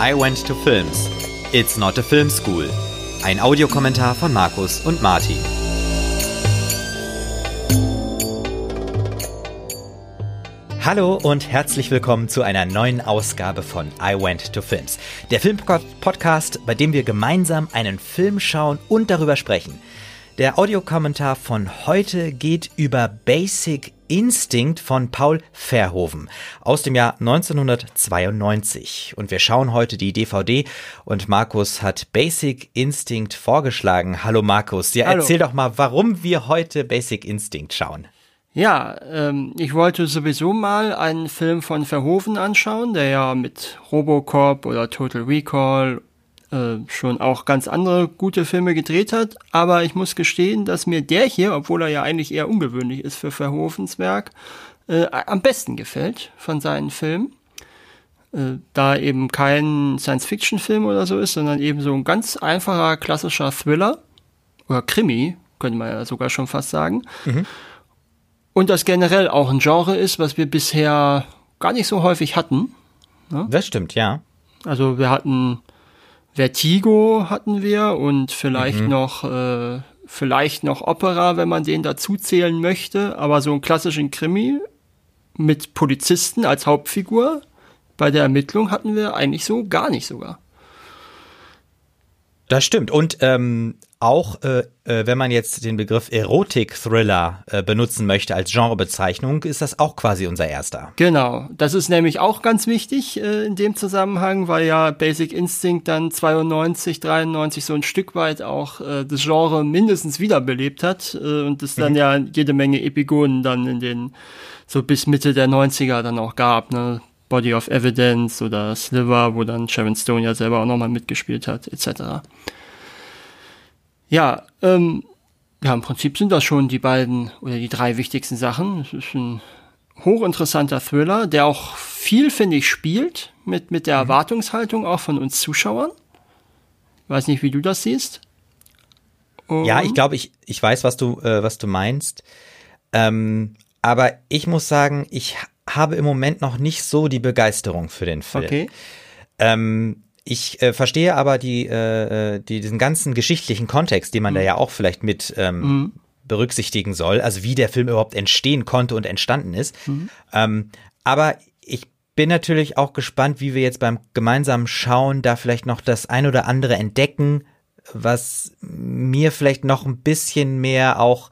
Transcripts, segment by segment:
I Went to Films. It's not a film school. Ein Audiokommentar von Markus und Martin. Hallo und herzlich willkommen zu einer neuen Ausgabe von I Went to Films. Der Filmpodcast, bei dem wir gemeinsam einen Film schauen und darüber sprechen. Der Audiokommentar von heute geht über Basic Instinct von Paul Verhoeven aus dem Jahr 1992. Und wir schauen heute die DVD und Markus hat Basic Instinct vorgeschlagen. Hallo Markus, ja, Hallo. erzähl doch mal, warum wir heute Basic Instinct schauen. Ja, ähm, ich wollte sowieso mal einen Film von Verhoeven anschauen, der ja mit Robocop oder Total Recall äh, schon auch ganz andere gute Filme gedreht hat. Aber ich muss gestehen, dass mir der hier, obwohl er ja eigentlich eher ungewöhnlich ist für Verhovens Werk, äh, am besten gefällt von seinen Filmen. Äh, da eben kein Science-Fiction-Film oder so ist, sondern eben so ein ganz einfacher klassischer Thriller oder Krimi, könnte man ja sogar schon fast sagen. Mhm. Und das generell auch ein Genre ist, was wir bisher gar nicht so häufig hatten. Ne? Das stimmt, ja. Also wir hatten Vertigo hatten wir und vielleicht mhm. noch äh, vielleicht noch Opera, wenn man den dazu zählen möchte, aber so einen klassischen Krimi mit Polizisten als Hauptfigur bei der Ermittlung hatten wir eigentlich so gar nicht sogar. Das stimmt. Und ähm, auch, äh, äh, wenn man jetzt den Begriff Erotik-Thriller äh, benutzen möchte als Genrebezeichnung, ist das auch quasi unser erster. Genau. Das ist nämlich auch ganz wichtig äh, in dem Zusammenhang, weil ja Basic Instinct dann 92, 93 so ein Stück weit auch äh, das Genre mindestens wiederbelebt hat und es dann mhm. ja jede Menge Epigonen dann in den so bis Mitte der 90er dann auch gab. Ne? Body of Evidence oder Sliver, wo dann Sharon Stone ja selber auch nochmal mitgespielt hat, etc. Ja, ähm, ja, im Prinzip sind das schon die beiden oder die drei wichtigsten Sachen. Es ist ein hochinteressanter Thriller, der auch viel, finde ich, spielt mit, mit der mhm. Erwartungshaltung auch von uns Zuschauern. Weiß nicht, wie du das siehst. Und ja, ich glaube, ich, ich weiß, was du, äh, was du meinst. Ähm, aber ich muss sagen, ich habe im Moment noch nicht so die Begeisterung für den Film. Okay. Ähm, ich äh, verstehe aber die, äh, die, diesen ganzen geschichtlichen Kontext, den man mhm. da ja auch vielleicht mit ähm, mhm. berücksichtigen soll, also wie der Film überhaupt entstehen konnte und entstanden ist. Mhm. Ähm, aber ich bin natürlich auch gespannt, wie wir jetzt beim gemeinsamen Schauen da vielleicht noch das ein oder andere entdecken, was mir vielleicht noch ein bisschen mehr auch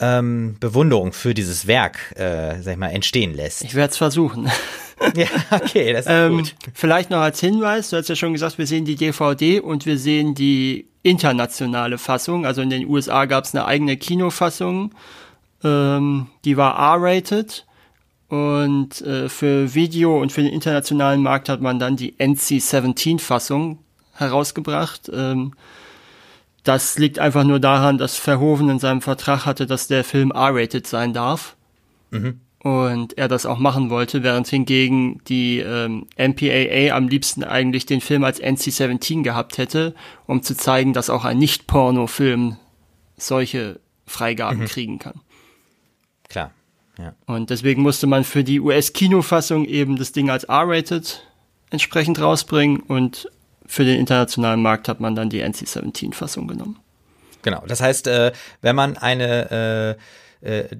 ähm, Bewunderung für dieses Werk, äh, sag ich mal, entstehen lässt. Ich werde es versuchen. ja, okay, das ist ähm, gut. Vielleicht noch als Hinweis, du hast ja schon gesagt, wir sehen die DVD und wir sehen die internationale Fassung. Also in den USA gab es eine eigene Kinofassung, ähm, die war R-rated. Und äh, für Video und für den internationalen Markt hat man dann die NC-17-Fassung herausgebracht. Ähm, das liegt einfach nur daran, dass Verhoeven in seinem Vertrag hatte, dass der Film R-rated sein darf. Mhm. Und er das auch machen wollte, während hingegen die ähm, MPAA am liebsten eigentlich den Film als NC-17 gehabt hätte, um zu zeigen, dass auch ein Nicht-Porno-Film solche Freigaben mhm. kriegen kann. Klar. Ja. Und deswegen musste man für die US-Kinofassung eben das Ding als R-rated entsprechend rausbringen und für den internationalen Markt hat man dann die NC-17-Fassung genommen. Genau, das heißt, äh, wenn man eine, äh, äh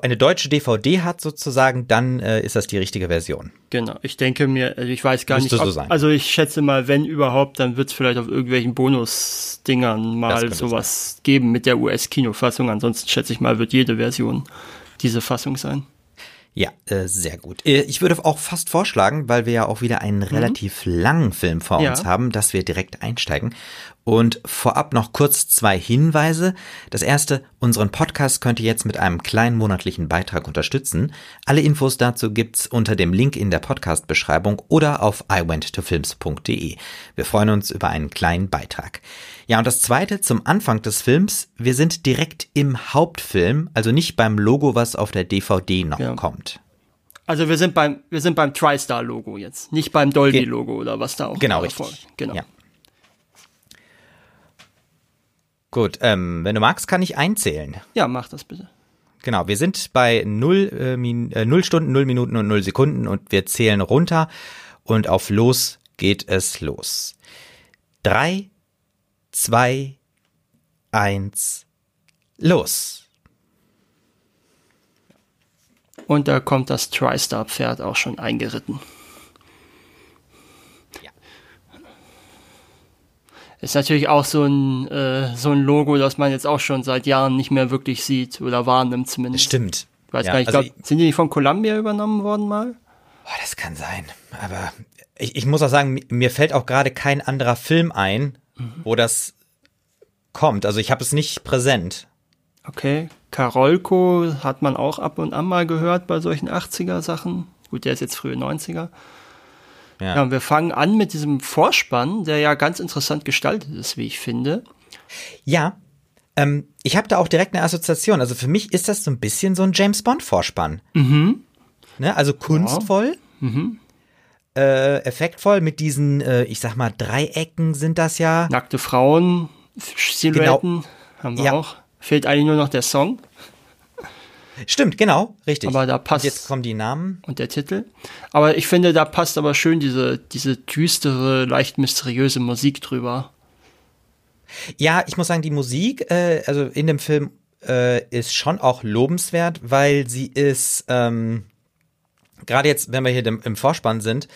eine deutsche DVD hat sozusagen, dann äh, ist das die richtige Version. Genau, ich denke mir, also ich weiß gar Müsste nicht, ob, so also ich schätze mal, wenn überhaupt, dann wird es vielleicht auf irgendwelchen Bonus-Dingern mal sowas sein. geben mit der US-Kinofassung. Ansonsten schätze ich mal, wird jede Version diese Fassung sein. Ja, äh, sehr gut. Äh, ich würde auch fast vorschlagen, weil wir ja auch wieder einen mhm. relativ langen Film vor ja. uns haben, dass wir direkt einsteigen. Und vorab noch kurz zwei Hinweise. Das erste, unseren Podcast könnt ihr jetzt mit einem kleinen monatlichen Beitrag unterstützen. Alle Infos dazu gibt's unter dem Link in der Podcast-Beschreibung oder auf iwenttofilms.de. Wir freuen uns über einen kleinen Beitrag. Ja, und das zweite zum Anfang des Films. Wir sind direkt im Hauptfilm, also nicht beim Logo, was auf der DVD noch ja. kommt. Also wir sind beim, wir sind beim TriStar-Logo jetzt, nicht beim Dolby-Logo oder was da auch Genau, richtig. Genau. Ja. Gut, ähm, wenn du magst, kann ich einzählen. Ja, mach das bitte. Genau, wir sind bei 0, äh, 0 äh, Stunden, 0 Minuten und 0 Sekunden und wir zählen runter und auf Los geht es los. Drei, zwei, eins, los. Und da kommt das TriStar-Pferd auch schon eingeritten. Ist natürlich auch so ein, äh, so ein Logo, das man jetzt auch schon seit Jahren nicht mehr wirklich sieht oder wahrnimmt zumindest. Stimmt. Ich weiß ja, gar nicht, also glaub, sind die von Columbia übernommen worden mal? Oh, das kann sein. Aber ich, ich muss auch sagen, mir fällt auch gerade kein anderer Film ein, mhm. wo das kommt. Also ich habe es nicht präsent. Okay. Karolko hat man auch ab und an mal gehört bei solchen 80er-Sachen. Gut, der ist jetzt frühe 90er. Ja. ja, und wir fangen an mit diesem Vorspann, der ja ganz interessant gestaltet ist, wie ich finde. Ja, ähm, ich habe da auch direkt eine Assoziation. Also für mich ist das so ein bisschen so ein James Bond-Vorspann. Mhm. Ne, also kunstvoll. Ja. Mhm äh, effektvoll mit diesen, äh, ich sag mal, Dreiecken sind das ja. Nackte Frauen, Silhouetten genau. haben wir ja. auch. Fehlt eigentlich nur noch der Song. Stimmt, genau, richtig. Aber da passt. Und jetzt kommen die Namen. Und der Titel. Aber ich finde, da passt aber schön diese, diese düstere, leicht mysteriöse Musik drüber. Ja, ich muss sagen, die Musik, äh, also in dem Film, äh, ist schon auch lobenswert, weil sie ist, ähm, gerade jetzt, wenn wir hier im Vorspann sind,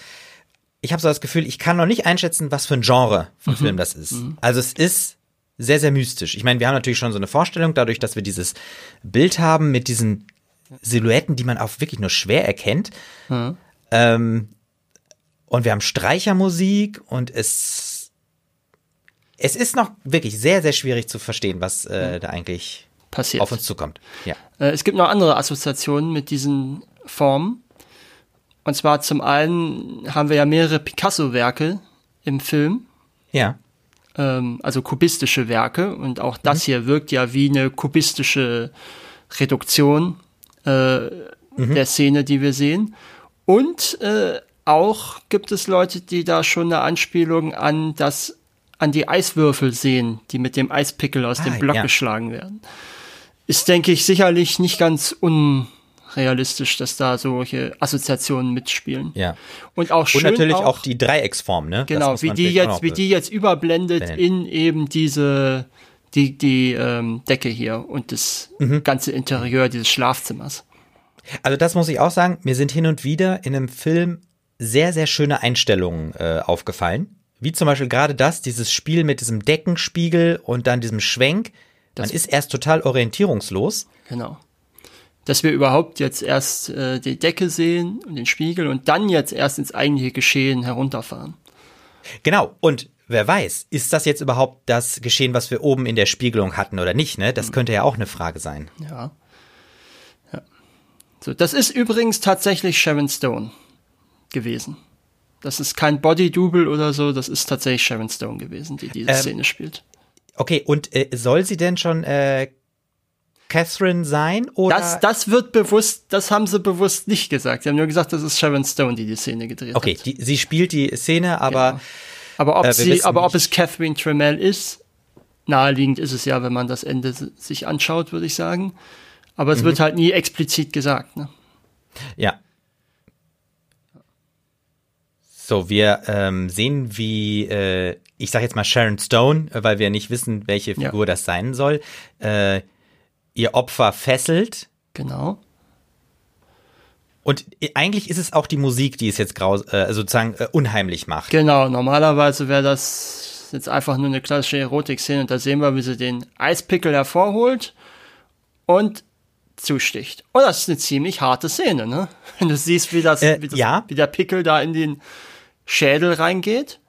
ich habe so das Gefühl, ich kann noch nicht einschätzen, was für ein Genre von mhm. Film das ist. Mhm. Also es ist sehr, sehr mystisch. Ich meine, wir haben natürlich schon so eine Vorstellung, dadurch, dass wir dieses Bild haben mit diesen Silhouetten, die man auch wirklich nur schwer erkennt. Mhm. Ähm, und wir haben Streichermusik und es, es ist noch wirklich sehr, sehr schwierig zu verstehen, was äh, da eigentlich passiert. auf uns zukommt. Ja. Äh, es gibt noch andere Assoziationen mit diesen Formen. Und zwar zum einen haben wir ja mehrere Picasso-Werke im Film. Ja. Ähm, also kubistische Werke. Und auch das mhm. hier wirkt ja wie eine kubistische Reduktion äh, mhm. der Szene, die wir sehen. Und äh, auch gibt es Leute, die da schon eine Anspielung an das an die Eiswürfel sehen, die mit dem Eispickel aus ah, dem Block ja. geschlagen werden. Ist, denke ich, sicherlich nicht ganz un realistisch, dass da solche Assoziationen mitspielen. Ja. Und auch schön Und natürlich auch, auch die Dreiecksform, ne? Genau, wie die jetzt, wie die jetzt überblendet in eben diese die die ähm, Decke hier und das mhm. ganze Interieur dieses Schlafzimmers. Also das muss ich auch sagen, mir sind hin und wieder in einem Film sehr, sehr schöne Einstellungen äh, aufgefallen. Wie zum Beispiel gerade das, dieses Spiel mit diesem Deckenspiegel und dann diesem Schwenk. Das Man ist erst total orientierungslos. Genau dass wir überhaupt jetzt erst äh, die Decke sehen und den Spiegel und dann jetzt erst ins eigentliche Geschehen herunterfahren. Genau, und wer weiß, ist das jetzt überhaupt das Geschehen, was wir oben in der Spiegelung hatten oder nicht, ne? Das hm. könnte ja auch eine Frage sein. Ja. ja. So, das ist übrigens tatsächlich Sharon Stone gewesen. Das ist kein Body-Double oder so, das ist tatsächlich Sharon Stone gewesen, die diese ähm, Szene spielt. Okay, und äh, soll sie denn schon äh, Catherine sein? Oder? Das, das wird bewusst, das haben sie bewusst nicht gesagt. Sie haben nur gesagt, das ist Sharon Stone, die die Szene gedreht okay, hat. Okay, sie spielt die Szene, aber. Genau. Aber ob, äh, sie, aber ob es Catherine Tremell ist, naheliegend ist es ja, wenn man das Ende sich anschaut, würde ich sagen. Aber es mhm. wird halt nie explizit gesagt. Ne? Ja. So, wir ähm, sehen, wie, äh, ich sage jetzt mal Sharon Stone, weil wir nicht wissen, welche Figur ja. das sein soll, äh, ihr Opfer fesselt. Genau. Und eigentlich ist es auch die Musik, die es jetzt graus äh, sozusagen äh, unheimlich macht. Genau, normalerweise wäre das jetzt einfach nur eine klassische Erotik-Szene und da sehen wir, wie sie den Eispickel hervorholt und zusticht. Und das ist eine ziemlich harte Szene, ne? Wenn du siehst, wie das, äh, wie, das ja. wie der Pickel da in den Schädel reingeht.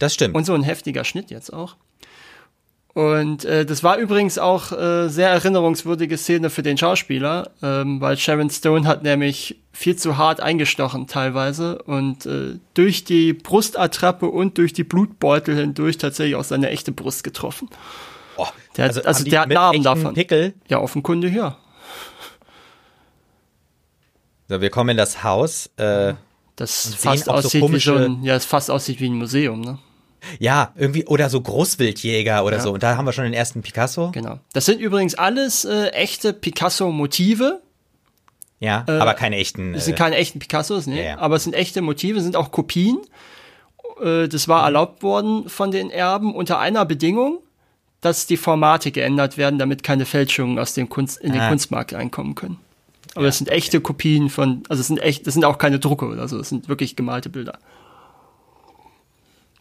Das stimmt. Und so ein heftiger Schnitt jetzt auch. Und äh, das war übrigens auch äh, sehr erinnerungswürdige Szene für den Schauspieler, ähm, weil Sharon Stone hat nämlich viel zu hart eingestochen teilweise und äh, durch die Brustattrappe und durch die Blutbeutel hindurch tatsächlich auch seine echte Brust getroffen. Oh, der also, also der hat Narben davon. Pickel? Ja, offenkundig ja. So, wir kommen in das Haus. Äh, das fast aussieht so wie so ein, ja, es fast aussieht wie ein Museum, ne? Ja, irgendwie, oder so Großwildjäger oder ja. so. Und da haben wir schon den ersten Picasso. Genau. Das sind übrigens alles äh, echte Picasso-Motive. Ja, äh, aber keine echten. Das sind äh, keine echten Picassos, ne? Ja, ja. Aber es sind echte Motive, sind auch Kopien. äh, das war erlaubt worden von den Erben unter einer Bedingung, dass die Formate geändert werden, damit keine Fälschungen aus dem Kunst, in den ah. Kunstmarkt reinkommen können. Aber ja, das sind echte okay. Kopien von, also es sind echt, das sind auch keine Drucke oder so, das sind wirklich gemalte Bilder.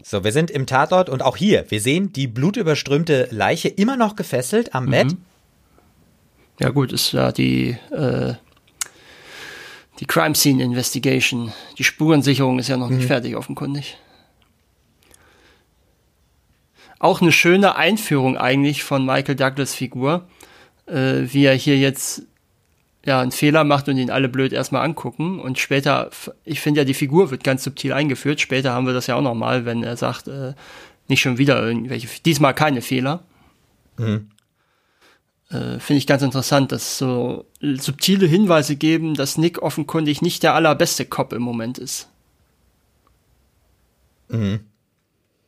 So, wir sind im Tatort und auch hier, wir sehen die blutüberströmte Leiche immer noch gefesselt am mhm. Bett. Ja gut, ist ja die, äh, die Crime Scene Investigation. Die Spurensicherung ist ja noch nicht mhm. fertig, offenkundig. Auch eine schöne Einführung eigentlich von Michael Douglas Figur, äh, wie er hier jetzt ja einen Fehler macht und ihn alle blöd erstmal angucken und später, ich finde ja die Figur wird ganz subtil eingeführt. Später haben wir das ja auch noch mal, wenn er sagt, äh, nicht schon wieder irgendwelche, diesmal keine Fehler. Mhm. Äh, finde ich ganz interessant, dass so subtile Hinweise geben, dass Nick offenkundig nicht der allerbeste Cop im Moment ist. Mhm.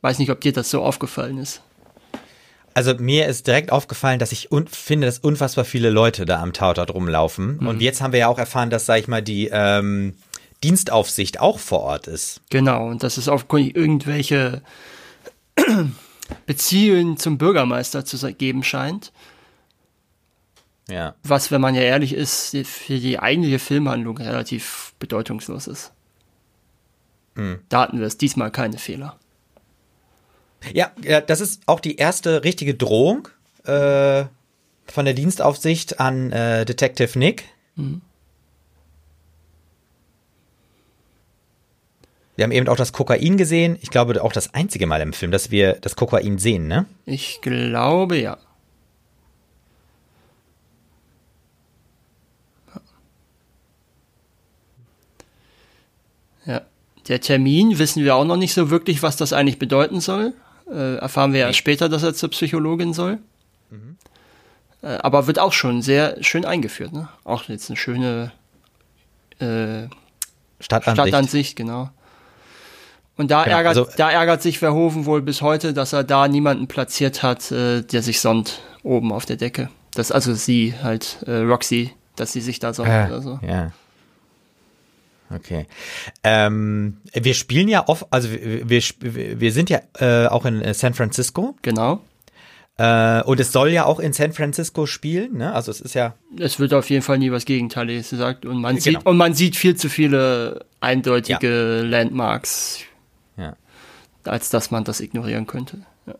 Weiß nicht, ob dir das so aufgefallen ist. Also mir ist direkt aufgefallen, dass ich finde, dass unfassbar viele Leute da am Tatort rumlaufen. Mhm. Und jetzt haben wir ja auch erfahren, dass, sag ich mal, die ähm, Dienstaufsicht auch vor Ort ist. Genau, und dass es aufgrund irgendwelche Beziehungen zum Bürgermeister zu geben scheint. Ja. Was, wenn man ja ehrlich ist, für die eigentliche Filmhandlung relativ bedeutungslos ist. Mhm. Da hatten wir es diesmal keine Fehler. Ja, das ist auch die erste richtige Drohung äh, von der Dienstaufsicht an äh, Detective Nick. Mhm. Wir haben eben auch das Kokain gesehen. Ich glaube, auch das einzige Mal im Film, dass wir das Kokain sehen, ne? Ich glaube, ja. Ja. Der Termin wissen wir auch noch nicht so wirklich, was das eigentlich bedeuten soll. Äh, erfahren wir ja später, dass er zur Psychologin soll. Mhm. Äh, aber wird auch schon sehr schön eingeführt. Ne? Auch jetzt eine schöne äh, Stadtansicht. Stadtansicht, genau. Und da, genau, ärgert, also, da ärgert sich Verhoeven wohl bis heute, dass er da niemanden platziert hat, äh, der sich sonnt oben auf der Decke. Das, also sie halt, äh, Roxy, dass sie sich da sonnt äh, oder so. Ja. Okay. Ähm, wir spielen ja oft, also wir, wir, wir sind ja äh, auch in äh, San Francisco. Genau. Äh, und es soll ja auch in San Francisco spielen, ne? Also es ist ja. Es wird auf jeden Fall nie was Gegenteiliges gesagt. Und man genau. sieht, und man sieht viel zu viele eindeutige ja. Landmarks. Ja. Als dass man das ignorieren könnte. Ja.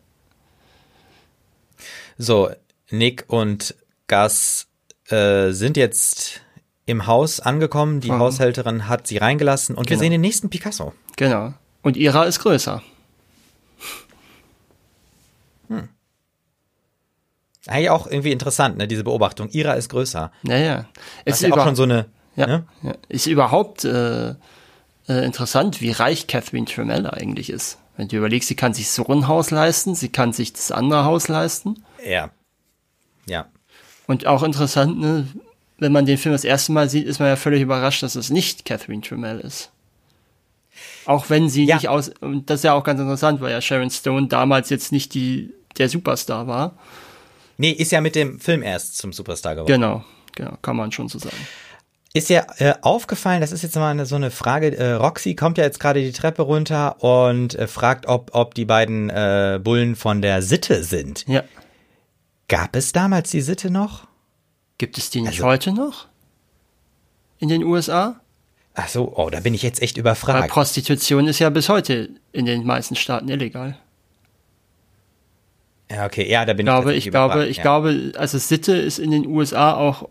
So, Nick und Gus äh, sind jetzt im Haus angekommen. Die mhm. Haushälterin hat sie reingelassen und genau. wir sehen den nächsten Picasso. Genau. Und ihrer ist größer. Hm. Eigentlich auch irgendwie interessant, ne, diese Beobachtung. Ihrer ist größer. Naja. Ist ja auch schon so eine. Ja, ne? ja. Ist überhaupt äh, äh, interessant, wie reich Catherine Tremell eigentlich ist. Wenn du überlegst, sie kann sich so ein Haus leisten, sie kann sich das andere Haus leisten. Ja. Ja. Und auch interessant, ne, wenn man den Film das erste Mal sieht, ist man ja völlig überrascht, dass es nicht Catherine Tremell ist. Auch wenn sie ja. nicht aus, und das ist ja auch ganz interessant, weil ja Sharon Stone damals jetzt nicht die, der Superstar war. Nee, ist ja mit dem Film erst zum Superstar geworden. Genau, genau, kann man schon so sagen. Ist ja äh, aufgefallen, das ist jetzt mal eine, so eine Frage, äh, Roxy kommt ja jetzt gerade die Treppe runter und äh, fragt, ob, ob die beiden äh, Bullen von der Sitte sind. Ja. Gab es damals die Sitte noch? Gibt es die nicht also, heute noch? In den USA? Ach so, oh, da bin ich jetzt echt überfragt. Weil Prostitution ist ja bis heute in den meisten Staaten illegal. Ja, okay, ja, da bin ich glaube, ich, ich glaube, ich ja. glaube, also Sitte ist in den USA auch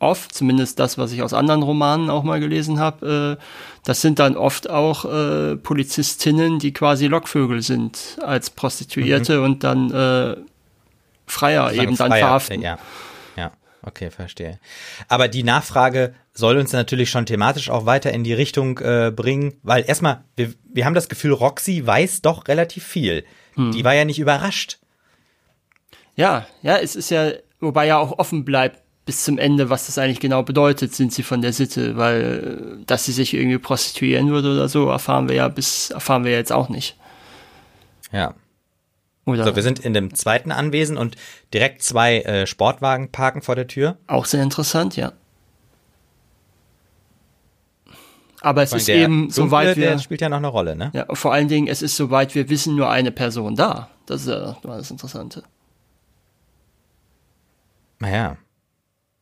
oft, zumindest das, was ich aus anderen Romanen auch mal gelesen habe, äh, das sind dann oft auch äh, Polizistinnen, die quasi Lockvögel sind als Prostituierte mhm. und dann äh, Freier eben dann Freier, verhaften. Ja. Okay, verstehe. Aber die Nachfrage soll uns natürlich schon thematisch auch weiter in die Richtung äh, bringen, weil erstmal, wir, wir haben das Gefühl, Roxy weiß doch relativ viel. Hm. Die war ja nicht überrascht. Ja, ja, es ist ja, wobei ja auch offen bleibt bis zum Ende, was das eigentlich genau bedeutet, sind sie von der Sitte, weil äh, dass sie sich irgendwie prostituieren würde oder so, erfahren wir ja bis, erfahren wir jetzt auch nicht. Ja. Oder so, wir sind in dem zweiten Anwesen und direkt zwei äh, Sportwagen parken vor der Tür. Auch sehr interessant, ja. Aber es ist eben, soweit wir. Der spielt ja noch eine Rolle, ne? Ja, vor allen Dingen, es ist, soweit wir wissen, nur eine Person da. Das ist ja das Interessante. Naja.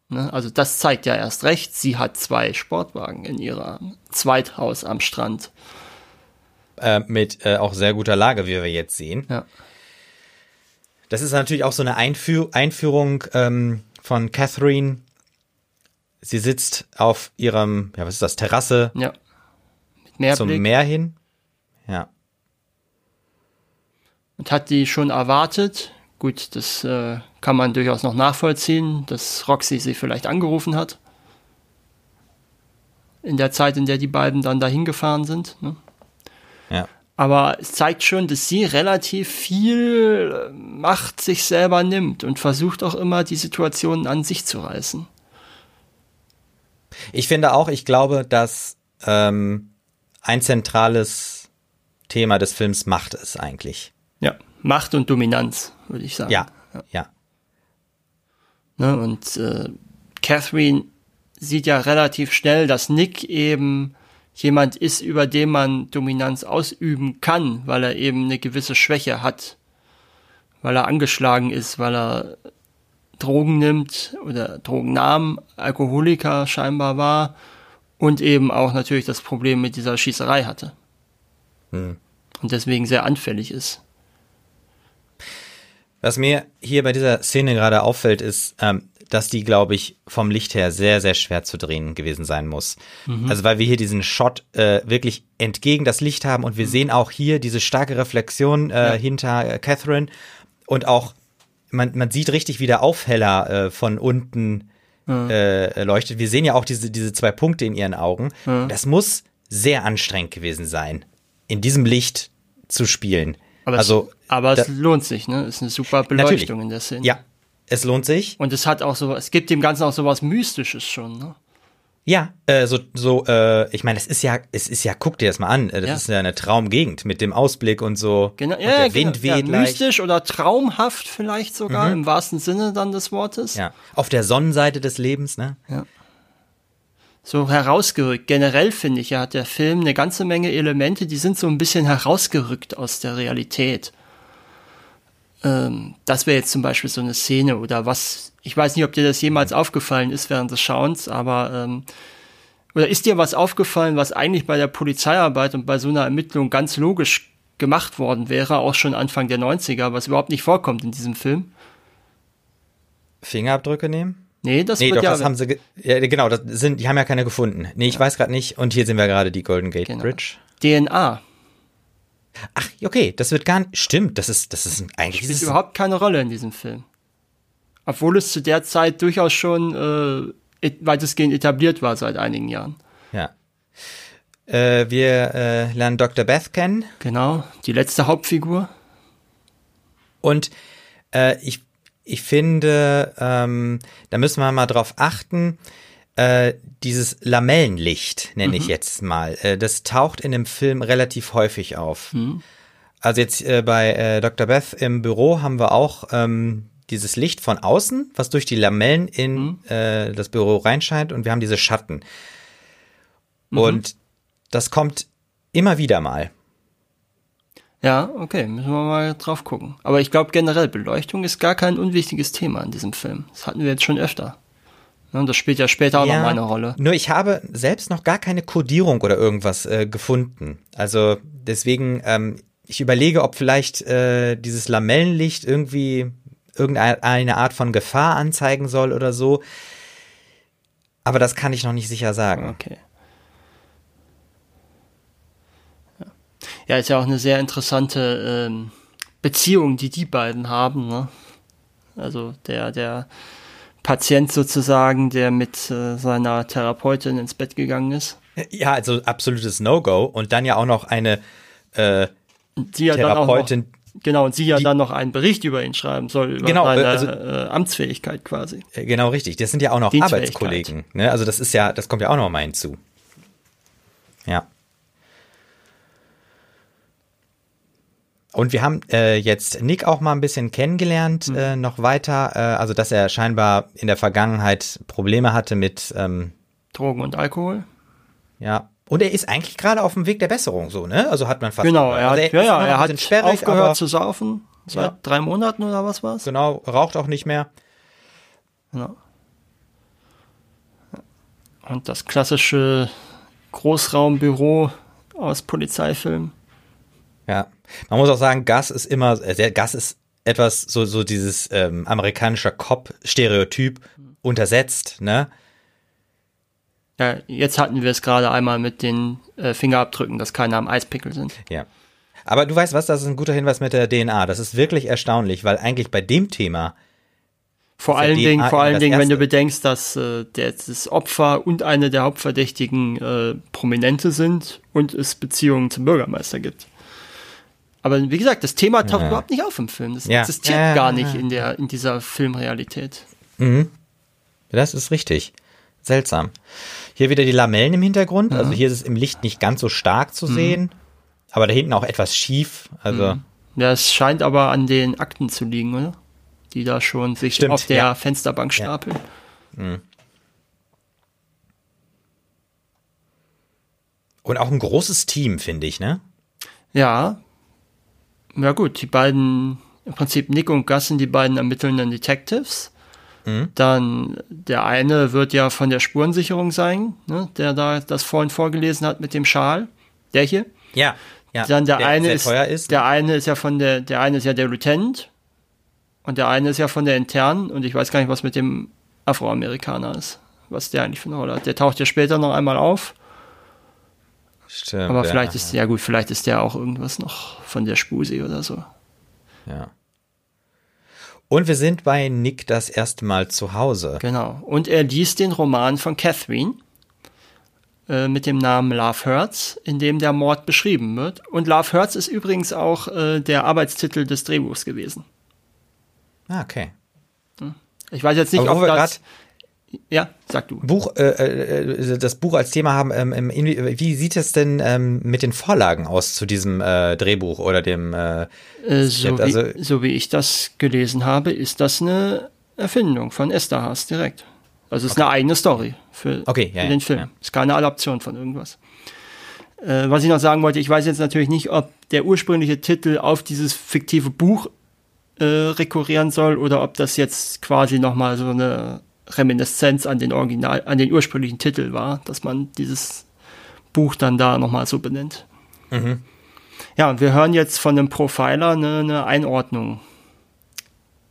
Ne? Also, das zeigt ja erst recht. Sie hat zwei Sportwagen in ihrem Zweithaus am Strand. Äh, mit äh, auch sehr guter Lage, wie wir jetzt sehen. Ja. Das ist natürlich auch so eine Einführ Einführung ähm, von Catherine. Sie sitzt auf ihrem, ja, was ist das, Terrasse? Ja. Mit zum Meer hin. Ja. Und hat die schon erwartet. Gut, das äh, kann man durchaus noch nachvollziehen, dass Roxy sie vielleicht angerufen hat. In der Zeit, in der die beiden dann dahin gefahren sind. Ne? Aber es zeigt schon, dass sie relativ viel Macht sich selber nimmt und versucht auch immer, die Situation an sich zu reißen. Ich finde auch, ich glaube, dass ähm, ein zentrales Thema des Films Macht ist eigentlich. Ja, Macht und Dominanz, würde ich sagen. Ja, ja. ja. Ne, und äh, Catherine sieht ja relativ schnell, dass Nick eben jemand ist, über den man Dominanz ausüben kann, weil er eben eine gewisse Schwäche hat, weil er angeschlagen ist, weil er Drogen nimmt oder Drogen nahm, Alkoholiker scheinbar war und eben auch natürlich das Problem mit dieser Schießerei hatte. Hm. Und deswegen sehr anfällig ist. Was mir hier bei dieser Szene gerade auffällt, ist, ähm, dass die, glaube ich, vom Licht her sehr, sehr schwer zu drehen gewesen sein muss. Mhm. Also weil wir hier diesen Shot äh, wirklich entgegen das Licht haben und wir mhm. sehen auch hier diese starke Reflexion äh, ja. hinter äh, Catherine und auch man, man sieht richtig, wie der Aufheller äh, von unten mhm. leuchtet. Wir sehen ja auch diese, diese zwei Punkte in ihren Augen. Das muss sehr anstrengend gewesen sein, in diesem Licht zu spielen. Aber also, es, aber es lohnt sich, ne? Ist eine super Beleuchtung natürlich. in der Szene. Ja, es lohnt sich. Und es hat auch so, es gibt dem Ganzen auch so was Mystisches schon, ne? Ja, äh, so, so, äh, ich meine, es ist ja, es ist ja, guck dir das mal an, äh, das ja. ist ja eine Traumgegend mit dem Ausblick und so. Genau, ja, der genau, Wind weht ja, mystisch oder traumhaft vielleicht sogar, mhm. im wahrsten Sinne dann des Wortes. Ja, auf der Sonnenseite des Lebens, ne? Ja. So herausgerückt. Generell finde ich, ja, hat der Film eine ganze Menge Elemente, die sind so ein bisschen herausgerückt aus der Realität. Ähm, das wäre jetzt zum Beispiel so eine Szene oder was, ich weiß nicht, ob dir das jemals aufgefallen ist während des Schauens, aber ähm, oder ist dir was aufgefallen, was eigentlich bei der Polizeiarbeit und bei so einer Ermittlung ganz logisch gemacht worden wäre, auch schon Anfang der 90er, was überhaupt nicht vorkommt in diesem Film? Fingerabdrücke nehmen? Nee, das nee, wird doch, ja das haben sie ja, genau, das sind die haben ja keine gefunden. Nee, ich ja. weiß gerade nicht und hier sehen wir gerade die Golden Gate genau. Bridge. DNA. Ach, okay, das wird gar nicht. Stimmt, das ist, das ist eigentlich. Spielt überhaupt keine Rolle in diesem Film. Obwohl es zu der Zeit durchaus schon äh, weitestgehend etabliert war seit einigen Jahren. Ja. Äh, wir äh, lernen Dr. Beth kennen. Genau, die letzte Hauptfigur. Und äh, ich, ich finde, ähm, da müssen wir mal drauf achten, äh, dieses Lamellenlicht, nenne mhm. ich jetzt mal, äh, das taucht in dem Film relativ häufig auf. Mhm. Also jetzt äh, bei äh, Dr. Beth im Büro haben wir auch ähm, dieses Licht von außen, was durch die Lamellen in mhm. äh, das Büro reinscheint und wir haben diese Schatten. Mhm. Und das kommt immer wieder mal. Ja, okay, müssen wir mal drauf gucken. Aber ich glaube generell, Beleuchtung ist gar kein unwichtiges Thema in diesem Film. Das hatten wir jetzt schon öfter. Und das spielt ja später auch ja, noch mal eine Rolle. Nur ich habe selbst noch gar keine Codierung oder irgendwas äh, gefunden. Also deswegen, ähm, ich überlege, ob vielleicht äh, dieses Lamellenlicht irgendwie irgendeine Art von Gefahr anzeigen soll oder so. Aber das kann ich noch nicht sicher sagen. Okay. Ja, ja ist ja auch eine sehr interessante ähm, Beziehung, die die beiden haben. Ne? Also der, der Patient sozusagen, der mit äh, seiner Therapeutin ins Bett gegangen ist. Ja, also absolutes No-Go und dann ja auch noch eine äh, ja Therapeutin. Noch, genau, und sie ja die, dann noch einen Bericht über ihn schreiben soll, über genau, seine also, äh, Amtsfähigkeit quasi. Äh, genau, richtig. Das sind ja auch noch Arbeitskollegen. Ne? Also das ist ja, das kommt ja auch noch mal hinzu. Ja. Und wir haben äh, jetzt Nick auch mal ein bisschen kennengelernt, mhm. äh, noch weiter. Äh, also, dass er scheinbar in der Vergangenheit Probleme hatte mit ähm, Drogen und Alkohol. Ja, Und er ist eigentlich gerade auf dem Weg der Besserung, so, ne? Also hat man fast. Genau, er also hat, ja, ja, er hat sperrig, aufgehört zu saufen. Seit ja. drei Monaten oder was war's? Genau, raucht auch nicht mehr. Genau. Und das klassische Großraumbüro aus Polizeifilmen. Ja, man muss auch sagen, Gas ist immer, äh, Gas ist etwas so so dieses ähm, amerikanischer Cop-Stereotyp untersetzt, ne? Ja, jetzt hatten wir es gerade einmal mit den äh, Fingerabdrücken, dass keine am Eispickel sind. Ja. Aber du weißt was, das ist ein guter Hinweis mit der DNA. Das ist wirklich erstaunlich, weil eigentlich bei dem Thema vor allen Dingen, vor allen Dingen, wenn du bedenkst, dass äh, der, das Opfer und eine der Hauptverdächtigen äh, Prominente sind und es Beziehungen zum Bürgermeister gibt. Aber wie gesagt, das Thema taucht ja. überhaupt nicht auf im Film. Das ja. existiert ja. gar nicht in der in dieser Filmrealität. Mhm. Das ist richtig. Seltsam. Hier wieder die Lamellen im Hintergrund. Also hier ist es im Licht nicht ganz so stark zu mhm. sehen. Aber da hinten auch etwas schief. Also. Mhm. Ja, es scheint aber an den Akten zu liegen, oder? Die da schon sich Stimmt, auf der ja. Fensterbank stapeln. Ja. Mhm. Und auch ein großes Team, finde ich, ne? Ja. Ja gut, die beiden, im Prinzip Nick und Gus sind die beiden ermittelnden Detectives. Mhm. Dann der eine wird ja von der Spurensicherung sein, ne, der da das vorhin vorgelesen hat mit dem Schal. Der hier. Ja. ja. Dann der, der eine ist, ist, der eine ist ja von der, der eine ist ja der Lieutenant und der eine ist ja von der internen und ich weiß gar nicht, was mit dem Afroamerikaner ist, was der eigentlich für eine Rolle hat. Der taucht ja später noch einmal auf. Stimmt. Aber vielleicht ja. ist, ja gut, vielleicht ist der auch irgendwas noch von der Spusi oder so. Ja. Und wir sind bei Nick das erste Mal zu Hause. Genau. Und er liest den Roman von Catherine äh, mit dem Namen Love Hurts, in dem der Mord beschrieben wird. Und Love Hurts ist übrigens auch äh, der Arbeitstitel des Drehbuchs gewesen. Ah, okay. Hm. Ich weiß jetzt nicht, ob das ja, sag du. Buch, äh, äh, das Buch als Thema haben, ähm, wie sieht es denn ähm, mit den Vorlagen aus zu diesem äh, Drehbuch oder dem äh, äh, so, also, wie, so wie ich das gelesen habe, ist das eine Erfindung von Esther Haas direkt. Also es ist okay. eine eigene Story für, okay, ja, für den Film. Ja. Ist keine Adaption von irgendwas. Äh, was ich noch sagen wollte, ich weiß jetzt natürlich nicht, ob der ursprüngliche Titel auf dieses fiktive Buch äh, rekurrieren soll oder ob das jetzt quasi nochmal so eine Reminiszenz an den Original, an den ursprünglichen Titel war, dass man dieses Buch dann da nochmal so benennt. Mhm. Ja, und wir hören jetzt von einem Profiler eine, eine Einordnung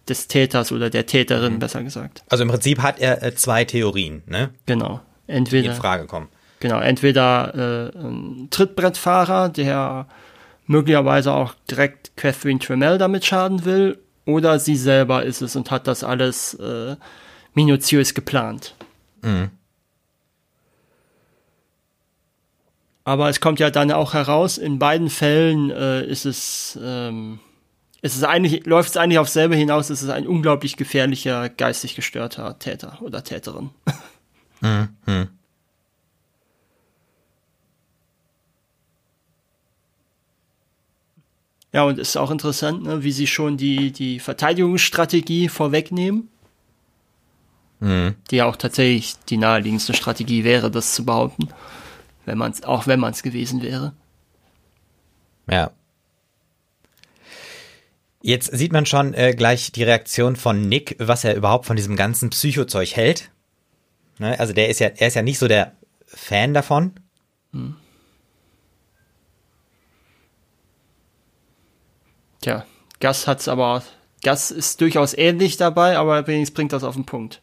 des Täters oder der Täterin, mhm. besser gesagt. Also im Prinzip hat er äh, zwei Theorien, ne? Genau. Entweder, die in Frage kommen. Genau, entweder äh, ein Trittbrettfahrer, der möglicherweise auch direkt Catherine Tremell damit schaden will, oder sie selber ist es und hat das alles äh, minutiös geplant. Mhm. Aber es kommt ja dann auch heraus, in beiden Fällen äh, ist es, ähm, ist es eigentlich, läuft es eigentlich auf selbe hinaus, es ist ein unglaublich gefährlicher, geistig gestörter Täter oder Täterin. Mhm. mhm. Ja, und es ist auch interessant, ne, wie sie schon die, die Verteidigungsstrategie vorwegnehmen mhm. die ja auch tatsächlich die naheliegendste Strategie wäre, das zu behaupten, wenn man auch wenn man es gewesen wäre. Ja. Jetzt sieht man schon äh, gleich die Reaktion von Nick, was er überhaupt von diesem ganzen Psychozeug hält. Ne? Also der ist ja, er ist ja nicht so der Fan davon. Hm. Tja, Gas hat's aber, Gas ist durchaus ähnlich dabei, aber wenigstens bringt das auf den Punkt.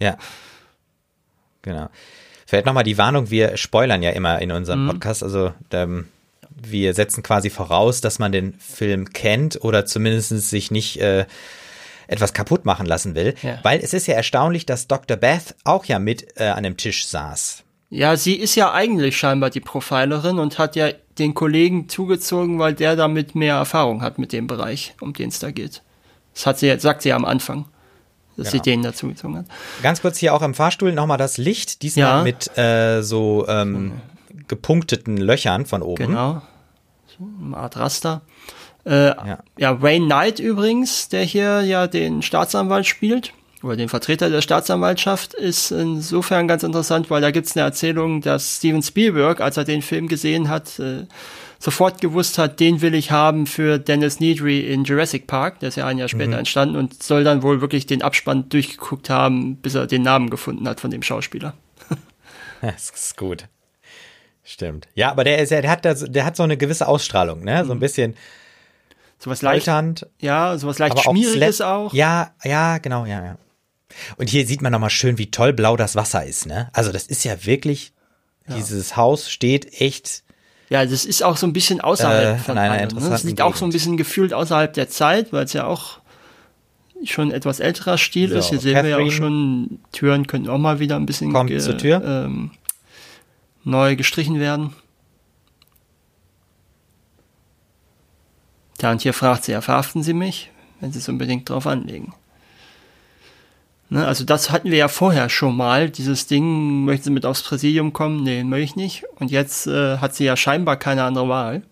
Ja. Genau. Vielleicht nochmal die Warnung, wir spoilern ja immer in unserem mhm. Podcast, also ähm, wir setzen quasi voraus, dass man den Film kennt oder zumindest sich nicht äh, etwas kaputt machen lassen will, ja. weil es ist ja erstaunlich, dass Dr. Beth auch ja mit äh, an dem Tisch saß. Ja, sie ist ja eigentlich scheinbar die Profilerin und hat ja den Kollegen zugezogen, weil der damit mehr Erfahrung hat mit dem Bereich, um den es da geht. Das hat sie, sagt sie ja am Anfang dass genau. sie den dazu gezogen hat. Ganz kurz hier auch im Fahrstuhl nochmal das Licht, diesmal ja. mit äh, so ähm, gepunkteten Löchern von oben. Genau. So eine Art Raster. Äh, ja. ja, Wayne Knight übrigens, der hier ja den Staatsanwalt spielt oder den Vertreter der Staatsanwaltschaft ist insofern ganz interessant, weil da gibt es eine Erzählung, dass Steven Spielberg, als er den Film gesehen hat, äh, sofort gewusst hat, den will ich haben für Dennis Nedry in Jurassic Park, der ist ja ein Jahr später mhm. entstanden und soll dann wohl wirklich den Abspann durchgeguckt haben, bis er den Namen gefunden hat von dem Schauspieler. das ist gut. Stimmt. Ja, aber der ist ja, der hat, der hat so eine gewisse Ausstrahlung, ne? So ein mhm. bisschen sowas leicht, ja, sowas leicht schmieriges auch, auch. Ja, ja, genau, ja, ja. Und hier sieht man nochmal schön, wie toll blau das Wasser ist, ne? Also das ist ja wirklich, ja. dieses Haus steht echt. Ja, das ist auch so ein bisschen außerhalb äh, von einer allem, ne? Das liegt auch so ein bisschen gefühlt außerhalb der Zeit, weil es ja auch schon etwas älterer Stil so, ist. Hier sehen Catherine wir ja auch schon, Türen könnten auch mal wieder ein bisschen kommt zur Tür. Ähm, neu gestrichen werden. Ja, und hier fragt sie, ja, verhaften Sie mich, wenn Sie es unbedingt drauf anlegen. Ne, also das hatten wir ja vorher schon mal, dieses Ding, möchten Sie mit aufs Präsidium kommen? Nee, möchte ich nicht. Und jetzt äh, hat sie ja scheinbar keine andere Wahl.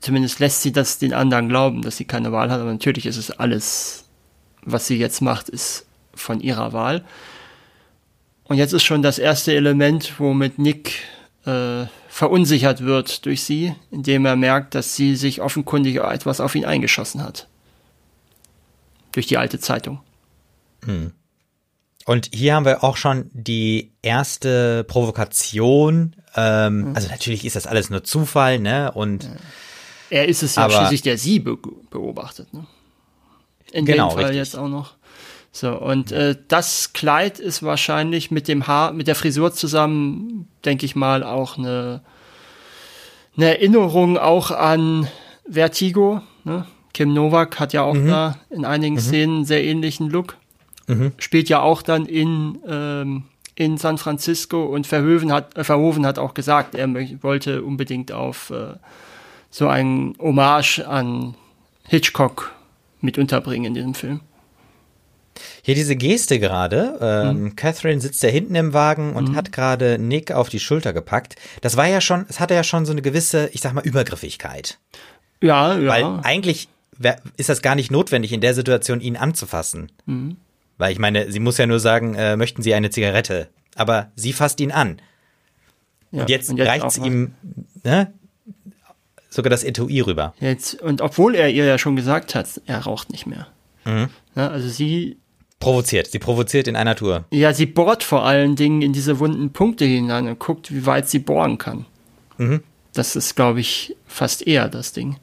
Zumindest lässt sie das den anderen glauben, dass sie keine Wahl hat, aber natürlich ist es alles, was sie jetzt macht, ist von ihrer Wahl. Und jetzt ist schon das erste Element, womit Nick äh, verunsichert wird durch sie, indem er merkt, dass sie sich offenkundig etwas auf ihn eingeschossen hat. Durch die alte Zeitung. Hm. Und hier haben wir auch schon die erste Provokation. Ähm, hm. Also natürlich ist das alles nur Zufall, ne? Und er ist es ja aber, schließlich, der sie be beobachtet, ne? In genau, dem Fall richtig. jetzt auch noch. So, und äh, das Kleid ist wahrscheinlich mit dem Haar, mit der Frisur zusammen, denke ich mal, auch eine, eine Erinnerung auch an Vertigo. Ne? Kim Novak hat ja auch mhm. da in einigen mhm. Szenen einen sehr ähnlichen Look. Mhm. Spielt ja auch dann in, ähm, in San Francisco und Verhoeven hat, äh, Verhoeven hat auch gesagt, er wollte unbedingt auf äh, so ein Hommage an Hitchcock mit unterbringen in diesem Film. Hier diese Geste gerade. Ähm, mhm. Catherine sitzt ja hinten im Wagen und mhm. hat gerade Nick auf die Schulter gepackt. Das war ja schon, es hatte ja schon so eine gewisse, ich sag mal, Übergriffigkeit. Ja, ja. Weil eigentlich ist das gar nicht notwendig, in der Situation ihn anzufassen. Mhm. Weil ich meine, sie muss ja nur sagen, äh, möchten Sie eine Zigarette? Aber sie fasst ihn an. Ja, und jetzt, jetzt reicht es ihm, ne? Sogar das Etui rüber. Jetzt, und obwohl er ihr ja schon gesagt hat, er raucht nicht mehr. Mhm. Ja, also sie Provoziert. Sie provoziert in einer Tour. Ja, sie bohrt vor allen Dingen in diese wunden Punkte hinein und guckt, wie weit sie bohren kann. Mhm. Das ist, glaube ich, fast eher das Ding.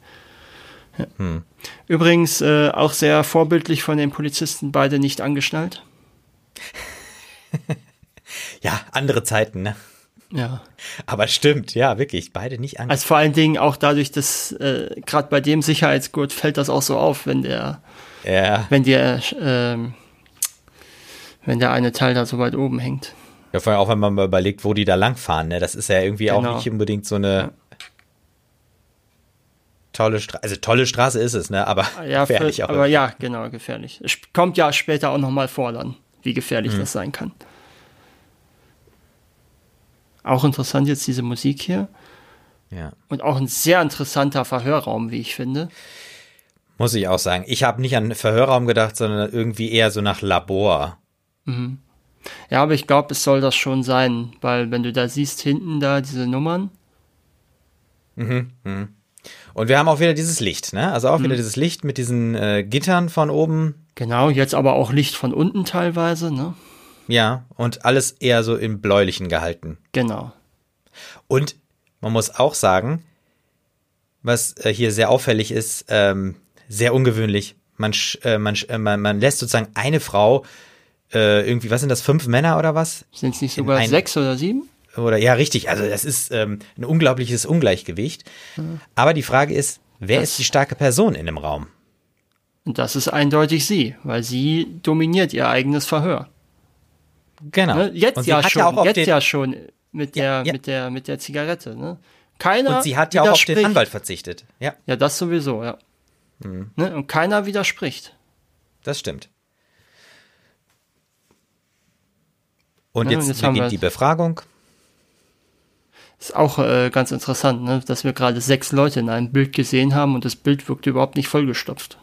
Ja. Hm. Übrigens äh, auch sehr vorbildlich von den Polizisten, beide nicht angeschnallt. ja, andere Zeiten, ne? Ja. Aber stimmt, ja, wirklich, beide nicht angeschnallt. Also vor allen Dingen auch dadurch, dass äh, gerade bei dem Sicherheitsgurt fällt das auch so auf, wenn der, ja. wenn der ähm, wenn der eine Teil da so weit oben hängt. Ja, vor allem auch, wenn man mal überlegt, wo die da langfahren, ne? Das ist ja irgendwie genau. auch nicht unbedingt so eine ja. Tolle Straße. Also tolle Straße ist es, ne? Aber ja, gefährlich für, auch. Aber ja, genau, gefährlich. Es kommt ja später auch nochmal vor dann, wie gefährlich hm. das sein kann. Auch interessant jetzt diese Musik hier. Ja. Und auch ein sehr interessanter Verhörraum, wie ich finde. Muss ich auch sagen. Ich habe nicht an Verhörraum gedacht, sondern irgendwie eher so nach Labor. Mhm. Ja, aber ich glaube, es soll das schon sein, weil wenn du da siehst, hinten da diese Nummern. Mhm, mh. Und wir haben auch wieder dieses Licht, ne? Also auch mhm. wieder dieses Licht mit diesen äh, Gittern von oben. Genau, jetzt aber auch Licht von unten teilweise, ne? Ja, und alles eher so im bläulichen gehalten. Genau. Und man muss auch sagen, was äh, hier sehr auffällig ist, ähm, sehr ungewöhnlich. Man, äh, man, äh, man, man lässt sozusagen eine Frau äh, irgendwie, was sind das, fünf Männer oder was? Sind es nicht sogar sechs oder sieben? Oder ja, richtig. Also das ist ähm, ein unglaubliches Ungleichgewicht. Mhm. Aber die Frage ist, wer das, ist die starke Person in dem Raum? Und das ist eindeutig sie, weil sie dominiert ihr eigenes Verhör. Genau. Ne? Jetzt ja schon, ja jetzt ja schon mit der, ja, mit der, mit der Zigarette. Ne? Keiner Und sie hat ja auch auf den Anwalt verzichtet. Ja. Ja, das sowieso, ja. Mhm. Ne? Und keiner widerspricht. Das stimmt. Und ja, jetzt, jetzt beginnt die Befragung. Ist auch äh, ganz interessant, ne? dass wir gerade sechs Leute in einem Bild gesehen haben und das Bild wirkt überhaupt nicht vollgestopft.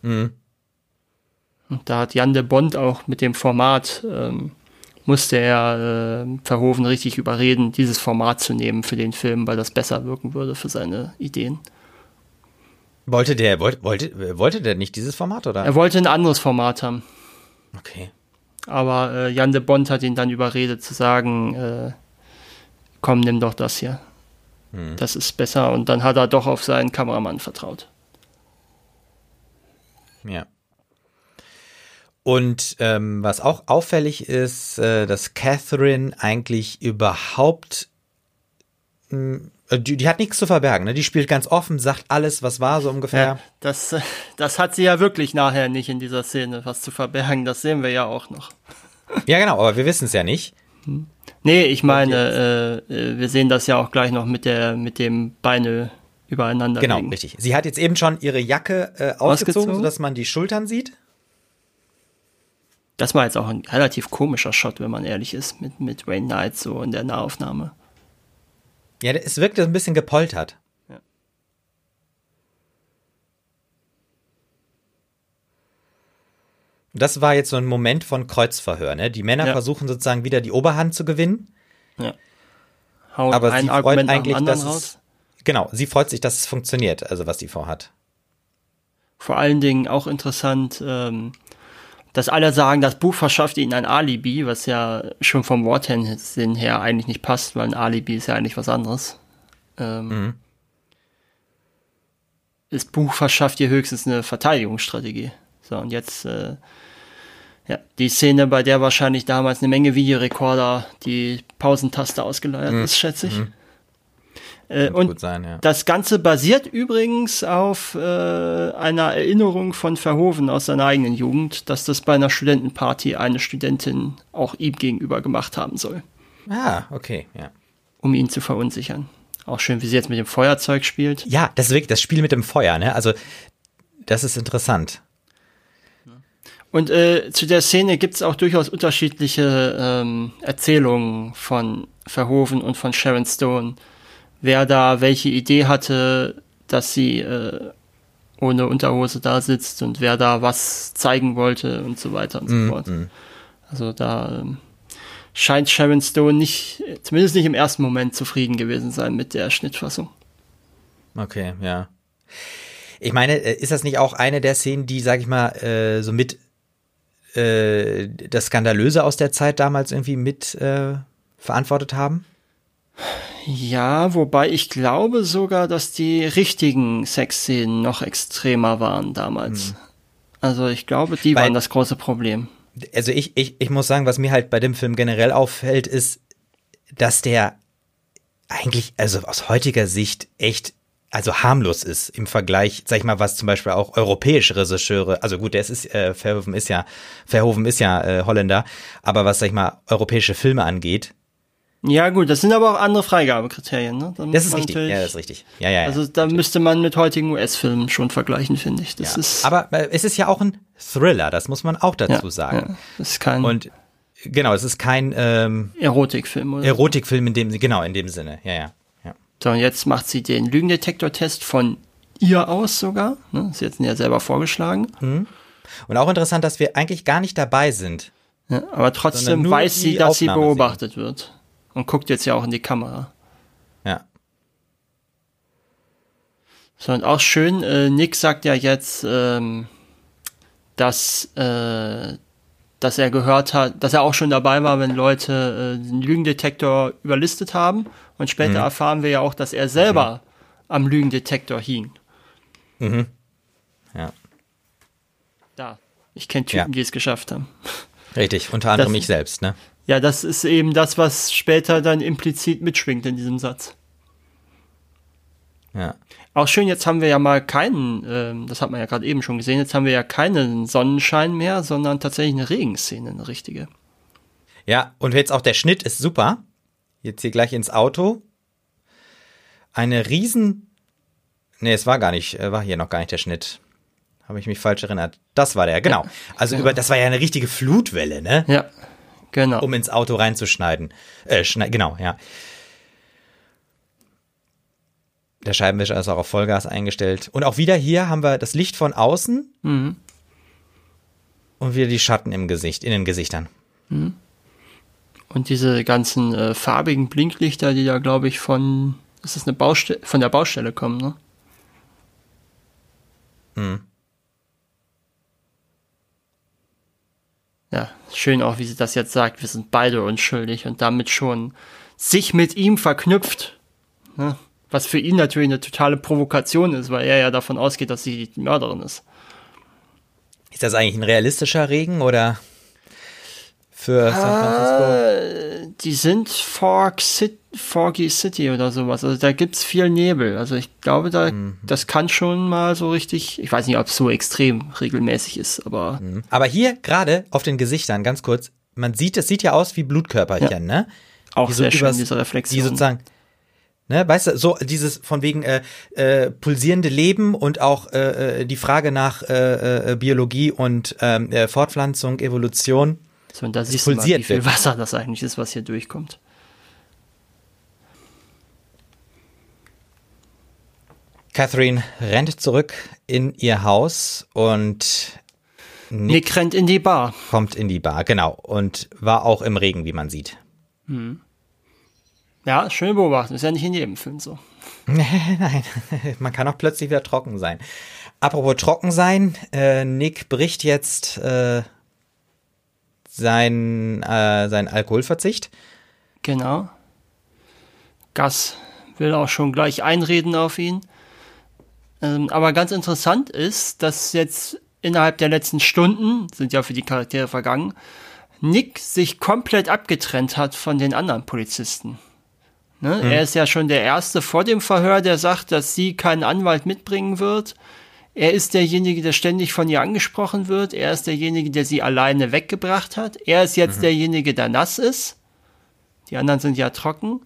Mhm. Und da hat Jan de Bond auch mit dem Format, ähm, musste er äh, Verhoeven richtig überreden, dieses Format zu nehmen für den Film, weil das besser wirken würde für seine Ideen. Wollte der, wollte, wollte, wollte der nicht dieses Format, oder? Er wollte ein anderes Format haben. Okay. Aber äh, Jan de Bond hat ihn dann überredet zu sagen, äh, komm, nimm doch das hier. Hm. Das ist besser. Und dann hat er doch auf seinen Kameramann vertraut. Ja. Und ähm, was auch auffällig ist, äh, dass Catherine eigentlich überhaupt mh, hm, äh, die, die, hat nichts zu verbergen, ne? Die spielt ganz offen, sagt alles, was war, so ungefähr. Ja, das, das hat sie ja wirklich nachher nicht in dieser Szene, was zu verbergen. Das sehen wir ja auch noch. Ja, genau, aber wir wissen es ja nicht. Hm. Nee, ich meine, äh, äh, wir sehen das ja auch gleich noch mit der, mit dem Beine übereinander. Genau, liegen. richtig. Sie hat jetzt eben schon ihre Jacke äh, ausgezogen, ausgezogen, sodass man die Schultern sieht. Das war jetzt auch ein relativ komischer Shot, wenn man ehrlich ist, mit, mit Wayne Knight so in der Nahaufnahme. Ja, es wirkte ein bisschen gepoltert. Das war jetzt so ein Moment von Kreuzverhör, ne? Die Männer ja. versuchen sozusagen wieder die Oberhand zu gewinnen. Ja. Haut aber sie Argument freut eigentlich, dass es, genau, sie freut sich, dass es funktioniert, also was die vorhat. Vor allen Dingen auch interessant, ähm, dass alle sagen, das Buch verschafft ihnen ein Alibi, was ja schon vom Wortsinn her eigentlich nicht passt, weil ein Alibi ist ja eigentlich was anderes. Ähm, mhm. Das Buch verschafft ihr höchstens eine Verteidigungsstrategie. So, und jetzt, äh, ja, die Szene, bei der wahrscheinlich damals eine Menge Videorekorder die Pausentaste ausgeleiert mhm. ist, schätze ich. Mhm. Äh, und sein, ja. das Ganze basiert übrigens auf äh, einer Erinnerung von Verhoeven aus seiner eigenen Jugend, dass das bei einer Studentenparty eine Studentin auch ihm gegenüber gemacht haben soll. Ah, okay, ja. Um ihn zu verunsichern. Auch schön, wie sie jetzt mit dem Feuerzeug spielt. Ja, das ist wirklich das Spiel mit dem Feuer, ne? Also, das ist interessant. Und äh, zu der Szene gibt es auch durchaus unterschiedliche ähm, Erzählungen von Verhoeven und von Sharon Stone wer da welche Idee hatte, dass sie äh, ohne Unterhose da sitzt und wer da was zeigen wollte und so weiter und so mm, fort. Mm. Also da ähm, scheint Sharon Stone nicht, zumindest nicht im ersten Moment zufrieden gewesen sein mit der Schnittfassung. Okay, ja. Ich meine, äh, ist das nicht auch eine der Szenen, die, sag ich mal, äh, so mit äh, das Skandalöse aus der Zeit damals irgendwie mit äh, verantwortet haben? Ja, wobei ich glaube sogar, dass die richtigen Sexszenen noch extremer waren damals. Hm. Also ich glaube, die Weil, waren das große Problem. Also ich, ich, ich muss sagen, was mir halt bei dem Film generell auffällt, ist, dass der eigentlich, also aus heutiger Sicht echt also harmlos ist im Vergleich, sag ich mal, was zum Beispiel auch europäische Regisseure, also gut, der ist, äh, Verhoeven ist ja, Verhoeven ist ja äh, Holländer, aber was, sag ich mal, europäische Filme angeht, ja, gut, das sind aber auch andere Freigabekriterien. Ne? das ist richtig. Ja, das ist richtig. Ja, ja, ja. Also da richtig. müsste man mit heutigen US-Filmen schon vergleichen, finde ich. Das ja. ist aber äh, es ist ja auch ein Thriller, das muss man auch dazu ja, sagen. Ja, das ist kein Und genau, es ist kein ähm, Erotikfilm. Oder Erotikfilm in dem genau in dem Sinne. Ja, ja. So, und jetzt macht sie den Lügendetektor-Test von ihr aus sogar. Ne? Sie hat ihn ja selber vorgeschlagen. Mhm. Und auch interessant, dass wir eigentlich gar nicht dabei sind. Ja, aber trotzdem weiß sie, dass Aufnahme sie beobachtet sehen. wird und guckt jetzt ja auch in die Kamera. Ja. So, und auch schön, äh, Nick sagt ja jetzt, ähm, dass, äh, dass er gehört hat, dass er auch schon dabei war, wenn Leute äh, den Lügendetektor überlistet haben. Und später mhm. erfahren wir ja auch, dass er selber mhm. am Lügendetektor hing. Mhm. Ja. Da. Ich kenne Typen, ja. die es geschafft haben. Richtig, unter anderem das, mich selbst, ne? Ja, das ist eben das, was später dann implizit mitschwingt in diesem Satz. Ja. Auch schön, jetzt haben wir ja mal keinen, ähm, das hat man ja gerade eben schon gesehen, jetzt haben wir ja keinen Sonnenschein mehr, sondern tatsächlich eine Regenszene, eine richtige. Ja, und jetzt auch der Schnitt ist super. Jetzt hier gleich ins Auto. Eine riesen. Nee, es war gar nicht, äh, war hier noch gar nicht der Schnitt. Habe ich mich falsch erinnert. Das war der, genau. Also über, das war ja eine richtige Flutwelle, ne? Ja. Genau. Um ins Auto reinzuschneiden. Äh, schneid, genau, ja. Der Scheibenwischer ist auch auf Vollgas eingestellt. Und auch wieder hier haben wir das Licht von außen. Mhm. und wieder die Schatten im Gesicht, in den Gesichtern. Mhm. Und diese ganzen äh, farbigen Blinklichter, die da, glaube ich, von, ist das eine Baustelle, von der Baustelle kommen, ne? Mhm. Ja, schön auch, wie sie das jetzt sagt, wir sind beide unschuldig und damit schon sich mit ihm verknüpft. Ne? Was für ihn natürlich eine totale Provokation ist, weil er ja davon ausgeht, dass sie die Mörderin ist. Ist das eigentlich ein realistischer Regen oder für San Francisco? Äh, die sind Fog City, Foggy City oder sowas. Also da gibt's viel Nebel. Also ich glaube, da mhm. das kann schon mal so richtig. Ich weiß nicht, ob es so extrem regelmäßig ist, aber. Mhm. Aber hier gerade auf den Gesichtern, ganz kurz, man sieht, es sieht ja aus wie Blutkörperchen, ja. ne? Auch die sehr so schön, diese Reflexion. Die sozusagen Ne, weißt du, so dieses von wegen äh, äh, pulsierende Leben und auch äh, äh die Frage nach äh, äh, Biologie und ähm, äh, Fortpflanzung, Evolution. So, und da siehst du mal, wie viel Wasser das eigentlich ist, was hier durchkommt. Catherine rennt zurück in ihr Haus und Nick, Nick rennt in die Bar. Kommt in die Bar, genau. Und war auch im Regen, wie man sieht. Hm. Ja, schön beobachten. Ist ja nicht in jedem Film so. Nein, man kann auch plötzlich wieder trocken sein. Apropos trocken sein, äh, Nick bricht jetzt äh, sein, äh, sein Alkoholverzicht. Genau. Gas will auch schon gleich einreden auf ihn. Ähm, aber ganz interessant ist, dass jetzt innerhalb der letzten Stunden, sind ja für die Charaktere vergangen, Nick sich komplett abgetrennt hat von den anderen Polizisten. Ne? Mhm. Er ist ja schon der Erste vor dem Verhör, der sagt, dass sie keinen Anwalt mitbringen wird. Er ist derjenige, der ständig von ihr angesprochen wird. Er ist derjenige, der sie alleine weggebracht hat. Er ist jetzt mhm. derjenige, der nass ist. Die anderen sind ja trocken.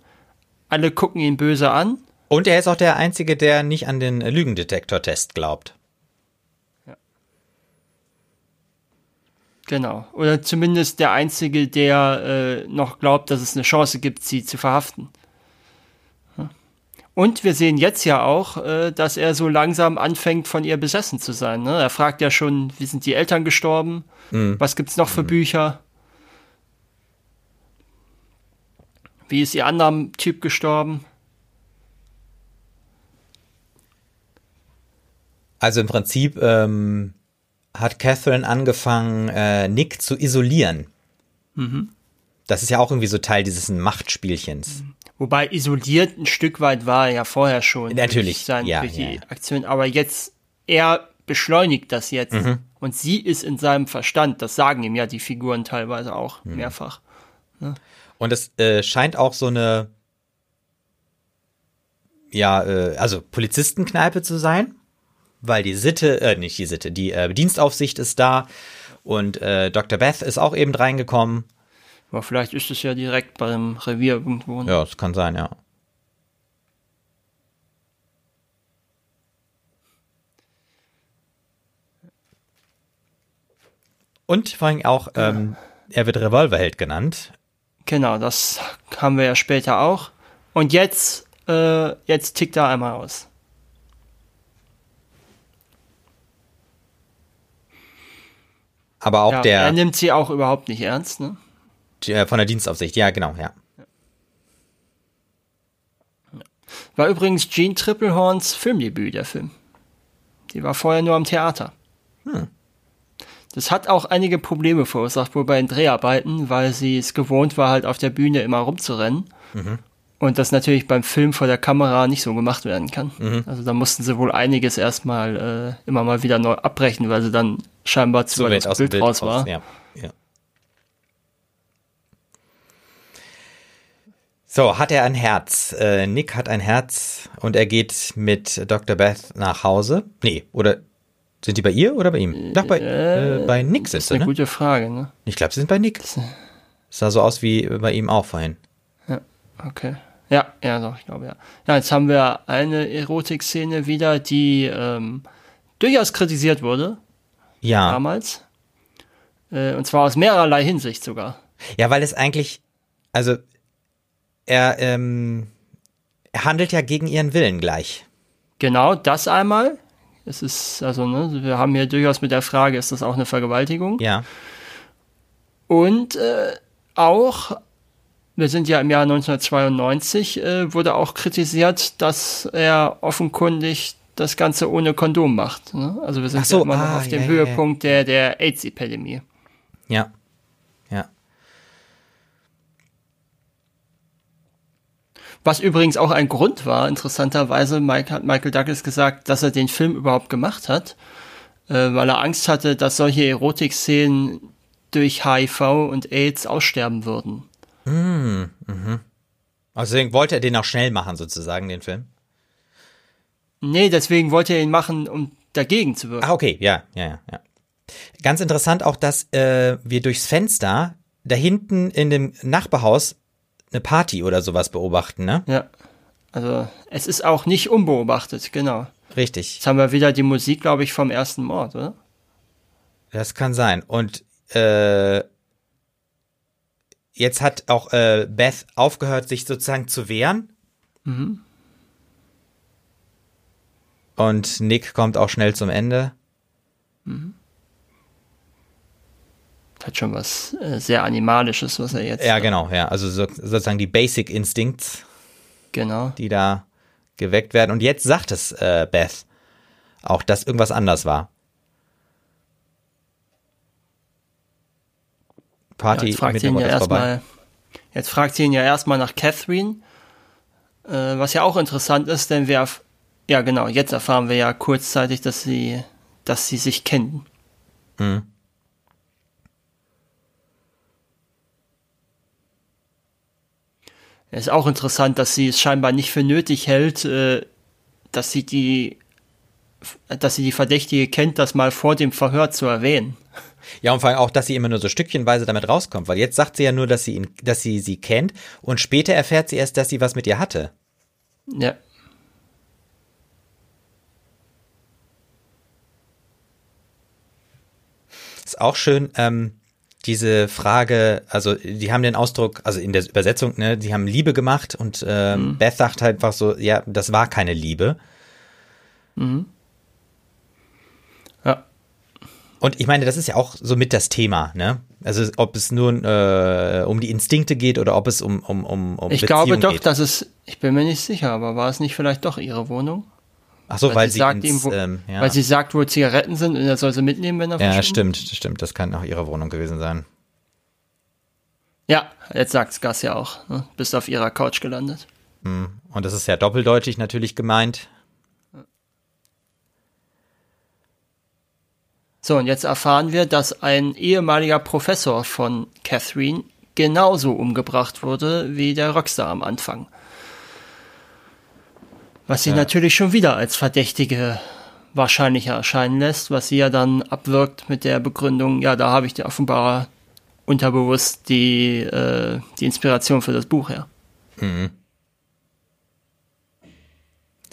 Alle gucken ihn böse an. Und er ist auch der Einzige, der nicht an den Lügendetektor-Test glaubt. Ja. Genau. Oder zumindest der Einzige, der äh, noch glaubt, dass es eine Chance gibt, sie zu verhaften. Und wir sehen jetzt ja auch, äh, dass er so langsam anfängt, von ihr besessen zu sein. Ne? Er fragt ja schon, wie sind die Eltern gestorben? Mhm. Was gibt's noch für mhm. Bücher? Wie ist ihr anderer Typ gestorben? Also im Prinzip ähm, hat Catherine angefangen, äh, Nick zu isolieren. Mhm. Das ist ja auch irgendwie so Teil dieses Machtspielchens. Mhm. Wobei isoliert ein Stück weit war er ja vorher schon. Natürlich. Durch, sein, ja, durch die ja. Aktion. Aber jetzt, er beschleunigt das jetzt. Mhm. Und sie ist in seinem Verstand. Das sagen ihm ja die Figuren teilweise auch mhm. mehrfach. Ja. Und es äh, scheint auch so eine, ja, äh, also Polizistenkneipe zu sein. Weil die Sitte, äh, nicht die Sitte, die äh, Dienstaufsicht ist da. Und äh, Dr. Beth ist auch eben reingekommen. Aber vielleicht ist es ja direkt beim Revier irgendwo. Ne? Ja, das kann sein, ja. Und vor allem auch, ähm, er wird Revolverheld genannt. Genau, das haben wir ja später auch. Und jetzt, äh, jetzt tickt er einmal aus. Aber auch ja, der. Er nimmt sie auch überhaupt nicht ernst, ne? Äh, von der Dienstaufsicht, ja, genau, ja. War übrigens Gene Triplehorns Filmdebüt, der Film. Die war vorher nur am Theater. Hm. Das hat auch einige Probleme verursacht, wohl bei den Dreharbeiten, weil sie es gewohnt war, halt auf der Bühne immer rumzurennen. Mhm. Und das natürlich beim Film vor der Kamera nicht so gemacht werden kann. Mhm. Also da mussten sie wohl einiges erstmal äh, immer mal wieder neu abbrechen, weil sie dann scheinbar zu weit aus Bild, Bild raus war. Ja. So, hat er ein Herz? Äh, Nick hat ein Herz und er geht mit Dr. Beth nach Hause. Nee, oder sind die bei ihr oder bei ihm? Doch, bei, äh, bei Nick sind sie. Das ist eine ne? gute Frage, ne? Ich glaube, sie sind bei Nick. Sah so aus wie bei ihm auch vorhin. Ja, okay. Ja, ja, doch, ich glaube, ja. Ja, jetzt haben wir eine Erotik-Szene wieder, die ähm, durchaus kritisiert wurde. Ja. Damals. Äh, und zwar aus mehrerlei Hinsicht sogar. Ja, weil es eigentlich, also er, ähm, er handelt ja gegen ihren Willen gleich. Genau, das einmal. Es ist, also, ne, wir haben hier durchaus mit der Frage, ist das auch eine Vergewaltigung? Ja. Und äh, auch, wir sind ja im Jahr 1992, äh, wurde auch kritisiert, dass er offenkundig das Ganze ohne Kondom macht. Ne? Also wir sind so, ja immer ah, noch auf dem ja, Höhepunkt ja, der, der AIDS-Epidemie. Ja. Ja. Was übrigens auch ein Grund war, interessanterweise, Mike, hat Michael Douglas gesagt, dass er den Film überhaupt gemacht hat, äh, weil er Angst hatte, dass solche Erotikszenen durch HIV und AIDS aussterben würden. Mm, mhm. Also deswegen wollte er den auch schnell machen, sozusagen, den Film? Nee, deswegen wollte er ihn machen, um dagegen zu wirken. Ah, okay, ja, ja, ja. ja. Ganz interessant auch, dass äh, wir durchs Fenster da hinten in dem Nachbarhaus eine Party oder sowas beobachten, ne? Ja. Also es ist auch nicht unbeobachtet, genau. Richtig. Jetzt haben wir wieder die Musik, glaube ich, vom ersten Mord, oder? Das kann sein. Und äh, jetzt hat auch äh, Beth aufgehört, sich sozusagen zu wehren. Mhm. Und Nick kommt auch schnell zum Ende. Mhm. Hat schon was äh, sehr Animalisches, was er jetzt. Ja, genau, ja. Also so, sozusagen die Basic Instincts. Genau. Die da geweckt werden. Und jetzt sagt es äh, Beth auch, dass irgendwas anders war. Party ja, jetzt fragt sie ihn ja erstmal. Jetzt fragt sie ihn ja erstmal nach Catherine, äh, was ja auch interessant ist, denn wir, ja genau, jetzt erfahren wir ja kurzzeitig, dass sie, dass sie sich kennen. Mhm. Ist auch interessant, dass sie es scheinbar nicht für nötig hält, äh, dass sie die, dass sie die Verdächtige kennt, das mal vor dem Verhör zu erwähnen. Ja, und vor allem auch, dass sie immer nur so stückchenweise damit rauskommt, weil jetzt sagt sie ja nur, dass sie ihn, dass sie sie kennt und später erfährt sie erst, dass sie was mit ihr hatte. Ja. Ist auch schön, ähm, diese Frage, also die haben den Ausdruck, also in der Übersetzung, ne, die haben Liebe gemacht und äh, mhm. Beth sagt halt einfach so, ja, das war keine Liebe. Mhm. Ja. Und ich meine, das ist ja auch so mit das Thema, ne? Also ob es nur äh, um die Instinkte geht oder ob es um um um, um Ich Beziehung glaube doch, geht. dass es, ich bin mir nicht sicher, aber war es nicht vielleicht doch ihre Wohnung? Ach so, weil, weil sie, sagt ins, ihm, wo, ähm, ja. weil sie sagt, wo Zigaretten sind und er soll sie mitnehmen, wenn er Ja, stimmt, stimmt. Das kann auch ihre Wohnung gewesen sein. Ja, jetzt sagt's Gas ja auch. Ne? Bist auf ihrer Couch gelandet. Hm. Und das ist ja doppeldeutig natürlich gemeint. So, und jetzt erfahren wir, dass ein ehemaliger Professor von Catherine genauso umgebracht wurde wie der Rockstar am Anfang. Was sie ja. natürlich schon wieder als Verdächtige wahrscheinlicher erscheinen lässt, was sie ja dann abwirkt mit der Begründung, ja, da habe ich dir offenbar unterbewusst die, äh, die Inspiration für das Buch her. Mhm.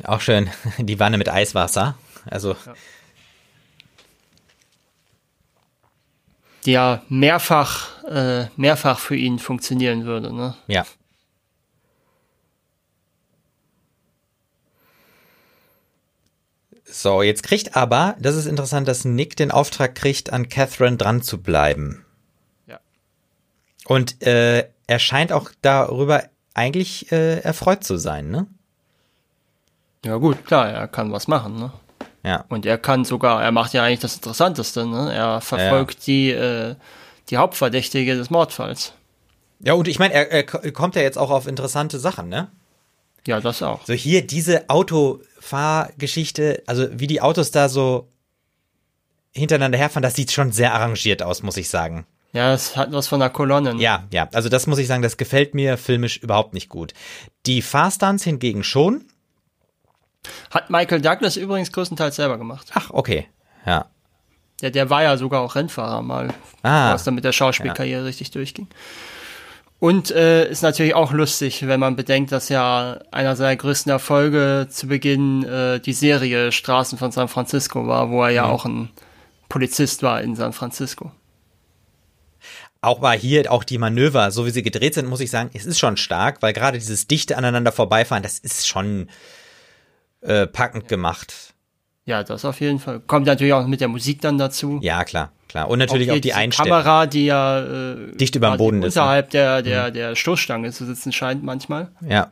Auch schön, die Wanne mit Eiswasser. Also. Ja. Die ja mehrfach, äh, mehrfach für ihn funktionieren würde, ne? Ja. So, jetzt kriegt aber, das ist interessant, dass Nick den Auftrag kriegt, an Catherine dran zu bleiben. Ja. Und äh, er scheint auch darüber eigentlich äh, erfreut zu sein, ne? Ja gut, klar, er kann was machen, ne? Ja. Und er kann sogar, er macht ja eigentlich das Interessanteste, ne? Er verfolgt ja. die, äh, die Hauptverdächtige des Mordfalls. Ja, und ich meine, er, er kommt ja jetzt auch auf interessante Sachen, ne? Ja, das auch. So hier diese Autofahrgeschichte, also wie die Autos da so hintereinander herfahren, das sieht schon sehr arrangiert aus, muss ich sagen. Ja, es hat was von der Kolonne. Ne? Ja, ja, also das muss ich sagen, das gefällt mir filmisch überhaupt nicht gut. Die Fahrstunts hingegen schon. Hat Michael Douglas übrigens größtenteils selber gemacht. Ach, okay, ja. Der, der war ja sogar auch Rennfahrer mal, ah, was dann mit der Schauspielkarriere ja. richtig durchging. Und äh, ist natürlich auch lustig, wenn man bedenkt, dass ja einer seiner größten Erfolge zu Beginn äh, die Serie Straßen von San Francisco war, wo er ja mhm. auch ein Polizist war in San Francisco. Auch war hier auch die Manöver, so wie sie gedreht sind, muss ich sagen, es ist schon stark, weil gerade dieses dichte aneinander vorbeifahren, das ist schon äh, packend ja. gemacht. Ja, das auf jeden Fall. Kommt natürlich auch mit der Musik dann dazu. Ja, klar, klar. Und natürlich auch, auch die Einstellung. Kamera, die ja äh, dicht über dem Boden ist. Ne? Unterhalb der, der, mhm. der Stoßstange zu sitzen scheint manchmal. Ja.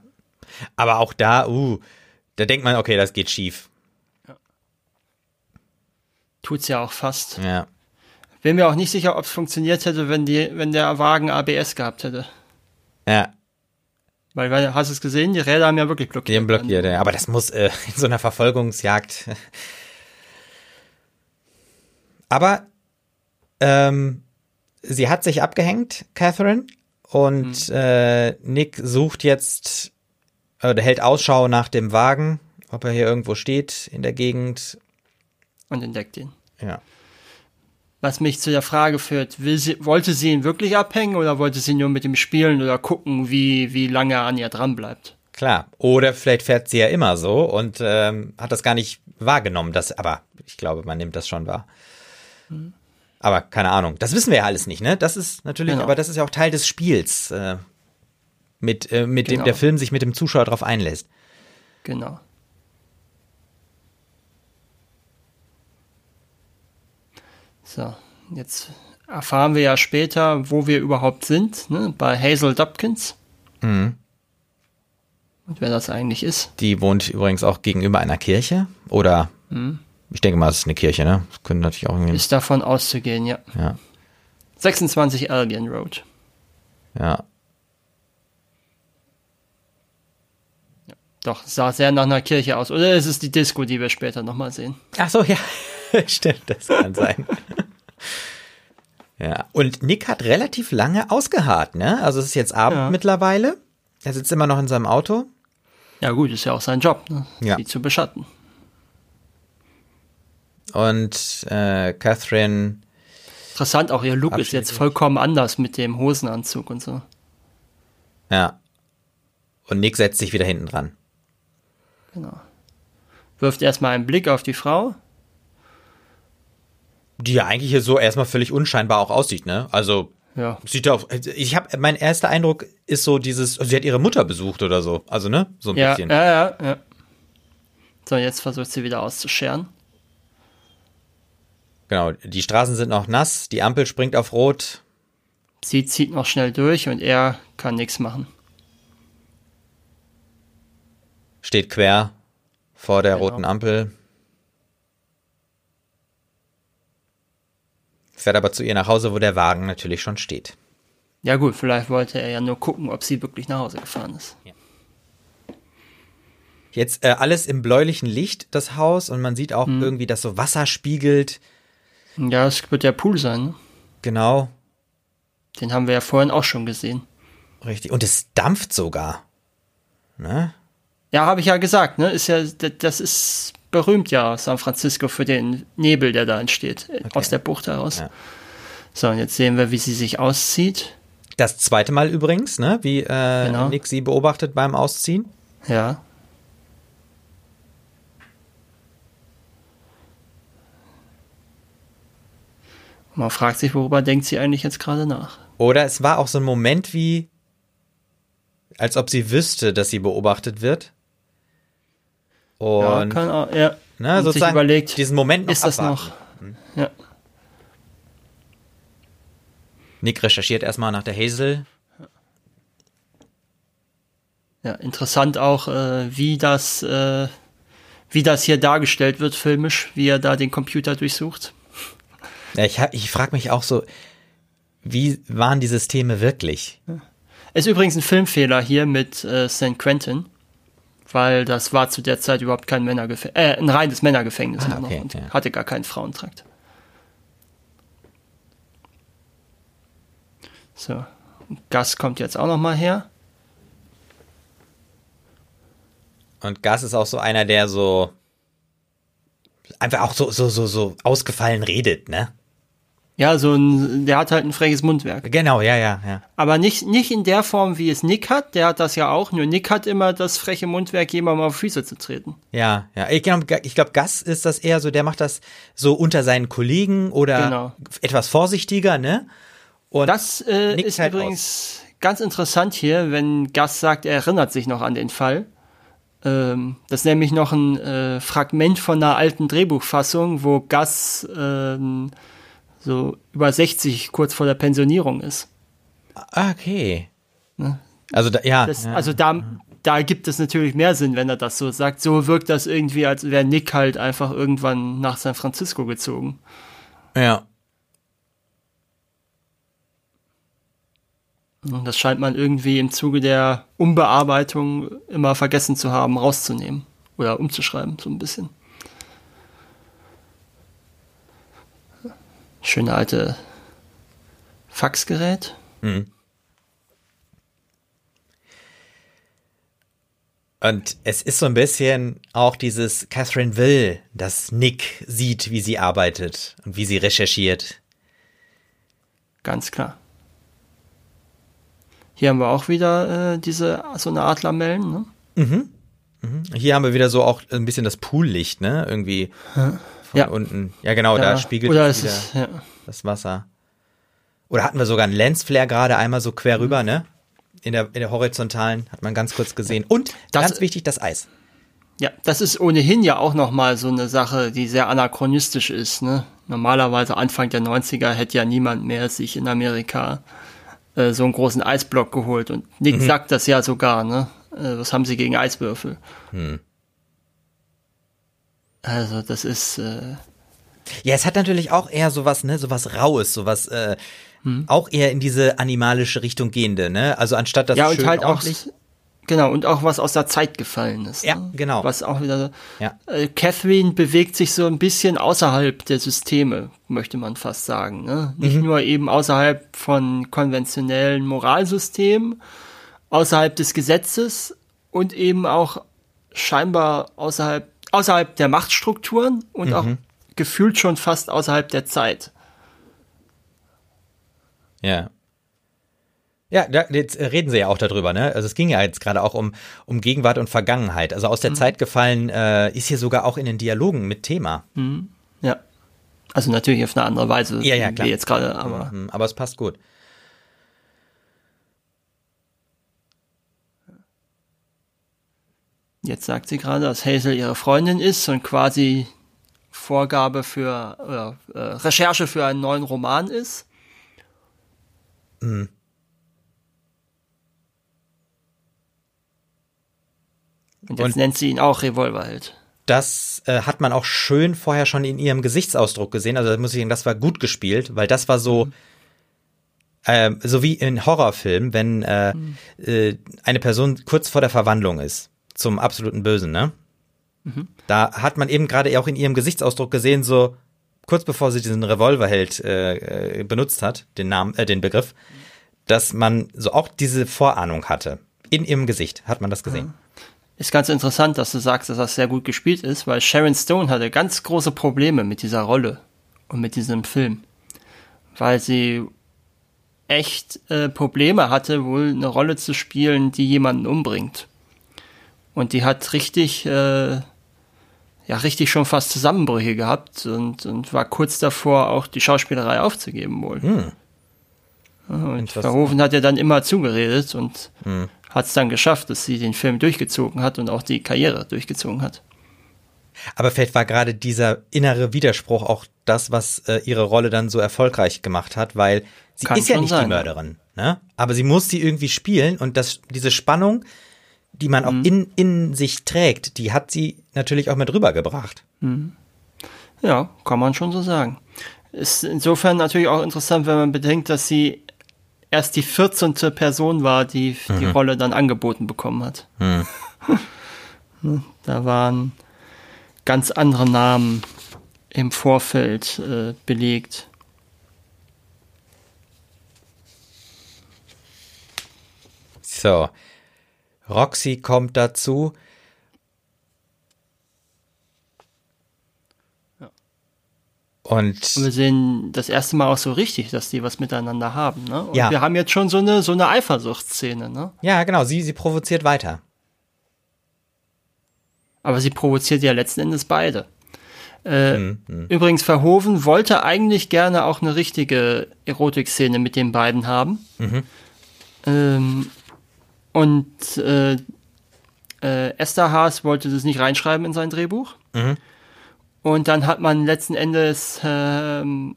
Aber auch da, uh, da denkt man, okay, das geht schief. Ja. Tut's ja auch fast. Ja. Bin mir auch nicht sicher, ob es funktioniert hätte, wenn die, wenn der Wagen ABS gehabt hätte. Ja. Weil, weil, hast du es gesehen? Die Räder haben ja wirklich blockiert. Die haben blockiert, ja. Aber das muss äh, in so einer Verfolgungsjagd. Aber ähm, sie hat sich abgehängt, Catherine, und mhm. äh, Nick sucht jetzt oder hält Ausschau nach dem Wagen, ob er hier irgendwo steht in der Gegend. Und entdeckt ihn. Ja. Was mich zu der Frage führt, sie, wollte sie ihn wirklich abhängen oder wollte sie nur mit ihm spielen oder gucken, wie, wie lange er an ihr dran bleibt? Klar. Oder vielleicht fährt sie ja immer so und ähm, hat das gar nicht wahrgenommen. Das, aber ich glaube, man nimmt das schon wahr. Mhm. Aber keine Ahnung. Das wissen wir ja alles nicht, ne? Das ist natürlich, genau. aber das ist ja auch Teil des Spiels, äh, mit, äh, mit genau. dem der Film sich mit dem Zuschauer darauf einlässt. Genau. So, jetzt erfahren wir ja später, wo wir überhaupt sind, ne? bei Hazel Dopkins. Mhm. Und wer das eigentlich ist. Die wohnt übrigens auch gegenüber einer Kirche oder mhm. Ich denke mal, es ist eine Kirche, ne? Das können natürlich auch irgendwie. Ist davon auszugehen, ja. Ja. 26 Albion Road. Ja. ja. Doch, sah sehr nach einer Kirche aus. Oder ist es die Disco, die wir später nochmal sehen? Ach so, ja. Stimmt, das kann sein. ja, und Nick hat relativ lange ausgeharrt, ne? Also es ist jetzt Abend ja. mittlerweile. Er sitzt immer noch in seinem Auto. Ja gut, ist ja auch sein Job, ne? Ja. sie zu beschatten. Und äh, Catherine. Interessant, auch ihr Look ist jetzt vollkommen anders mit dem Hosenanzug und so. Ja. Und Nick setzt sich wieder hinten dran. Genau. Wirft erstmal einen Blick auf die Frau die ja eigentlich hier so erstmal völlig unscheinbar auch aussieht, ne? Also ja. sieht auch. Ich habe mein erster Eindruck ist so dieses, sie hat ihre Mutter besucht oder so, also ne, so ein ja, bisschen. Ja, ja, ja. So, jetzt versucht sie wieder auszuscheren. Genau, die Straßen sind noch nass, die Ampel springt auf Rot. Sie zieht noch schnell durch und er kann nichts machen. Steht quer vor der genau. roten Ampel. fährt aber zu ihr nach Hause, wo der Wagen natürlich schon steht. Ja gut, vielleicht wollte er ja nur gucken, ob sie wirklich nach Hause gefahren ist. Ja. Jetzt äh, alles im bläulichen Licht, das Haus, und man sieht auch hm. irgendwie, dass so Wasser spiegelt. Ja, es wird der Pool sein. Ne? Genau. Den haben wir ja vorhin auch schon gesehen. Richtig. Und es dampft sogar. Ne? Ja, habe ich ja gesagt, ne? Ist ja, das ist berühmt ja San Francisco für den Nebel, der da entsteht, äh, okay. aus der Bucht heraus. Ja. So, und jetzt sehen wir, wie sie sich auszieht. Das zweite Mal übrigens, ne? Wie äh, genau. Nick sie beobachtet beim Ausziehen. Ja. Man fragt sich, worüber denkt sie eigentlich jetzt gerade nach? Oder es war auch so ein Moment wie, als ob sie wüsste, dass sie beobachtet wird. Und ja, kann auch, ja. Ne, und sozusagen überlegt, diesen Moment noch ist das noch. Hm. Ja. Nick recherchiert erstmal nach der Hazel. Ja, interessant auch, äh, wie das, äh, wie das hier dargestellt wird, filmisch, wie er da den Computer durchsucht. Ja, ich, ich frage mich auch so, wie waren die Systeme wirklich? Ist übrigens ein Filmfehler hier mit äh, St. Quentin weil das war zu der Zeit überhaupt kein Männergefängnis, äh, ein reines Männergefängnis ah, okay, und ja. hatte gar keinen Frauentrakt. So, Gas kommt jetzt auch noch mal her. Und Gas ist auch so einer, der so einfach auch so so so so ausgefallen redet, ne? Ja, so ein, der hat halt ein freches Mundwerk. Genau, ja, ja, ja. Aber nicht, nicht in der Form, wie es Nick hat. Der hat das ja auch. Nur Nick hat immer das freche Mundwerk, jemandem auf Füße zu treten. Ja, ja. Ich glaube, ich glaub, Gus ist das eher so, der macht das so unter seinen Kollegen oder genau. etwas vorsichtiger, ne? Und das äh, ist halt übrigens aus. ganz interessant hier, wenn Gus sagt, er erinnert sich noch an den Fall. Ähm, das ist nämlich noch ein äh, Fragment von einer alten Drehbuchfassung, wo Gus ähm, so über 60 kurz vor der Pensionierung ist. Ah, okay. Ne? Also da, ja, das. Also da, da gibt es natürlich mehr Sinn, wenn er das so sagt. So wirkt das irgendwie, als wäre Nick halt einfach irgendwann nach San Francisco gezogen. Ja. Und das scheint man irgendwie im Zuge der Umbearbeitung immer vergessen zu haben, rauszunehmen oder umzuschreiben, so ein bisschen. Schöne alte Faxgerät. Mhm. Und es ist so ein bisschen auch dieses Catherine Will, dass Nick sieht, wie sie arbeitet und wie sie recherchiert. Ganz klar. Hier haben wir auch wieder äh, diese so eine Art Lamellen. Ne? Mhm. mhm. Hier haben wir wieder so auch ein bisschen das Poollicht, ne? Irgendwie von ja. unten. Ja, genau, ja. da spiegelt Oder wieder es, ja. das Wasser. Oder hatten wir sogar einen Lensflare gerade einmal so quer mhm. rüber, ne? In der, in der horizontalen hat man ganz kurz gesehen. Und das, ganz wichtig, das Eis. Ja, das ist ohnehin ja auch nochmal so eine Sache, die sehr anachronistisch ist. Ne? Normalerweise Anfang der 90er hätte ja niemand mehr sich in Amerika äh, so einen großen Eisblock geholt. Und Nick mhm. sagt das ja sogar, ne? Äh, was haben sie gegen Eiswürfel? Mhm. Also, das ist. Äh, ja, es hat natürlich auch eher sowas, ne, sowas Raues, sowas, äh, hm. auch eher in diese animalische Richtung gehende, ne? Also anstatt das ja, schön und halt ordentlich, auch Genau, und auch was aus der Zeit gefallen ist. Ja, ne? genau. Was auch wieder. Ja. Äh, Catherine bewegt sich so ein bisschen außerhalb der Systeme, möchte man fast sagen. Ne? Nicht mhm. nur eben außerhalb von konventionellen Moralsystemen, außerhalb des Gesetzes und eben auch scheinbar außerhalb, außerhalb der Machtstrukturen und mhm. auch gefühlt schon fast außerhalb der Zeit. Ja. Ja, da, jetzt reden sie ja auch darüber, ne? Also es ging ja jetzt gerade auch um, um Gegenwart und Vergangenheit. Also aus der mhm. Zeit gefallen äh, ist hier sogar auch in den Dialogen mit Thema. Mhm. Ja. Also natürlich auf eine andere Weise. Ja, ja, klar. Jetzt gerade, aber. Mhm, aber es passt gut. Jetzt sagt sie gerade, dass Hazel ihre Freundin ist und quasi Vorgabe für oder äh, Recherche für einen neuen Roman ist. Mhm. Und jetzt und nennt sie ihn auch Revolverheld. Das äh, hat man auch schön vorher schon in ihrem Gesichtsausdruck gesehen. Also da muss ich sagen, das war gut gespielt, weil das war so, mhm. äh, so wie in Horrorfilmen, wenn äh, mhm. äh, eine Person kurz vor der Verwandlung ist zum absoluten Bösen, ne? Mhm. Da hat man eben gerade auch in ihrem Gesichtsausdruck gesehen, so kurz bevor sie diesen Revolverheld äh, äh, benutzt hat, den Namen, äh, den Begriff, dass man so auch diese Vorahnung hatte. In ihrem Gesicht hat man das gesehen. Ist ganz interessant, dass du sagst, dass das sehr gut gespielt ist, weil Sharon Stone hatte ganz große Probleme mit dieser Rolle und mit diesem Film. Weil sie echt äh, Probleme hatte, wohl eine Rolle zu spielen, die jemanden umbringt. Und die hat richtig, äh, ja, richtig schon fast Zusammenbrüche gehabt und, und war kurz davor, auch die Schauspielerei aufzugeben wohl. Hm. Und Verhoeven hat ja dann immer zugeredet und hm hat es dann geschafft, dass sie den Film durchgezogen hat und auch die Karriere durchgezogen hat. Aber vielleicht war gerade dieser innere Widerspruch auch das, was äh, ihre Rolle dann so erfolgreich gemacht hat, weil sie Kann ist ja nicht sein, die Mörderin, ne? Aber sie muss sie irgendwie spielen und das, diese Spannung, die man auch mhm. in, in sich trägt, die hat sie natürlich auch mit rübergebracht. Mhm. Ja, kann man schon so sagen. Ist insofern natürlich auch interessant, wenn man bedenkt, dass sie erst die 14. Person war, die mhm. die Rolle dann angeboten bekommen hat. Mhm. Da waren ganz andere Namen im Vorfeld äh, belegt. So, Roxy kommt dazu. Und wir sehen das erste Mal auch so richtig, dass die was miteinander haben. Ne? Und ja. wir haben jetzt schon so eine, so eine Eifersuchtsszene. Ne? Ja, genau. Sie, sie provoziert weiter. Aber sie provoziert ja letzten Endes beide. Äh, hm, hm. Übrigens, Verhoeven wollte eigentlich gerne auch eine richtige Erotikszene mit den beiden haben. Mhm. Ähm, und äh, äh, Esther Haas wollte das nicht reinschreiben in sein Drehbuch. Mhm. Und dann hat man letzten Endes ähm,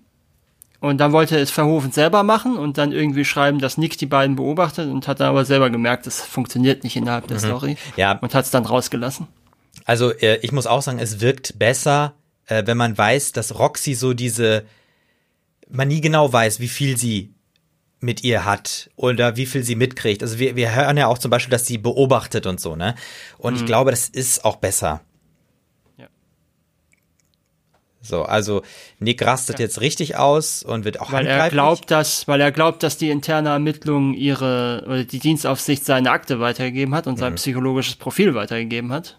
und dann wollte es Verhoeven selber machen und dann irgendwie schreiben, dass Nick die beiden beobachtet und hat dann aber selber gemerkt, das funktioniert nicht innerhalb der mhm. Story. Ja. Und hat es dann rausgelassen. Also äh, ich muss auch sagen, es wirkt besser, äh, wenn man weiß, dass Roxy so diese, man nie genau weiß, wie viel sie mit ihr hat oder wie viel sie mitkriegt. Also wir, wir hören ja auch zum Beispiel, dass sie beobachtet und so, ne? Und mhm. ich glaube, das ist auch besser. So, also Nick rastet ja. jetzt richtig aus und wird auch weil er glaubt, dass weil er glaubt, dass die interne Ermittlung ihre oder die Dienstaufsicht seine Akte weitergegeben hat und mhm. sein psychologisches Profil weitergegeben hat.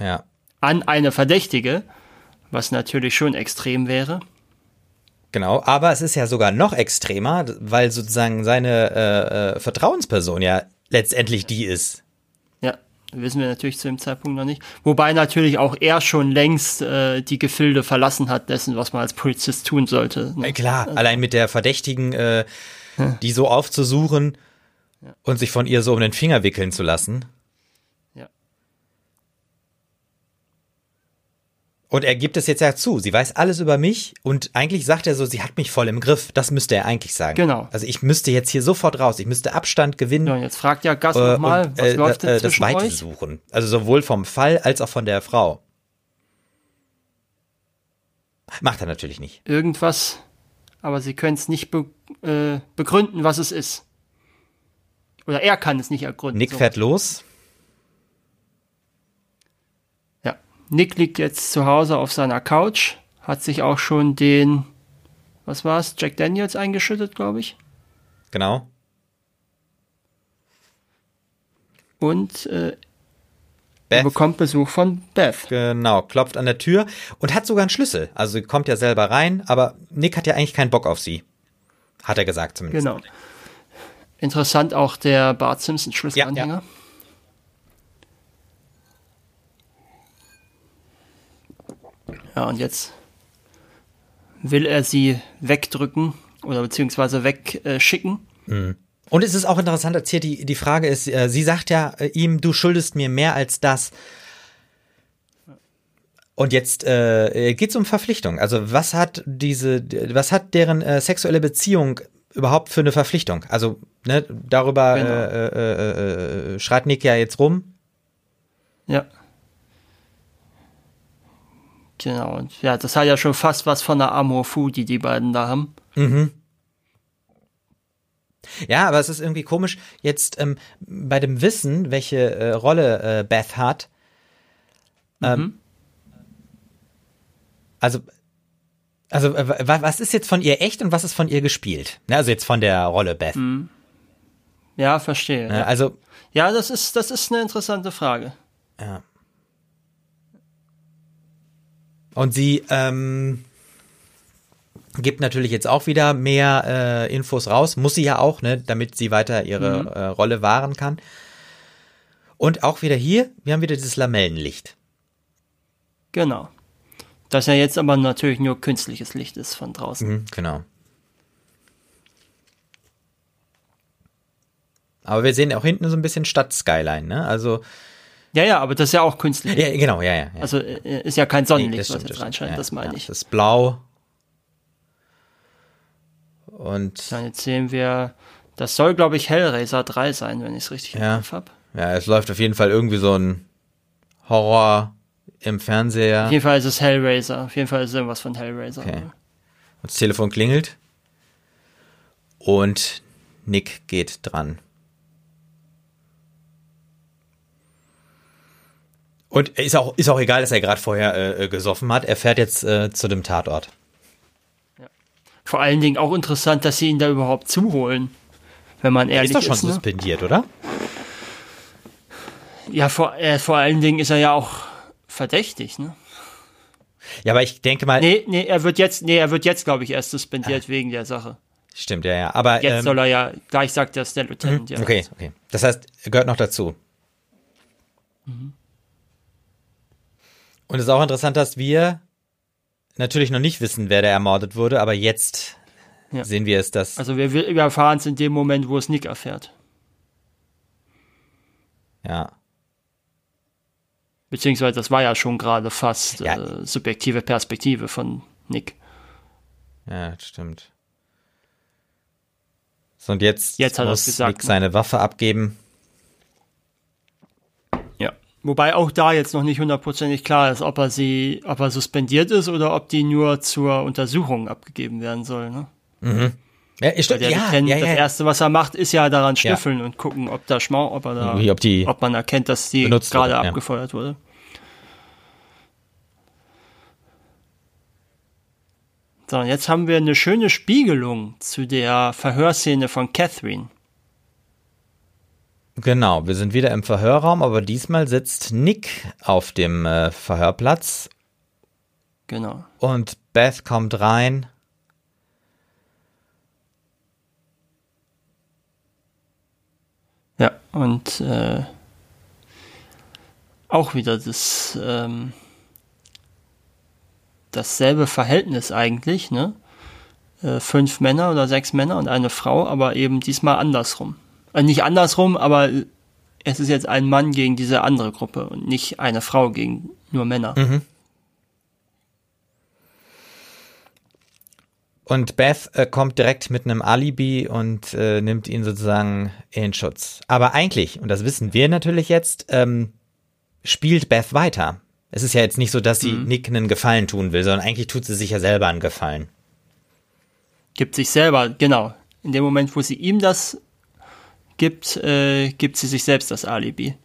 Ja. An eine Verdächtige, was natürlich schon extrem wäre. Genau, aber es ist ja sogar noch extremer, weil sozusagen seine äh, äh, Vertrauensperson ja letztendlich die ist, wissen wir natürlich zu dem Zeitpunkt noch nicht. Wobei natürlich auch er schon längst äh, die Gefilde verlassen hat dessen, was man als Polizist tun sollte. Ne? Klar, also, allein mit der Verdächtigen, äh, ja. die so aufzusuchen ja. und sich von ihr so um den Finger wickeln zu lassen. Und er gibt es jetzt ja zu. Sie weiß alles über mich und eigentlich sagt er so, sie hat mich voll im Griff. Das müsste er eigentlich sagen. Genau. Also ich müsste jetzt hier sofort raus. Ich müsste Abstand gewinnen. Ja, jetzt fragt ja Gast äh, nochmal, was äh, läuft denn äh, das Weite euch? suchen. Also sowohl vom Fall als auch von der Frau. Macht er natürlich nicht. Irgendwas, aber sie können es nicht be äh, begründen, was es ist. Oder er kann es nicht ergründen. Nick so. fährt los Nick liegt jetzt zu Hause auf seiner Couch, hat sich auch schon den, was war's, Jack Daniels eingeschüttet, glaube ich. Genau. Und äh, er bekommt Besuch von Beth. Genau, klopft an der Tür und hat sogar einen Schlüssel. Also sie kommt ja selber rein, aber Nick hat ja eigentlich keinen Bock auf sie. Hat er gesagt zumindest. Genau. Interessant auch der Bart Simpson Schlüsselanhänger. Ja, ja. Ja, und jetzt will er sie wegdrücken oder beziehungsweise wegschicken. Mhm. Und es ist auch interessant erzählt, die, die Frage ist, äh, sie sagt ja äh, ihm, du schuldest mir mehr als das. Und jetzt äh, geht es um Verpflichtung. Also was hat diese, was hat deren äh, sexuelle Beziehung überhaupt für eine Verpflichtung? Also ne, darüber genau. äh, äh, äh, schreit Nick ja jetzt rum. Ja. Genau, und ja, das hat ja schon fast was von der Amor Fu, die die beiden da haben. Mhm. Ja, aber es ist irgendwie komisch, jetzt ähm, bei dem Wissen, welche äh, Rolle äh, Beth hat, ähm, mhm. also, also äh, was ist jetzt von ihr echt und was ist von ihr gespielt? Ne, also jetzt von der Rolle Beth. Mhm. Ja, verstehe. Ne, ja, also, ja, das ist, das ist eine interessante Frage. Ja. Und sie ähm, gibt natürlich jetzt auch wieder mehr äh, Infos raus, muss sie ja auch, ne, damit sie weiter ihre mhm. äh, Rolle wahren kann. Und auch wieder hier, wir haben wieder dieses Lamellenlicht. Genau. Das ja jetzt aber natürlich nur künstliches Licht ist von draußen. Mhm, genau. Aber wir sehen auch hinten so ein bisschen Stadt-Skyline, ne? Also ja, ja, aber das ist ja auch künstlich. Ja, genau, ja, ja. ja. Also äh, ist ja kein Sonnenlicht, nee, stimmt, was jetzt reinscheint, ja, das meine ja, ich. Das ist blau. Und. Dann jetzt sehen wir, das soll, glaube ich, Hellraiser 3 sein, wenn ich es richtig im Kopf habe. Ja, es läuft auf jeden Fall irgendwie so ein Horror im Fernseher. Auf jeden Fall ist es Hellraiser. Auf jeden Fall ist es irgendwas von Hellraiser. Okay. Und das Telefon klingelt. Und Nick geht dran. Und ist auch, ist auch egal, dass er gerade vorher äh, gesoffen hat. Er fährt jetzt äh, zu dem Tatort. Ja. Vor allen Dingen auch interessant, dass sie ihn da überhaupt zuholen. Wenn man ehrlich ist. Er ist doch schon ne? suspendiert, oder? Ja, vor, äh, vor allen Dingen ist er ja auch verdächtig, ne? Ja, aber ich denke mal. Nee, nee, er wird jetzt, nee, er wird jetzt, glaube ich, erst suspendiert ah. wegen der Sache. Stimmt, ja, ja. Aber. Jetzt ähm, soll er ja, gleich sagt der Lieutenant, mhm. ja. Okay, okay. Das heißt, er gehört noch dazu. Mhm. Und es ist auch interessant, dass wir natürlich noch nicht wissen, wer da ermordet wurde, aber jetzt ja. sehen wir es, dass. Also wir, wir erfahren es in dem Moment, wo es Nick erfährt. Ja. Beziehungsweise das war ja schon gerade fast ja. äh, subjektive Perspektive von Nick. Ja, stimmt. So, und jetzt, jetzt hat muss Nick seine Waffe abgeben. Wobei auch da jetzt noch nicht hundertprozentig klar ist, ob er sie, ob er suspendiert ist oder ob die nur zur Untersuchung abgegeben werden soll. Ne? Mhm. Ja, ich, ja, ja, ja. Das erste, was er macht, ist ja daran schnüffeln und gucken, ob da Schmau, ob er da, ob, die ob man erkennt, dass die gerade abgefeuert wurde. So, und jetzt haben wir eine schöne Spiegelung zu der Verhörszene von Catherine. Genau, wir sind wieder im Verhörraum, aber diesmal sitzt Nick auf dem äh, Verhörplatz. Genau. Und Beth kommt rein Ja, und äh, auch wieder das ähm, dasselbe Verhältnis eigentlich, ne? Äh, fünf Männer oder sechs Männer und eine Frau, aber eben diesmal andersrum. Also nicht andersrum, aber es ist jetzt ein Mann gegen diese andere Gruppe und nicht eine Frau gegen nur Männer. Mhm. Und Beth äh, kommt direkt mit einem Alibi und äh, nimmt ihn sozusagen in Schutz. Aber eigentlich, und das wissen wir natürlich jetzt, ähm, spielt Beth weiter. Es ist ja jetzt nicht so, dass sie mhm. Nick einen Gefallen tun will, sondern eigentlich tut sie sich ja selber einen Gefallen. Gibt sich selber, genau. In dem Moment, wo sie ihm das gibt, äh, gibt sie sich selbst das Alibi.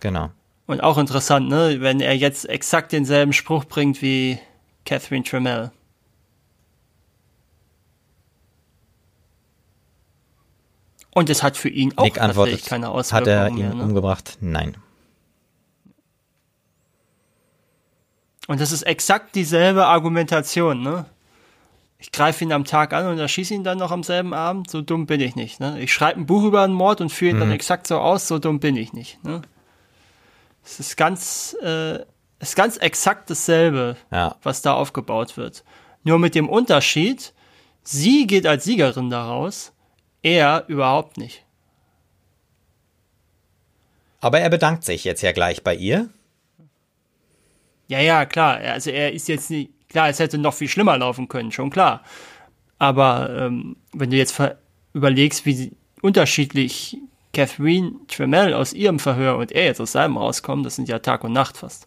Genau. Und auch interessant, ne, wenn er jetzt exakt denselben Spruch bringt wie Catherine Tremell. Und es hat für ihn auch Nick antwortet, keine Auswirkungen. Hat er ihn mehr, ne? umgebracht? Nein. Und das ist exakt dieselbe Argumentation, ne? Ich greife ihn am Tag an und erschieße ihn dann noch am selben Abend. So dumm bin ich nicht. Ne? Ich schreibe ein Buch über einen Mord und führe ihn mhm. dann exakt so aus. So dumm bin ich nicht. Ne? Es ist ganz, äh, es ist ganz exakt dasselbe, ja. was da aufgebaut wird. Nur mit dem Unterschied, sie geht als Siegerin daraus er überhaupt nicht. Aber er bedankt sich jetzt ja gleich bei ihr. Ja, ja, klar. Also er ist jetzt nicht, klar, es hätte noch viel schlimmer laufen können, schon klar. Aber ähm, wenn du jetzt überlegst, wie unterschiedlich Catherine Tremell aus ihrem Verhör und er jetzt aus seinem rauskommen, das sind ja Tag und Nacht fast.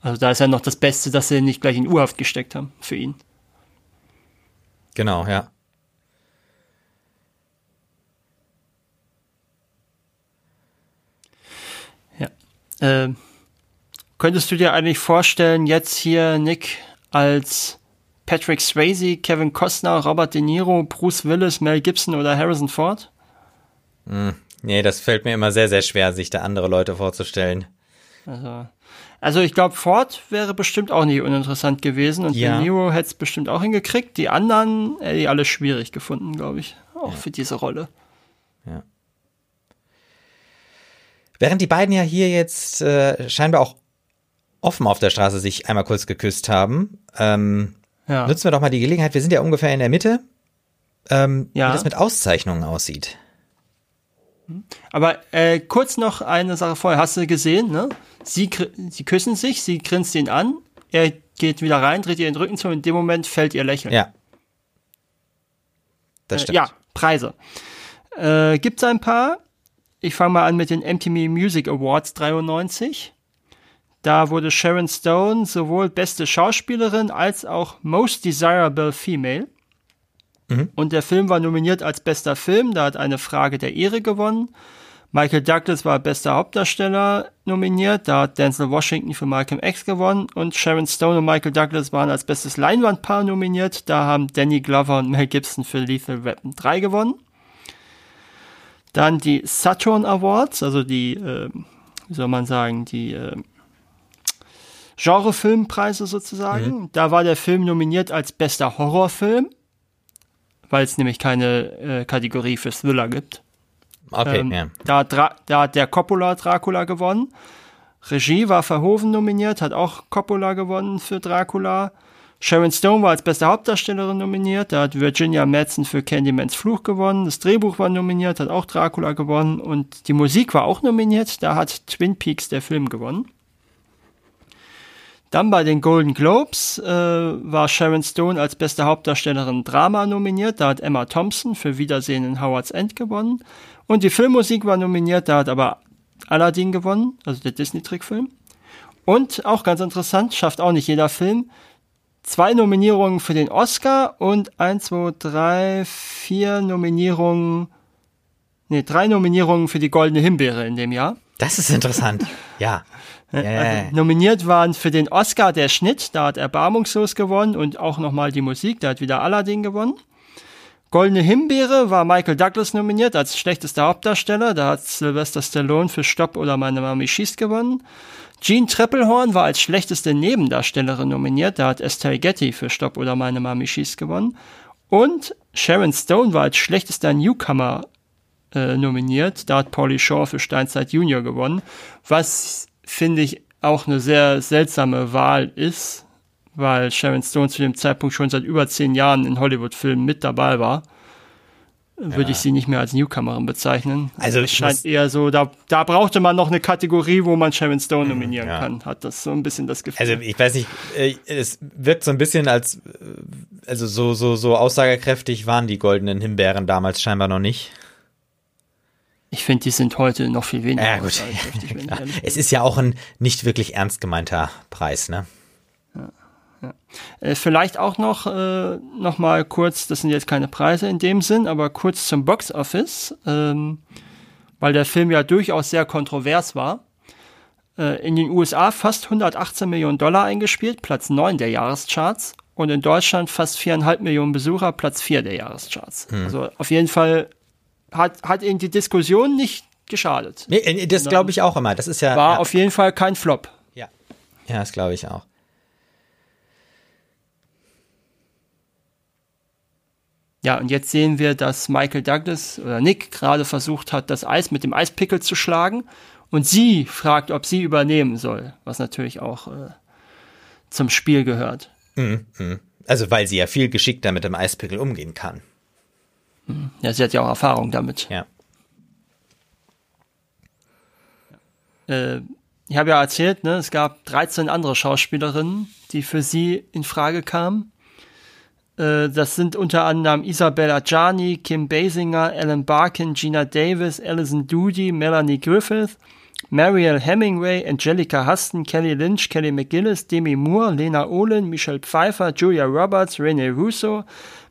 Also da ist ja noch das Beste, dass sie nicht gleich in Urhaft gesteckt haben für ihn. Genau, ja. Äh, könntest du dir eigentlich vorstellen, jetzt hier Nick als Patrick Swayze, Kevin Costner, Robert De Niro, Bruce Willis, Mel Gibson oder Harrison Ford? Hm, nee, das fällt mir immer sehr, sehr schwer, sich da andere Leute vorzustellen. Also, also ich glaube, Ford wäre bestimmt auch nicht uninteressant gewesen und ja. De Niro hätte es bestimmt auch hingekriegt. Die anderen hätte ich alle schwierig gefunden, glaube ich, auch ja. für diese Rolle. Ja. Während die beiden ja hier jetzt äh, scheinbar auch offen auf der Straße sich einmal kurz geküsst haben, ähm, ja. nutzen wir doch mal die Gelegenheit. Wir sind ja ungefähr in der Mitte, ähm, ja. wie das mit Auszeichnungen aussieht. Aber äh, kurz noch eine Sache vorher. Hast du gesehen, ne? Sie, sie küssen sich, sie grinst ihn an, er geht wieder rein, dreht ihr den Rücken zu und in dem Moment fällt ihr Lächeln. Ja. Das äh, stimmt. Äh, ja, Preise. Äh, Gibt es ein paar? Ich fange mal an mit den MTV Music Awards 93. Da wurde Sharon Stone sowohl beste Schauspielerin als auch Most Desirable Female. Mhm. Und der Film war nominiert als bester Film. Da hat eine Frage der Ehre gewonnen. Michael Douglas war bester Hauptdarsteller nominiert. Da hat Denzel Washington für Malcolm X gewonnen. Und Sharon Stone und Michael Douglas waren als bestes Leinwandpaar nominiert. Da haben Danny Glover und Mel Gibson für Lethal Weapon 3 gewonnen. Dann die Saturn Awards, also die, äh, wie soll man sagen, die äh, Genrefilmpreise sozusagen. Mhm. Da war der Film nominiert als bester Horrorfilm, weil es nämlich keine äh, Kategorie für Thriller gibt. Okay, ähm, ja. Da, da hat der Coppola Dracula gewonnen. Regie war Verhoeven nominiert, hat auch Coppola gewonnen für Dracula. Sharon Stone war als beste Hauptdarstellerin nominiert. Da hat Virginia Madsen für Candymans Fluch gewonnen. Das Drehbuch war nominiert, hat auch Dracula gewonnen. Und die Musik war auch nominiert. Da hat Twin Peaks der Film gewonnen. Dann bei den Golden Globes äh, war Sharon Stone als beste Hauptdarstellerin Drama nominiert. Da hat Emma Thompson für Wiedersehen in Howard's End gewonnen. Und die Filmmusik war nominiert. Da hat aber Aladdin gewonnen, also der Disney-Trickfilm. Und auch ganz interessant, schafft auch nicht jeder Film, zwei Nominierungen für den Oscar und eins, zwei, drei, vier Nominierungen, nee, drei Nominierungen für die Goldene Himbeere in dem Jahr. Das ist interessant, ja. Yeah. Also nominiert waren für den Oscar der Schnitt, da hat Erbarmungslos gewonnen und auch nochmal die Musik, da hat wieder Aladdin gewonnen. Goldene Himbeere war Michael Douglas nominiert als schlechtester Hauptdarsteller, da hat Sylvester Stallone für Stopp oder Meine Mami schießt gewonnen. Jean Treppelhorn war als schlechteste Nebendarstellerin nominiert. Da hat Estelle Getty für Stopp oder Meine Mami schießt gewonnen. Und Sharon Stone war als schlechtester Newcomer äh, nominiert. Da hat Paulie Shaw für Steinzeit Junior gewonnen. Was, finde ich, auch eine sehr seltsame Wahl ist, weil Sharon Stone zu dem Zeitpunkt schon seit über zehn Jahren in Hollywood-Filmen mit dabei war würde ja. ich sie nicht mehr als Newcomerin bezeichnen. Also es scheint eher so, da, da brauchte man noch eine Kategorie, wo man Sharon Stone mhm, nominieren ja. kann. Hat das so ein bisschen das Gefühl. Also ich weiß nicht, äh, es wirkt so ein bisschen als, äh, also so, so, so aussagekräftig waren die goldenen Himbeeren damals scheinbar noch nicht. Ich finde, die sind heute noch viel weniger. Ja, gut. Ja, es ist ja auch ein nicht wirklich ernst gemeinter Preis, ne? Ja. Äh, vielleicht auch noch, äh, noch mal kurz, das sind jetzt keine Preise in dem Sinn, aber kurz zum Box Office, ähm, weil der Film ja durchaus sehr kontrovers war. Äh, in den USA fast 118 Millionen Dollar eingespielt, Platz 9 der Jahrescharts. Und in Deutschland fast viereinhalb Millionen Besucher, Platz 4 der Jahrescharts. Hm. Also auf jeden Fall hat, hat ihnen die Diskussion nicht geschadet. Nee, äh, das glaube ich auch immer. Das ist ja. War ja. auf jeden Fall kein Flop. Ja. Ja, das glaube ich auch. Ja, und jetzt sehen wir, dass Michael Douglas oder Nick gerade versucht hat, das Eis mit dem Eispickel zu schlagen. Und sie fragt, ob sie übernehmen soll, was natürlich auch äh, zum Spiel gehört. Mhm, mhm. Also, weil sie ja viel geschickter mit dem Eispickel umgehen kann. Mhm. Ja, sie hat ja auch Erfahrung damit. Ja. Äh, ich habe ja erzählt, ne, es gab 13 andere Schauspielerinnen, die für sie in Frage kamen. Äh, das sind unter anderem Isabella Gianni, Kim Basinger, Alan Barkin, Gina Davis, Alison Doody, Melanie Griffith, Marielle Hemingway, Angelica Huston, Kelly Lynch, Kelly McGillis, Demi Moore, Lena Olin, Michelle Pfeiffer, Julia Roberts, Rene Russo,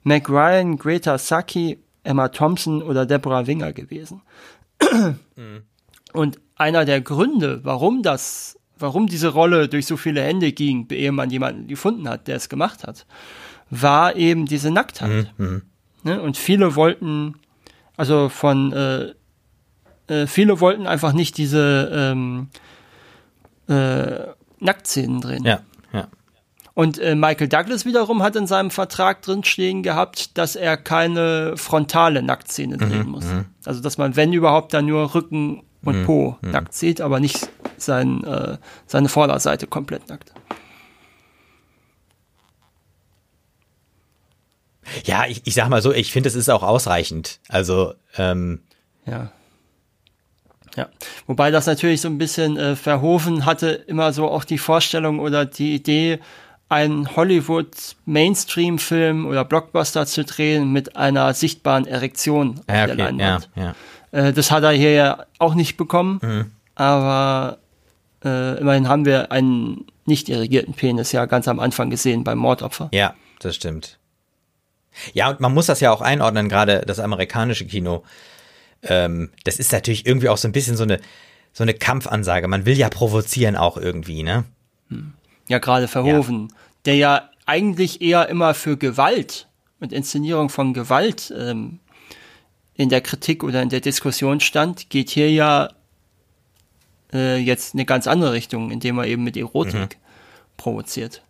Meg Ryan, Greta Sacchi, Emma Thompson oder Deborah Winger gewesen. mhm. Und einer der Gründe, warum das, warum diese Rolle durch so viele Hände ging, ehe man jemanden gefunden hat, der es gemacht hat, war eben diese Nacktheit. Mhm, mhm. Ne? Und viele wollten, also von, äh, äh, viele wollten einfach nicht diese ähm, äh, Nacktszenen drehen. Ja, ja. Und äh, Michael Douglas wiederum hat in seinem Vertrag drinstehen gehabt, dass er keine frontale Nacktszene drehen mhm, muss. Mhm. Also dass man, wenn überhaupt, dann nur Rücken und mhm, Po mhm. nackt sieht, aber nicht sein, äh, seine Vorderseite komplett nackt. Ja, ich, ich sag mal so, ich finde, es ist auch ausreichend. Also, ähm, ja. Ja, wobei das natürlich so ein bisschen äh, Verhoeven hatte immer so auch die Vorstellung oder die Idee, einen Hollywood-Mainstream-Film oder Blockbuster zu drehen mit einer sichtbaren Erektion auf ja, der Leinwand. Ja, ja. Äh, das hat er hier ja auch nicht bekommen, mhm. aber äh, immerhin haben wir einen nicht irrigierten Penis ja ganz am Anfang gesehen beim Mordopfer. Ja, das stimmt. Ja, und man muss das ja auch einordnen, gerade das amerikanische Kino. Ähm, das ist natürlich irgendwie auch so ein bisschen so eine, so eine Kampfansage. Man will ja provozieren auch irgendwie, ne? Hm. Ja, gerade Verhoeven, ja. Der ja eigentlich eher immer für Gewalt und Inszenierung von Gewalt ähm, in der Kritik oder in der Diskussion stand, geht hier ja äh, jetzt eine ganz andere Richtung, indem er eben mit Erotik mhm. provoziert.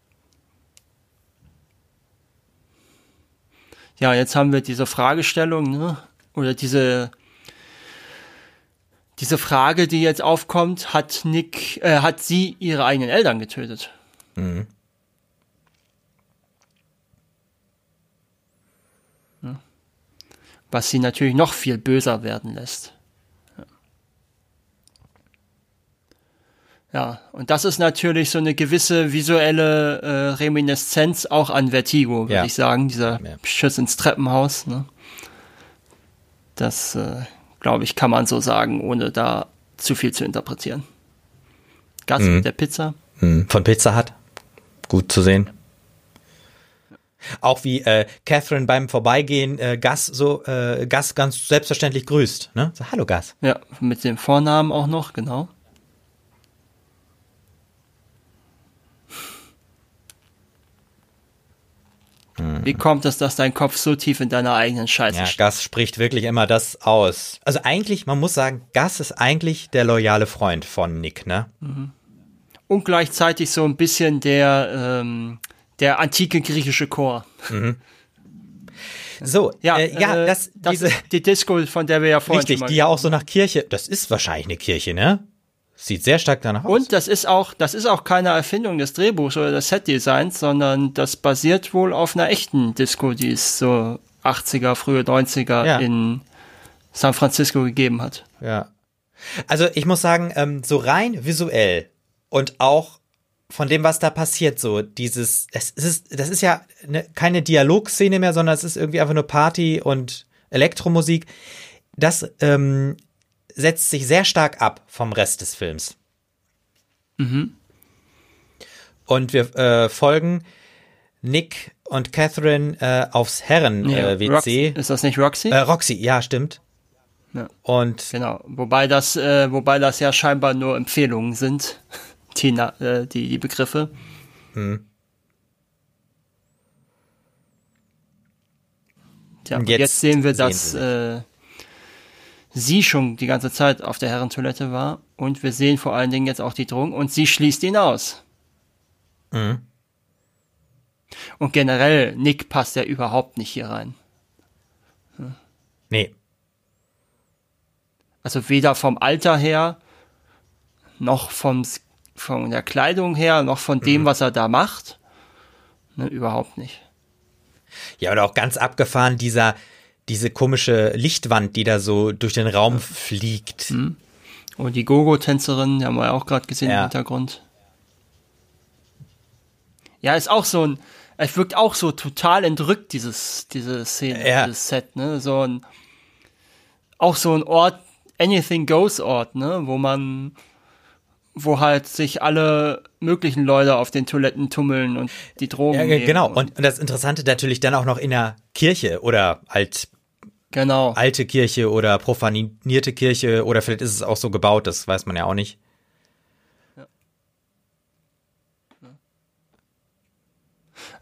ja, jetzt haben wir diese Fragestellung, ne? oder diese, diese Frage, die jetzt aufkommt, hat Nick, äh, hat sie ihre eigenen Eltern getötet? Mhm. Was sie natürlich noch viel böser werden lässt. Ja, und das ist natürlich so eine gewisse visuelle äh, Reminiszenz auch an Vertigo, würde ja. ich sagen, dieser ja. Schuss ins Treppenhaus. Ne? Das, äh, glaube ich, kann man so sagen, ohne da zu viel zu interpretieren. Gas mhm. mit der Pizza. Mhm. Von Pizza hat. Gut zu sehen. Auch wie äh, Catherine beim Vorbeigehen äh, Gas so äh, Gas ganz selbstverständlich grüßt. Ne? So, Hallo Gas. Ja, mit dem Vornamen auch noch, genau. Wie kommt es, dass dein Kopf so tief in deiner eigenen Scheiße ja, Gas spricht wirklich immer das aus. Also eigentlich, man muss sagen, Gas ist eigentlich der loyale Freund von Nick, ne? Mhm. Und gleichzeitig so ein bisschen der, ähm, der antike griechische Chor. Mhm. So, ja, äh, ja äh, das, das diese, die Disco, von der wir ja vorhin Richtig, die ja auch so nach Kirche, das ist wahrscheinlich eine Kirche, ne? Sieht sehr stark danach aus. Und das ist auch, das ist auch keine Erfindung des Drehbuchs oder des Setdesigns, sondern das basiert wohl auf einer echten Disco, die es so 80er, frühe 90er ja. in San Francisco gegeben hat. Ja. Also ich muss sagen, ähm, so rein visuell und auch von dem, was da passiert, so dieses, es ist, das ist ja ne, keine Dialogszene mehr, sondern es ist irgendwie einfach nur Party und Elektromusik. Das ähm, setzt sich sehr stark ab vom Rest des Films. Mhm. Und wir äh, folgen Nick und Catherine äh, aufs Herren-WC. Äh, ist das nicht Roxy? Äh, Roxy, ja, stimmt. Ja. Und genau, wobei das, äh, wobei das ja scheinbar nur Empfehlungen sind, die, äh, die, die Begriffe. Hm. Tja, jetzt, jetzt, sehen wir, dass äh, sie schon die ganze Zeit auf der Herrentoilette war und wir sehen vor allen Dingen jetzt auch die Drohung und sie schließt ihn aus. Mhm. Und generell, Nick passt ja überhaupt nicht hier rein. Hm. Nee. Also weder vom Alter her, noch vom, von der Kleidung her, noch von dem, mhm. was er da macht. Ne, überhaupt nicht. Ja, oder auch ganz abgefahren, dieser, diese komische Lichtwand, die da so durch den Raum fliegt. Mhm. Und die Gogo-Tänzerin, die haben wir ja auch gerade gesehen ja. im Hintergrund. Ja, ist auch so ein, es wirkt auch so total entrückt, dieses, diese Szene, ja. dieses Set, ne, so ein, auch so ein Ort, Anything Goes Ort, ne, wo man, wo halt sich alle möglichen Leute auf den Toiletten tummeln und die Drogen. Ja, genau. Und, und das Interessante natürlich dann auch noch in der Kirche oder halt Genau. Alte Kirche oder profanierte Kirche oder vielleicht ist es auch so gebaut, das weiß man ja auch nicht. Ja.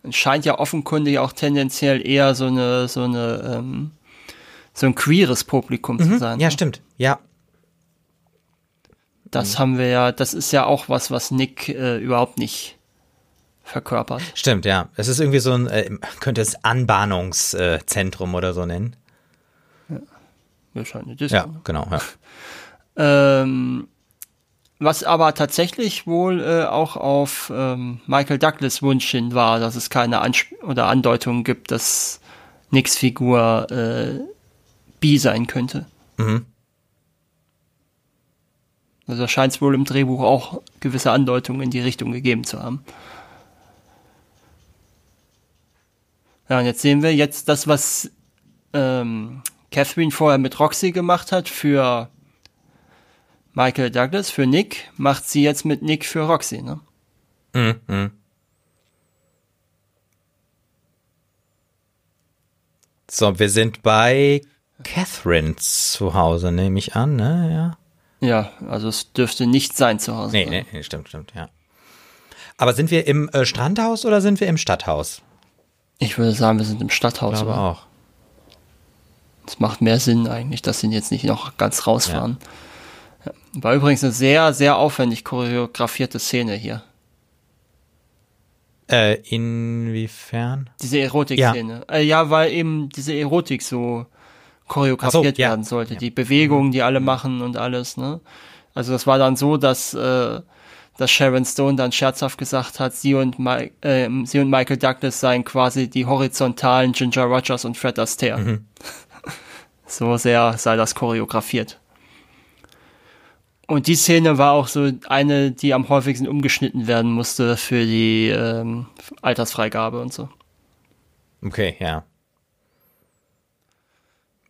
scheint ja offenkundig auch tendenziell eher so eine, so eine, ähm, so ein queeres Publikum mhm, zu sein. Ja, ne? stimmt. Ja. Das mhm. haben wir ja, das ist ja auch was, was Nick äh, überhaupt nicht verkörpert. Stimmt, ja. Es ist irgendwie so ein, äh, könnte es Anbahnungszentrum oder so nennen wahrscheinlich. Ja, genau. Ja. ähm, was aber tatsächlich wohl äh, auch auf ähm, Michael Douglas Wunsch hin war, dass es keine Ansp oder Andeutungen gibt, dass Nicks Figur äh, B sein könnte. Mhm. Also scheint es wohl im Drehbuch auch gewisse Andeutungen in die Richtung gegeben zu haben. Ja, und jetzt sehen wir jetzt das, was ähm, Catherine vorher mit Roxy gemacht hat für Michael Douglas, für Nick, macht sie jetzt mit Nick für Roxy, ne? Mhm. mhm. So, wir sind bei Catherine zu Hause, nehme ich an, ne? Ja. Ja, also es dürfte nicht sein zu Hause. Nee, nee, nee stimmt, stimmt, ja. Aber sind wir im äh, Strandhaus oder sind wir im Stadthaus? Ich würde sagen, wir sind im Stadthaus. Oder? auch. Es macht mehr Sinn eigentlich, dass sie jetzt nicht noch ganz rausfahren. Ja. War übrigens eine sehr, sehr aufwendig choreografierte Szene hier. Äh, inwiefern? Diese Erotik-Szene. Ja. Äh, ja, weil eben diese Erotik so choreografiert so, ja. werden sollte. Ja. Die Bewegungen, die alle machen und alles, ne? Also das war dann so, dass, äh, dass Sharon Stone dann scherzhaft gesagt hat, sie und, äh, sie und Michael Douglas seien quasi die horizontalen Ginger Rogers und Fred Astaire. Mhm. So sehr sei das choreografiert. Und die Szene war auch so eine, die am häufigsten umgeschnitten werden musste für die ähm, Altersfreigabe und so. Okay, ja.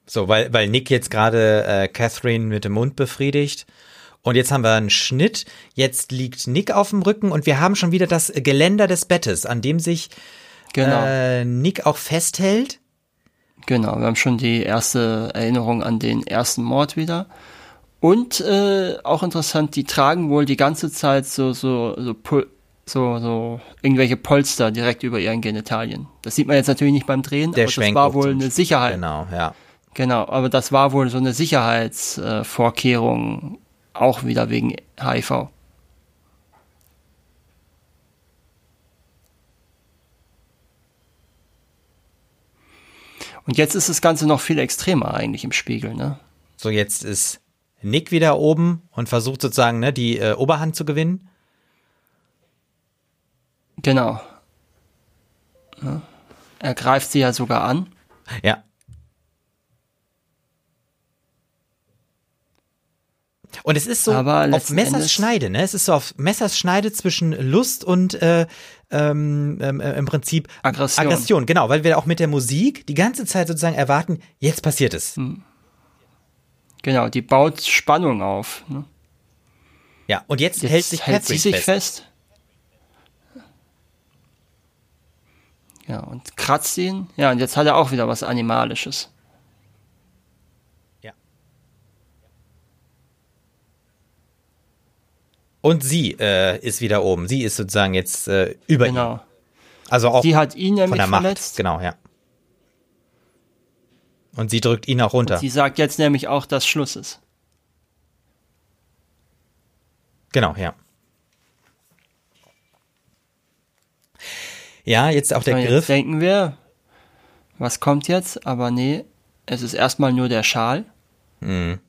So, weil, weil Nick jetzt gerade äh, Catherine mit dem Mund befriedigt. Und jetzt haben wir einen Schnitt. Jetzt liegt Nick auf dem Rücken und wir haben schon wieder das Geländer des Bettes, an dem sich genau. äh, Nick auch festhält. Genau, wir haben schon die erste Erinnerung an den ersten Mord wieder. Und äh, auch interessant, die tragen wohl die ganze Zeit so, so, so, so, so irgendwelche Polster direkt über ihren Genitalien. Das sieht man jetzt natürlich nicht beim Drehen, Der aber das war wohl eine Sicherheit. Genau, ja. Genau, aber das war wohl so eine Sicherheitsvorkehrung, äh, auch wieder wegen HIV. Und jetzt ist das Ganze noch viel extremer eigentlich im Spiegel, ne? So, jetzt ist Nick wieder oben und versucht sozusagen ne, die äh, Oberhand zu gewinnen. Genau. Ja. Er greift sie ja sogar an. Ja. Und es ist so auf Messers Schneide, ne? Es ist so auf Messers Schneide zwischen Lust und äh, ähm, ähm, äh, im Prinzip Aggression. Aggression, genau, weil wir auch mit der Musik die ganze Zeit sozusagen erwarten, jetzt passiert es. Hm. Genau, die baut Spannung auf. Ne? Ja, und jetzt, jetzt hält sich hält sie sich fest. fest. Ja, und kratzt ihn. Ja, und jetzt hat er auch wieder was Animalisches. Und sie äh, ist wieder oben. Sie ist sozusagen jetzt äh, über genau. ihm. Also auch sie hat ihn nämlich von der verletzt. Macht. Genau, ja. Und sie drückt ihn auch runter. Und sie sagt jetzt nämlich auch, dass Schluss ist. Genau, ja. Ja, jetzt auch der so, Griff. denken wir, was kommt jetzt? Aber nee, es ist erstmal nur der Schal. Mhm.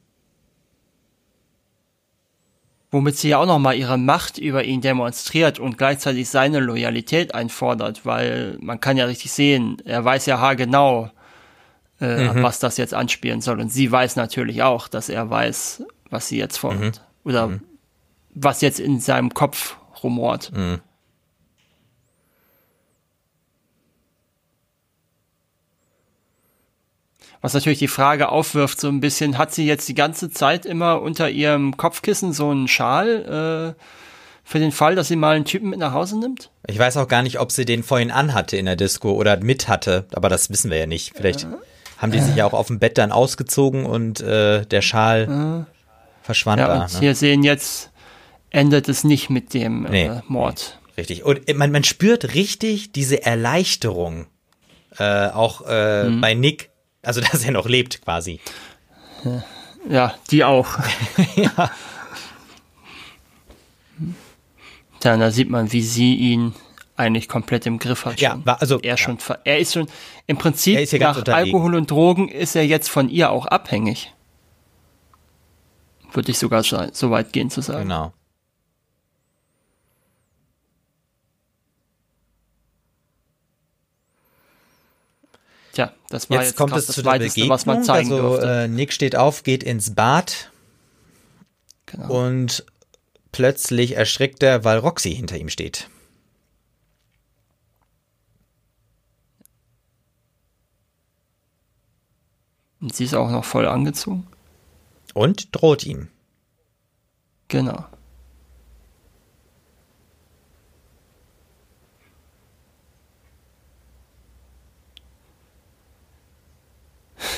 Womit sie ja auch nochmal ihre Macht über ihn demonstriert und gleichzeitig seine Loyalität einfordert, weil man kann ja richtig sehen, er weiß ja haargenau, äh, mhm. was das jetzt anspielen soll. Und sie weiß natürlich auch, dass er weiß, was sie jetzt fordert. Mhm. Oder mhm. was jetzt in seinem Kopf rumort. Was natürlich die Frage aufwirft, so ein bisschen, hat sie jetzt die ganze Zeit immer unter ihrem Kopfkissen so einen Schal äh, für den Fall, dass sie mal einen Typen mit nach Hause nimmt? Ich weiß auch gar nicht, ob sie den vorhin anhatte in der Disco oder mit hatte, aber das wissen wir ja nicht. Vielleicht. Ja haben die sich ja auch auf dem Bett dann ausgezogen und äh, der Schal äh, verschwand ja, da. Und ne? wir sehen jetzt, endet es nicht mit dem nee, äh, Mord. Richtig. Und man, man spürt richtig diese Erleichterung äh, auch äh, mhm. bei Nick, also dass er noch lebt quasi. Ja, die auch. ja. Dann da sieht man, wie sie ihn eigentlich komplett im Griff hat. Schon. Ja, also er schon, er ist schon im Prinzip nach Alkohol und Drogen ist er jetzt von ihr auch abhängig. Würde ich sogar so weit gehen zu sagen. Genau. Tja, das war jetzt, jetzt kommt es zu der Begegnung. was man zeigen also, äh, Nick steht auf, geht ins Bad genau. und plötzlich erschrickt er, weil Roxy hinter ihm steht. Und sie ist auch noch voll angezogen. Und droht ihm. Genau.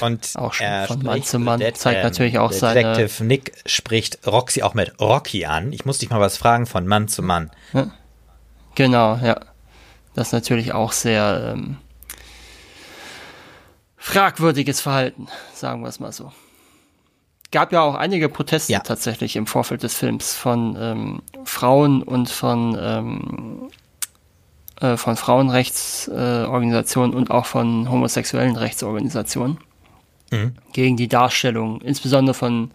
Und auch schon von Mann zu Mann Det zeigt natürlich auch seine. Detective Nick spricht Roxy auch mit Rocky an. Ich muss dich mal was fragen von Mann zu Mann. Ja. Genau, ja. Das ist natürlich auch sehr ähm, fragwürdiges Verhalten, sagen wir es mal so. Gab ja auch einige Proteste ja. tatsächlich im Vorfeld des Films von ähm, Frauen und von, ähm, äh, von Frauenrechtsorganisationen äh, und auch von homosexuellen Rechtsorganisationen mhm. gegen die Darstellung, insbesondere von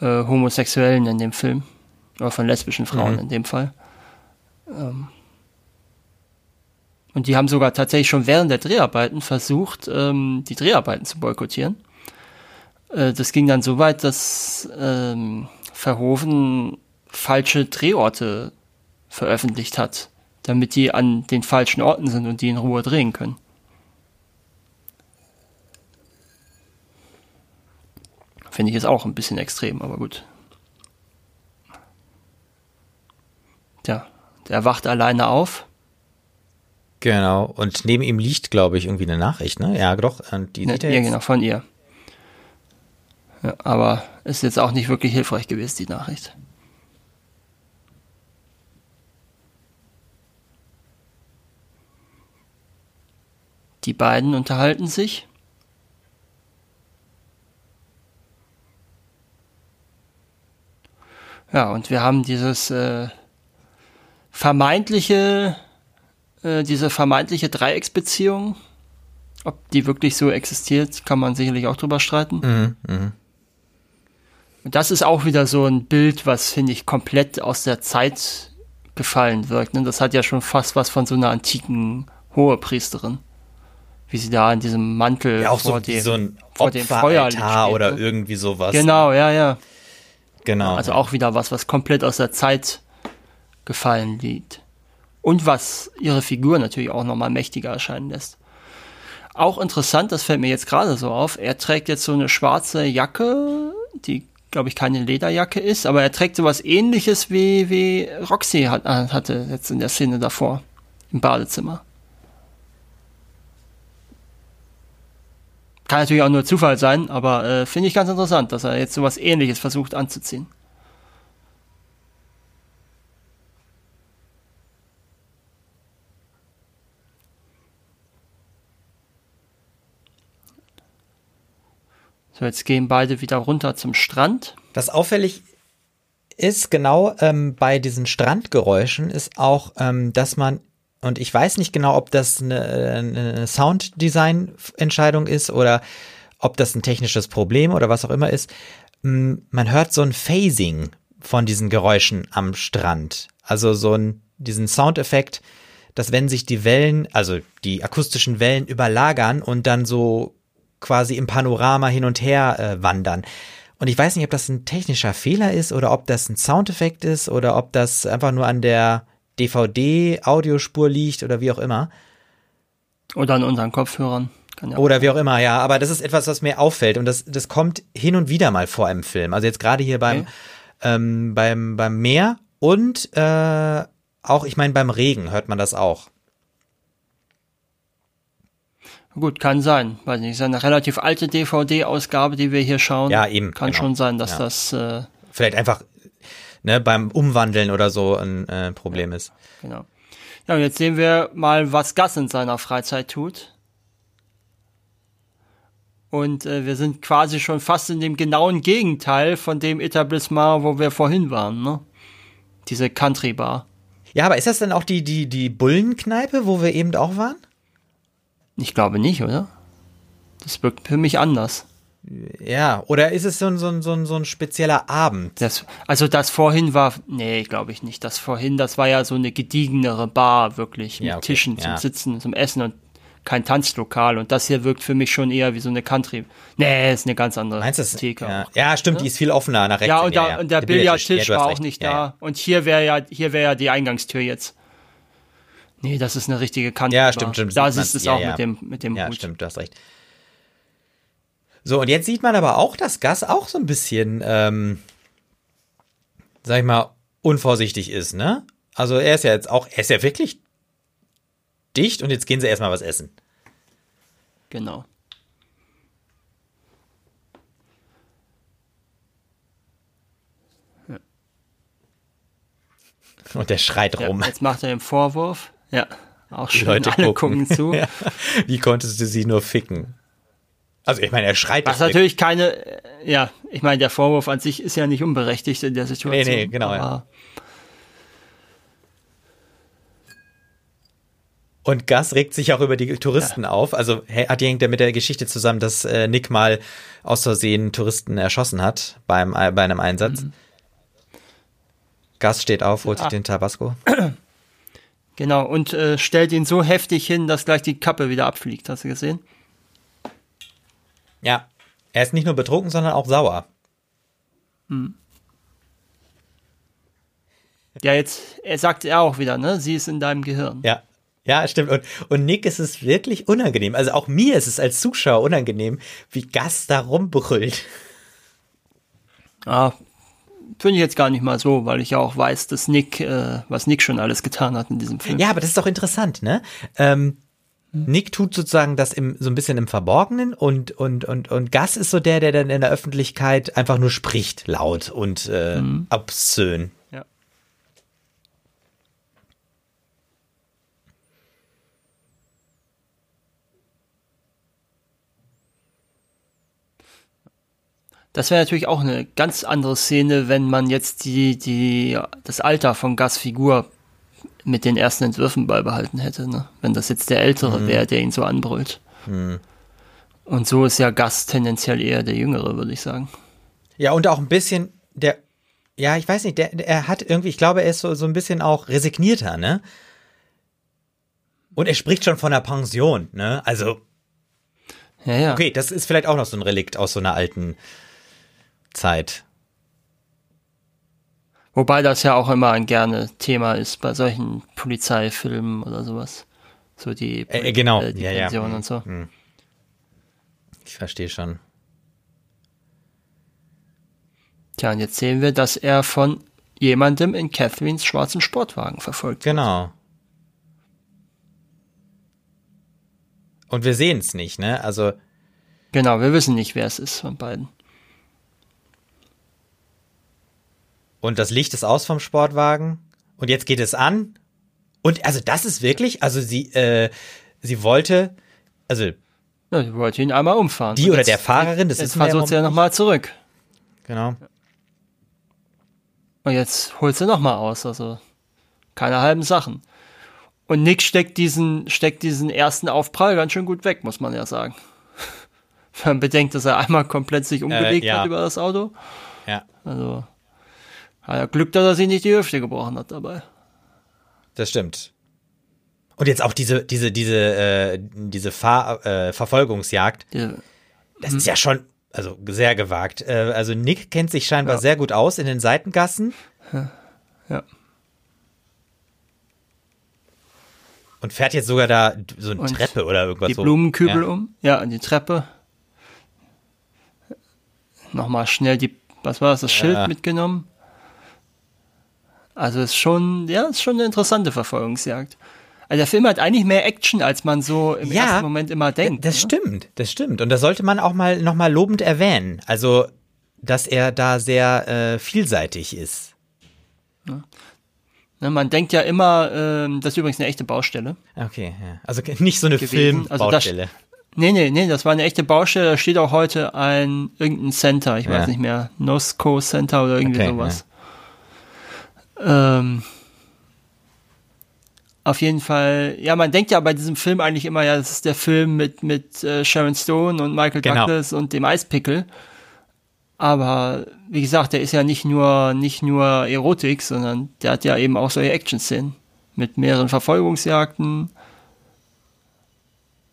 äh, Homosexuellen in dem Film, oder von lesbischen Frauen mhm. in dem Fall. Ähm, und die haben sogar tatsächlich schon während der Dreharbeiten versucht, ähm, die Dreharbeiten zu boykottieren. Äh, das ging dann so weit, dass ähm, Verhoeven falsche Drehorte veröffentlicht hat, damit die an den falschen Orten sind und die in Ruhe drehen können. Finde ich jetzt auch ein bisschen extrem, aber gut. Tja, der wacht alleine auf. Genau, und neben ihm liegt, glaube ich, irgendwie eine Nachricht, ne? Ja, doch. Und die ne, ja, genau, von ihr. Ja, aber ist jetzt auch nicht wirklich hilfreich gewesen, die Nachricht. Die beiden unterhalten sich. Ja, und wir haben dieses äh, vermeintliche, äh, diese vermeintliche Dreiecksbeziehung. Ob die wirklich so existiert, kann man sicherlich auch drüber streiten. Mhm, mh. Und das ist auch wieder so ein Bild, was, finde ich, komplett aus der Zeit gefallen wirkt. Ne? Das hat ja schon fast was von so einer antiken Hohepriesterin. Wie sie da in diesem Mantel ja, auch vor, so, dem, so ein vor dem Feuer steht, oder ne? irgendwie sowas. Genau, ja, ja. Genau. Also auch wieder was, was komplett aus der Zeit gefallen liegt. Und was ihre Figur natürlich auch nochmal mächtiger erscheinen lässt. Auch interessant, das fällt mir jetzt gerade so auf, er trägt jetzt so eine schwarze Jacke, die glaube ich, keine Lederjacke ist, aber er trägt sowas ähnliches wie, wie Roxy hat, äh, hatte jetzt in der Szene davor im Badezimmer. Kann natürlich auch nur Zufall sein, aber äh, finde ich ganz interessant, dass er jetzt sowas ähnliches versucht anzuziehen. So, jetzt gehen beide wieder runter zum Strand. Was auffällig ist, genau ähm, bei diesen Strandgeräuschen, ist auch, ähm, dass man, und ich weiß nicht genau, ob das eine, eine Sounddesign-Entscheidung ist oder ob das ein technisches Problem oder was auch immer ist. Ähm, man hört so ein Phasing von diesen Geräuschen am Strand. Also so ein, diesen Soundeffekt, dass wenn sich die Wellen, also die akustischen Wellen überlagern und dann so quasi im Panorama hin und her äh, wandern. Und ich weiß nicht, ob das ein technischer Fehler ist oder ob das ein Soundeffekt ist oder ob das einfach nur an der DVD-Audiospur liegt oder wie auch immer. Oder an unseren Kopfhörern. Ja oder wie auch immer, ja. Aber das ist etwas, was mir auffällt und das, das kommt hin und wieder mal vor im Film. Also jetzt gerade hier beim, okay. ähm, beim, beim Meer und äh, auch, ich meine, beim Regen hört man das auch. Gut, kann sein. Weiß nicht, ist eine relativ alte DVD-Ausgabe, die wir hier schauen. Ja, eben. Kann genau. schon sein, dass ja. das äh, vielleicht einfach ne, beim Umwandeln oder so ein äh, Problem ja, ist. Genau. Ja, und jetzt sehen wir mal, was Gas in seiner Freizeit tut. Und äh, wir sind quasi schon fast in dem genauen Gegenteil von dem Etablissement, wo wir vorhin waren, ne? Diese Country Bar. Ja, aber ist das denn auch die, die, die Bullenkneipe, wo wir eben auch waren? Ich glaube nicht, oder? Das wirkt für mich anders. Ja, oder ist es so ein, so ein, so ein, so ein spezieller Abend? Das, also das vorhin war, nee, glaube ich nicht. Das vorhin, das war ja so eine gediegenere Bar, wirklich, mit ja, okay. Tischen zum ja. Sitzen, zum Essen und kein Tanzlokal. Und das hier wirkt für mich schon eher wie so eine Country. Nee, ist eine ganz andere Meinst du Theke. Ja. ja, stimmt, ja? die ist viel offener nach rechts. Ja, und, da, und der, der Billardtisch war auch nicht da. Und hier wäre ja, hier wäre ja die Eingangstür jetzt. Nee, das ist eine richtige Kante. Ja, stimmt, stimmt. Da siehst du es ja, auch ja. mit dem, mit dem Ja, Hut. stimmt, du hast recht. So, und jetzt sieht man aber auch, dass Gas auch so ein bisschen, ähm, sag ich mal, unvorsichtig ist, ne? Also er ist ja jetzt auch, er ist ja wirklich dicht und jetzt gehen sie erstmal was essen. Genau. Und der schreit rum. Ja, jetzt macht er den Vorwurf. Ja, auch schon Leute alle gucken, gucken zu. ja. Wie konntest du sie nur ficken? Also ich meine, er schreit. Was natürlich keine, äh, ja, ich meine, der Vorwurf an sich ist ja nicht unberechtigt in der Situation. Nee, nee, genau, ja. Und Gas regt sich auch über die Touristen ja. auf. Also hat hängt ja mit der Geschichte zusammen, dass äh, Nick mal aus Versehen Touristen erschossen hat beim, äh, bei einem Einsatz. Mhm. Gas steht auf, holt sich den Tabasco. Genau, und äh, stellt ihn so heftig hin, dass gleich die Kappe wieder abfliegt. Hast du gesehen? Ja. Er ist nicht nur betrunken, sondern auch sauer. Hm. Ja, jetzt, er sagt er auch wieder, ne? Sie ist in deinem Gehirn. Ja. Ja, stimmt. Und, und Nick ist es wirklich unangenehm. Also auch mir ist es als Zuschauer unangenehm, wie Gas da rumbrüllt. Ah, finde ich jetzt gar nicht mal so, weil ich ja auch weiß, dass Nick, äh, was Nick schon alles getan hat in diesem Film. Ja, aber das ist doch interessant, ne? Ähm, Nick tut sozusagen das im, so ein bisschen im Verborgenen und, und, und, und Gas ist so der, der dann in der Öffentlichkeit einfach nur spricht, laut und äh, mhm. obszön. Ja. Das wäre natürlich auch eine ganz andere Szene, wenn man jetzt die, die, das Alter von Gas Figur mit den ersten Entwürfen beibehalten hätte, ne? wenn das jetzt der Ältere mhm. wäre, der ihn so anbrüllt. Mhm. Und so ist ja Gast tendenziell eher der Jüngere, würde ich sagen. Ja, und auch ein bisschen der, ja, ich weiß nicht, der, der er hat irgendwie, ich glaube, er ist so, so ein bisschen auch resignierter, ne? Und er spricht schon von einer Pension, ne? Also. Ja, ja. Okay, das ist vielleicht auch noch so ein Relikt aus so einer alten Zeit. Wobei das ja auch immer ein gerne Thema ist bei solchen Polizeifilmen oder sowas. So die, äh, genau. Äh, die ja, ja. und so. Hm. Ich verstehe schon. Tja, und jetzt sehen wir, dass er von jemandem in Catherines schwarzen Sportwagen verfolgt Genau. Und wir sehen es nicht, ne? Also. Genau, wir wissen nicht, wer es ist von beiden. Und das Licht ist aus vom Sportwagen und jetzt geht es an und also das ist wirklich, also sie, äh, sie wollte, also ja, sie wollte ihn einmal umfahren. Die oder jetzt, der Fahrerin, das jetzt ist versucht sie ja nochmal zurück. Genau. Und jetzt holt sie nochmal aus, also keine halben Sachen. Und Nick steckt diesen, steckt diesen ersten Aufprall ganz schön gut weg, muss man ja sagen. Wenn man bedenkt, dass er einmal komplett sich umgelegt äh, ja. hat über das Auto. Ja. Also, hat er Glück, dass er sich nicht die Hüfte gebrochen hat dabei. Das stimmt. Und jetzt auch diese, diese, diese, äh, diese Fahr äh, Verfolgungsjagd. Ja. Das ist ja schon, also sehr gewagt. Äh, also Nick kennt sich scheinbar ja. sehr gut aus in den Seitengassen. Ja. Und fährt jetzt sogar da so eine Und Treppe oder irgendwas die so. Die Blumenkübel ja. um. Ja, an die Treppe. Nochmal schnell die, was war das, das Schild mitgenommen. Also ist schon, ja, ist schon eine interessante Verfolgungsjagd. Also der Film hat eigentlich mehr Action, als man so im ja, ersten Moment immer denkt. Das ne? stimmt, das stimmt. Und das sollte man auch mal nochmal lobend erwähnen. Also, dass er da sehr äh, vielseitig ist. Ja. Ne, man denkt ja immer, äh, das ist übrigens eine echte Baustelle. Okay, ja. Also nicht so eine Filmbaustelle. Also nee, nee, nee, das war eine echte Baustelle. Da steht auch heute ein irgendein Center, ich ja. weiß nicht mehr, Nosco Center oder irgendwie okay, sowas. Ähm, auf jeden Fall, ja, man denkt ja bei diesem Film eigentlich immer, ja, das ist der Film mit, mit äh, Sharon Stone und Michael genau. Douglas und dem Eispickel. Aber wie gesagt, der ist ja nicht nur, nicht nur Erotik, sondern der hat ja eben auch solche Action-Szenen mit mehreren Verfolgungsjagden.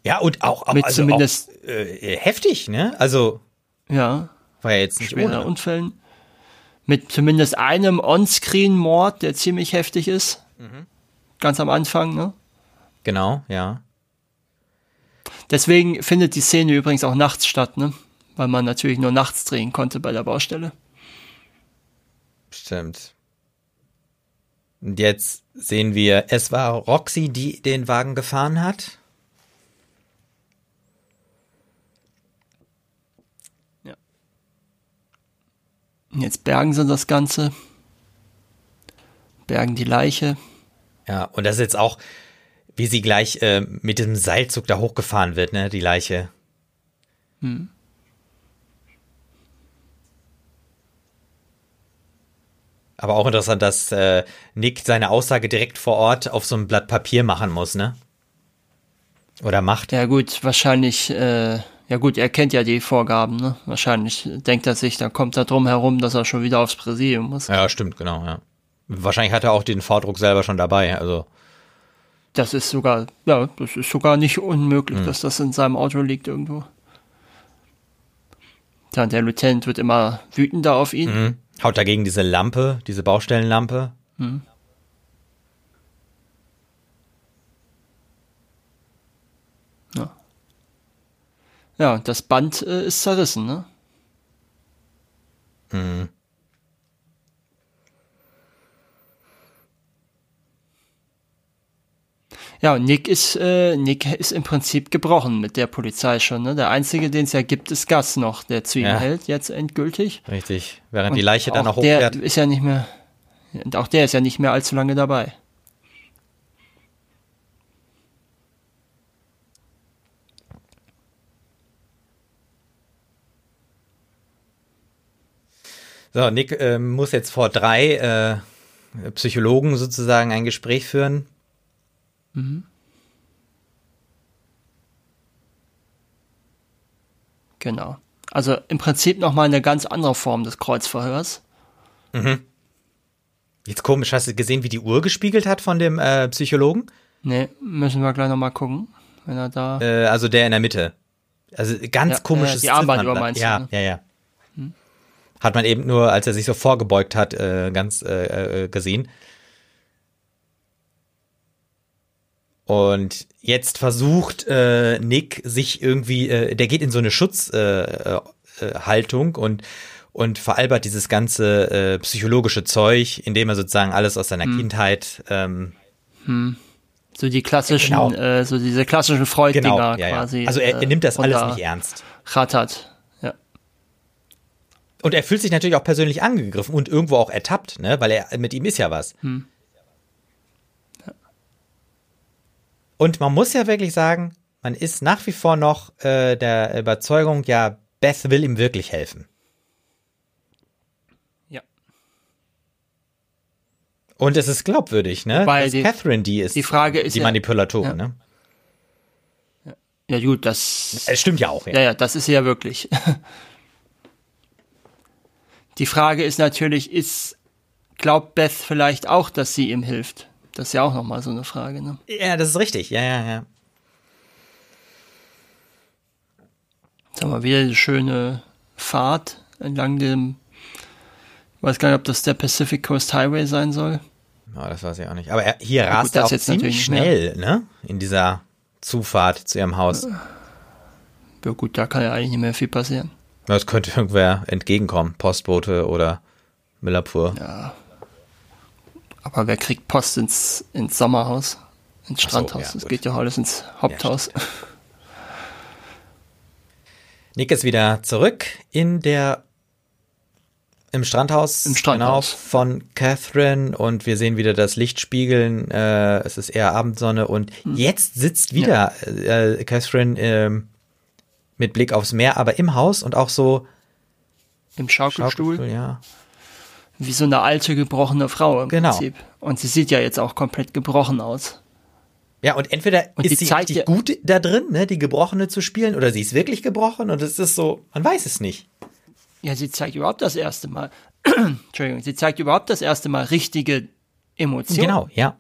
Ja, und auch, auch mit also zumindest auch, äh, heftig, ne? Also ja, war ja jetzt nicht ohne. Unfällen mit zumindest einem On-Screen-Mord, der ziemlich heftig ist. Mhm. Ganz am Anfang, ne? Genau, ja. Deswegen findet die Szene übrigens auch nachts statt, ne? Weil man natürlich nur nachts drehen konnte bei der Baustelle. Stimmt. Und jetzt sehen wir, es war Roxy, die den Wagen gefahren hat. Jetzt bergen sie das Ganze. Bergen die Leiche. Ja, und das ist jetzt auch, wie sie gleich äh, mit diesem Seilzug da hochgefahren wird, ne, die Leiche. Hm. Aber auch interessant, dass äh, Nick seine Aussage direkt vor Ort auf so ein Blatt Papier machen muss, ne? Oder macht. Ja gut, wahrscheinlich äh, ja gut, er kennt ja die Vorgaben, ne? Wahrscheinlich denkt er sich, da kommt er drum herum, dass er schon wieder aufs Präsidium muss. Ja, stimmt, genau, ja. Wahrscheinlich hat er auch den Vordruck selber schon dabei, also. Das ist sogar, ja, das ist sogar nicht unmöglich, mhm. dass das in seinem Auto liegt irgendwo. Dann der Lieutenant wird immer wütender auf ihn. Mhm. Haut dagegen diese Lampe, diese Baustellenlampe. Mhm. Ja. Ja, das Band äh, ist zerrissen, ne? Mhm. Ja, und Nick ist, äh, Nick ist im Prinzip gebrochen mit der Polizei schon. Ne? Der einzige, den es ja gibt, ist Gas noch, der zu ihm ja. hält, jetzt endgültig. Richtig. Während und die Leiche dann noch hochfährt. Der ist ja nicht mehr, und auch der ist ja nicht mehr allzu lange dabei. So, Nick äh, muss jetzt vor drei äh, Psychologen sozusagen ein Gespräch führen. Mhm. Genau. Also im Prinzip nochmal eine ganz andere Form des Kreuzverhörs. Mhm. Jetzt komisch, hast du gesehen, wie die Uhr gespiegelt hat von dem äh, Psychologen? Nee, müssen wir gleich nochmal gucken, wenn er da. Äh, also der in der Mitte. Also ganz ja, komisches äh, Die Armbanduhr meinst ja, du? Ne? Ja, ja? Hat man eben nur, als er sich so vorgebeugt hat, äh, ganz äh, äh gesehen. Und jetzt versucht äh, Nick sich irgendwie, äh, der geht in so eine Schutzhaltung äh, äh, und und veralbert dieses ganze äh, psychologische Zeug, indem er sozusagen alles aus seiner hm. Kindheit ähm, hm. so die klassischen, genau. äh, so diese klassischen Freuddinger genau, ja, quasi. Ja. Also er, er nimmt das alles nicht ernst. Rattert. Und er fühlt sich natürlich auch persönlich angegriffen und irgendwo auch ertappt, ne? Weil er mit ihm ist ja was. Hm. Und man muss ja wirklich sagen, man ist nach wie vor noch äh, der Überzeugung, ja, Beth will ihm wirklich helfen. Ja. Und es ist glaubwürdig, ne? Weil die, Catherine die ist die, Frage ist die ja, Manipulatorin, ja. ne? Ja, gut, das. Es stimmt ja auch, ja. Ja, ja, das ist ja wirklich. die Frage ist natürlich, ist, glaubt Beth vielleicht auch, dass sie ihm hilft? Das ist ja auch nochmal so eine Frage, ne? Ja, das ist richtig. Ja, ja, ja. Jetzt haben wir wieder eine schöne Fahrt entlang dem, ich weiß gar nicht, ob das der Pacific Coast Highway sein soll. Ja, das weiß ich auch nicht. Aber er, hier ja, rast er auch ziemlich schnell, ne? In dieser Zufahrt zu ihrem Haus. Ja gut, da kann ja eigentlich nicht mehr viel passieren. Das könnte irgendwer entgegenkommen. Postbote oder Millapur. Ja, aber wer kriegt Post ins, ins Sommerhaus, ins Strandhaus? So, ja, das geht ja alles ins Haupthaus. Ja, Nick ist wieder zurück in der im Strandhaus, Im Strandhaus. Genau, von Catherine und wir sehen wieder das Licht spiegeln. Äh, es ist eher Abendsonne und hm. jetzt sitzt wieder ja. äh, Catherine äh, mit Blick aufs Meer, aber im Haus und auch so im Schaukelstuhl. Schaukelstuhl ja wie so eine alte, gebrochene Frau im genau. Prinzip. Und sie sieht ja jetzt auch komplett gebrochen aus. Ja, und entweder und ist sie richtig gut da drin, ne, die Gebrochene zu spielen, oder sie ist wirklich gebrochen und es ist so, man weiß es nicht. Ja, sie zeigt überhaupt das erste Mal, Entschuldigung, sie zeigt überhaupt das erste Mal richtige Emotionen. Genau, ja.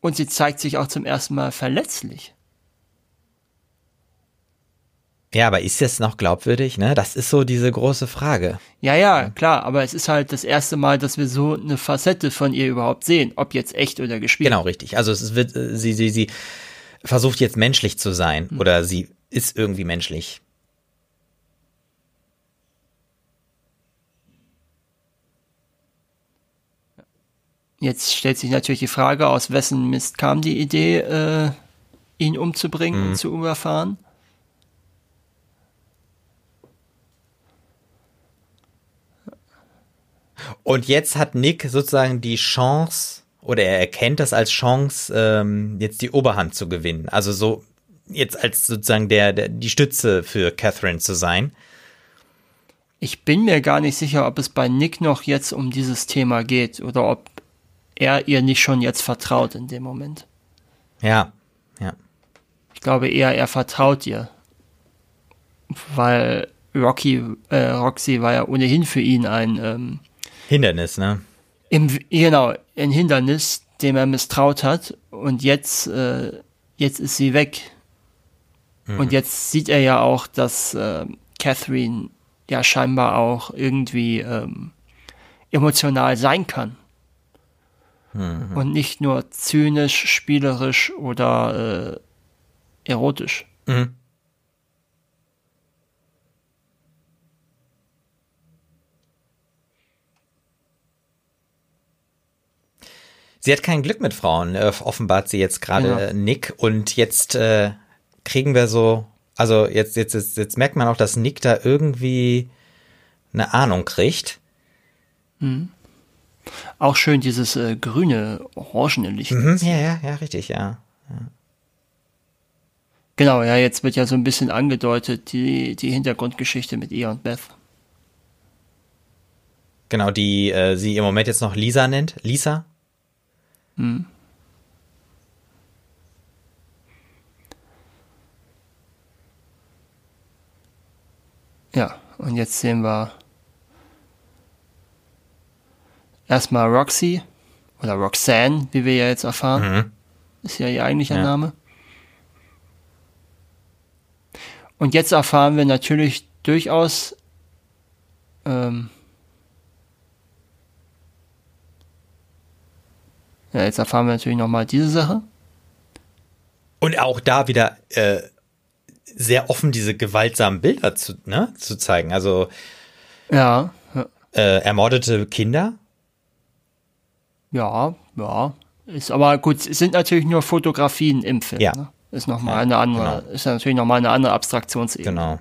Und sie zeigt sich auch zum ersten Mal verletzlich. Ja, aber ist das noch glaubwürdig, ne? Das ist so diese große Frage. Ja, ja, klar, aber es ist halt das erste Mal, dass wir so eine Facette von ihr überhaupt sehen, ob jetzt echt oder gespielt. Genau, richtig. Also es wird, äh, sie, sie, sie versucht jetzt menschlich zu sein hm. oder sie ist irgendwie menschlich. Jetzt stellt sich natürlich die Frage, aus wessen Mist kam die Idee, äh, ihn umzubringen hm. und zu überfahren? Und jetzt hat Nick sozusagen die Chance, oder er erkennt das als Chance, ähm, jetzt die Oberhand zu gewinnen. Also so jetzt als sozusagen der, der die Stütze für Catherine zu sein. Ich bin mir gar nicht sicher, ob es bei Nick noch jetzt um dieses Thema geht oder ob er ihr nicht schon jetzt vertraut in dem Moment. Ja, ja. Ich glaube eher, er vertraut ihr. Weil Rocky, äh, Roxy war ja ohnehin für ihn ein ähm, Hindernis, ne? Im, genau, ein Hindernis, dem er misstraut hat und jetzt, äh, jetzt ist sie weg. Mhm. Und jetzt sieht er ja auch, dass äh, Catherine ja scheinbar auch irgendwie ähm, emotional sein kann. Mhm. Und nicht nur zynisch, spielerisch oder äh, erotisch. Mhm. Sie hat kein Glück mit Frauen, äh, offenbart sie jetzt gerade ja. Nick. Und jetzt äh, kriegen wir so, also jetzt, jetzt, jetzt, jetzt merkt man auch, dass Nick da irgendwie eine Ahnung kriegt. Mhm. Auch schön dieses äh, grüne, orangene Licht. Mhm, ja, ja, ja, richtig, ja. ja. Genau, ja, jetzt wird ja so ein bisschen angedeutet, die, die Hintergrundgeschichte mit ihr und Beth. Genau, die äh, sie im Moment jetzt noch Lisa nennt. Lisa? Hm. Ja, und jetzt sehen wir erstmal Roxy oder Roxanne, wie wir ja jetzt erfahren. Mhm. Ist ja ihr eigentlicher ja. Name. Und jetzt erfahren wir natürlich durchaus ähm, Ja, jetzt erfahren wir natürlich nochmal diese Sache. Und auch da wieder äh, sehr offen diese gewaltsamen Bilder zu, ne, zu zeigen. Also ja, ja. Äh, ermordete Kinder. Ja, ja. Ist aber gut, es sind natürlich nur Fotografien im Film. Ja. Ne? Ist nochmal ja, eine andere, genau. ist natürlich nochmal eine andere Abstraktionsebene. Genau.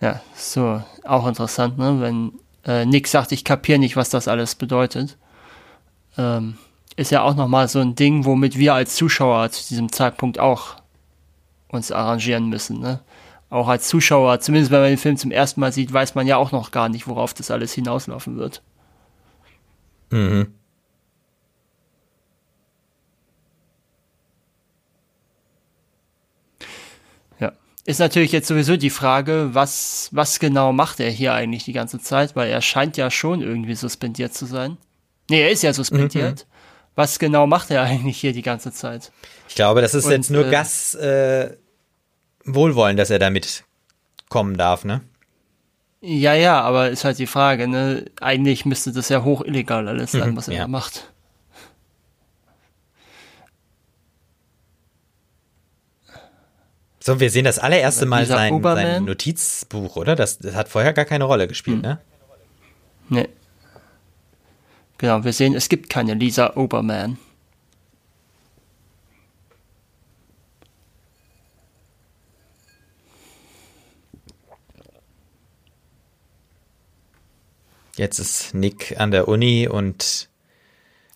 Ja, so, auch interessant, ne? Wenn äh, Nick sagt, ich kapiere nicht, was das alles bedeutet. Ähm, ist ja auch nochmal so ein Ding, womit wir als Zuschauer zu diesem Zeitpunkt auch uns arrangieren müssen, ne? Auch als Zuschauer, zumindest wenn man den Film zum ersten Mal sieht, weiß man ja auch noch gar nicht, worauf das alles hinauslaufen wird. Mhm. Ist natürlich jetzt sowieso die Frage, was, was genau macht er hier eigentlich die ganze Zeit, weil er scheint ja schon irgendwie suspendiert zu sein. Nee, er ist ja suspendiert. Mhm. Was genau macht er eigentlich hier die ganze Zeit? Ich glaube, das ist Und, jetzt nur äh, Gas äh, Wohlwollen, dass er damit kommen darf, ne? Ja, ja, aber ist halt die Frage, ne? Eigentlich müsste das ja hoch illegal alles sein, mhm, was er ja. macht. So, wir sehen das allererste Mal sein, sein, Notizbuch, oder? Das, das, hat vorher gar keine Rolle gespielt, hm. ne? Nee. Genau, wir sehen, es gibt keine Lisa Oberman. Jetzt ist Nick an der Uni und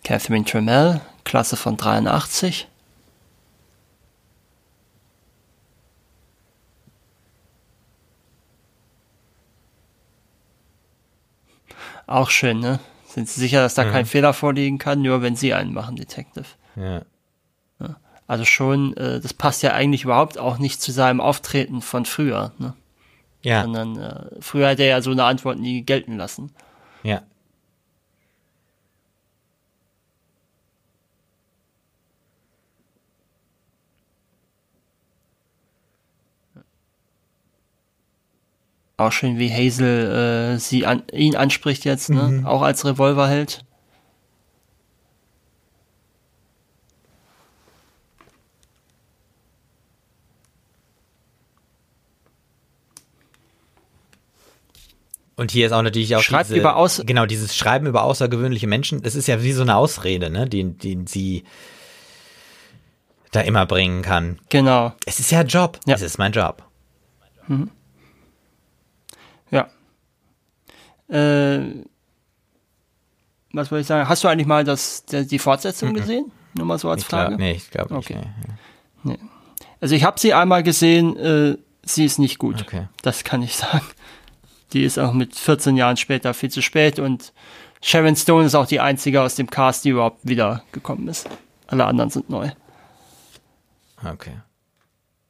Catherine Tremell, Klasse von 83. Auch schön, ne? Sind Sie sicher, dass da mhm. kein Fehler vorliegen kann, nur wenn Sie einen machen, Detective? Ja. ja. Also schon, äh, das passt ja eigentlich überhaupt auch nicht zu seinem Auftreten von früher, ne? Ja. Sondern äh, früher hat er ja so eine Antwort nie gelten lassen. Ja. Auch schön, wie Hazel äh, sie an, ihn anspricht jetzt, ne? Mhm. Auch als Revolverheld. Und hier ist auch natürlich auch Schreibt diese, über aus genau dieses Schreiben über außergewöhnliche Menschen. Das ist ja wie so eine Ausrede, ne, die, die sie da immer bringen kann. Genau. Es ist ja Job. Ja. Es ist mein Job. Mhm. Ja. Äh, was wollte ich sagen? Hast du eigentlich mal das, die Fortsetzung mhm. gesehen? Nur mal so als ich Frage. Glaub, nee, ich glaube nicht. Okay. Nee. Also ich habe sie einmal gesehen, äh, sie ist nicht gut. Okay. Das kann ich sagen. Die ist auch mit 14 Jahren später viel zu spät und Sharon Stone ist auch die einzige aus dem Cast, die überhaupt wiedergekommen ist. Alle anderen sind neu. Okay.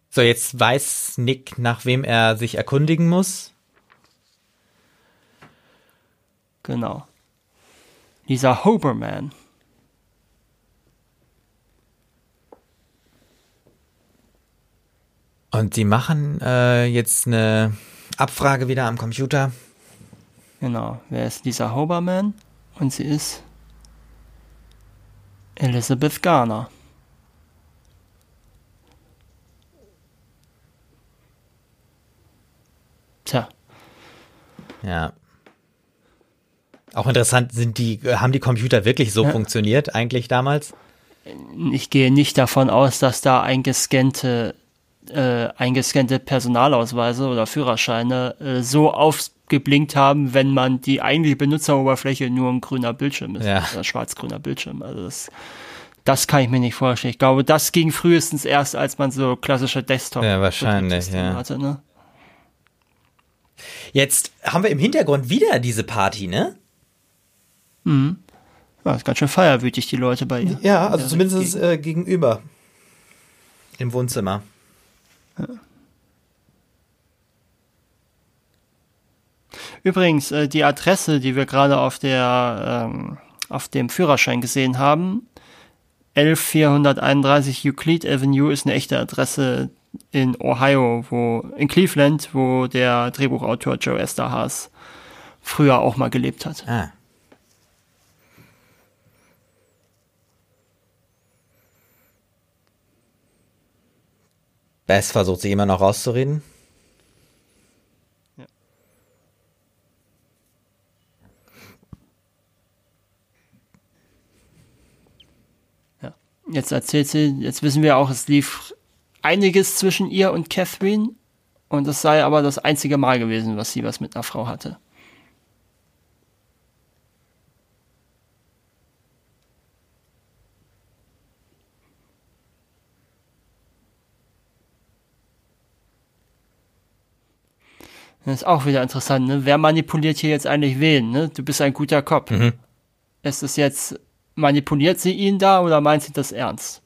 So, jetzt weiß Nick, nach wem er sich erkundigen muss. Genau. Dieser Hoberman. Und sie machen äh, jetzt eine Abfrage wieder am Computer. Genau. Wer ist Lisa Hoberman? Und sie ist Elizabeth Garner. Tja. Ja. Auch interessant, sind die, haben die Computer wirklich so ja. funktioniert eigentlich damals? Ich gehe nicht davon aus, dass da eingescannte, äh, eingescannte Personalausweise oder Führerscheine äh, so aufgeblinkt haben, wenn man die eigentliche Benutzeroberfläche nur ein grüner Bildschirm ist. Ja. Oder schwarz-grüner Bildschirm. Also das, das kann ich mir nicht vorstellen. Ich glaube, das ging frühestens erst, als man so klassische Desktop ja, wahrscheinlich, ja. hatte. Ne? Jetzt haben wir im Hintergrund wieder diese Party, ne? Mhm. Ja, ist ganz schön feierwütig, die Leute bei ihr. Ja, also zumindest äh, gegenüber. Im Wohnzimmer. Ja. Übrigens, äh, die Adresse, die wir gerade auf der ähm, auf dem Führerschein gesehen haben, 11431 Euclid Avenue ist eine echte Adresse in Ohio, wo in Cleveland, wo der Drehbuchautor Joe Esterhaas früher auch mal gelebt hat. Ah. Bess versucht sie immer noch rauszureden. Ja. ja. Jetzt erzählt sie, jetzt wissen wir auch, es lief einiges zwischen ihr und Catherine und es sei aber das einzige Mal gewesen, was sie was mit einer Frau hatte. Das ist auch wieder interessant, ne? Wer manipuliert hier jetzt eigentlich wen, ne? Du bist ein guter Kopf. Mhm. Ist es jetzt, manipuliert sie ihn da oder meint sie das ernst?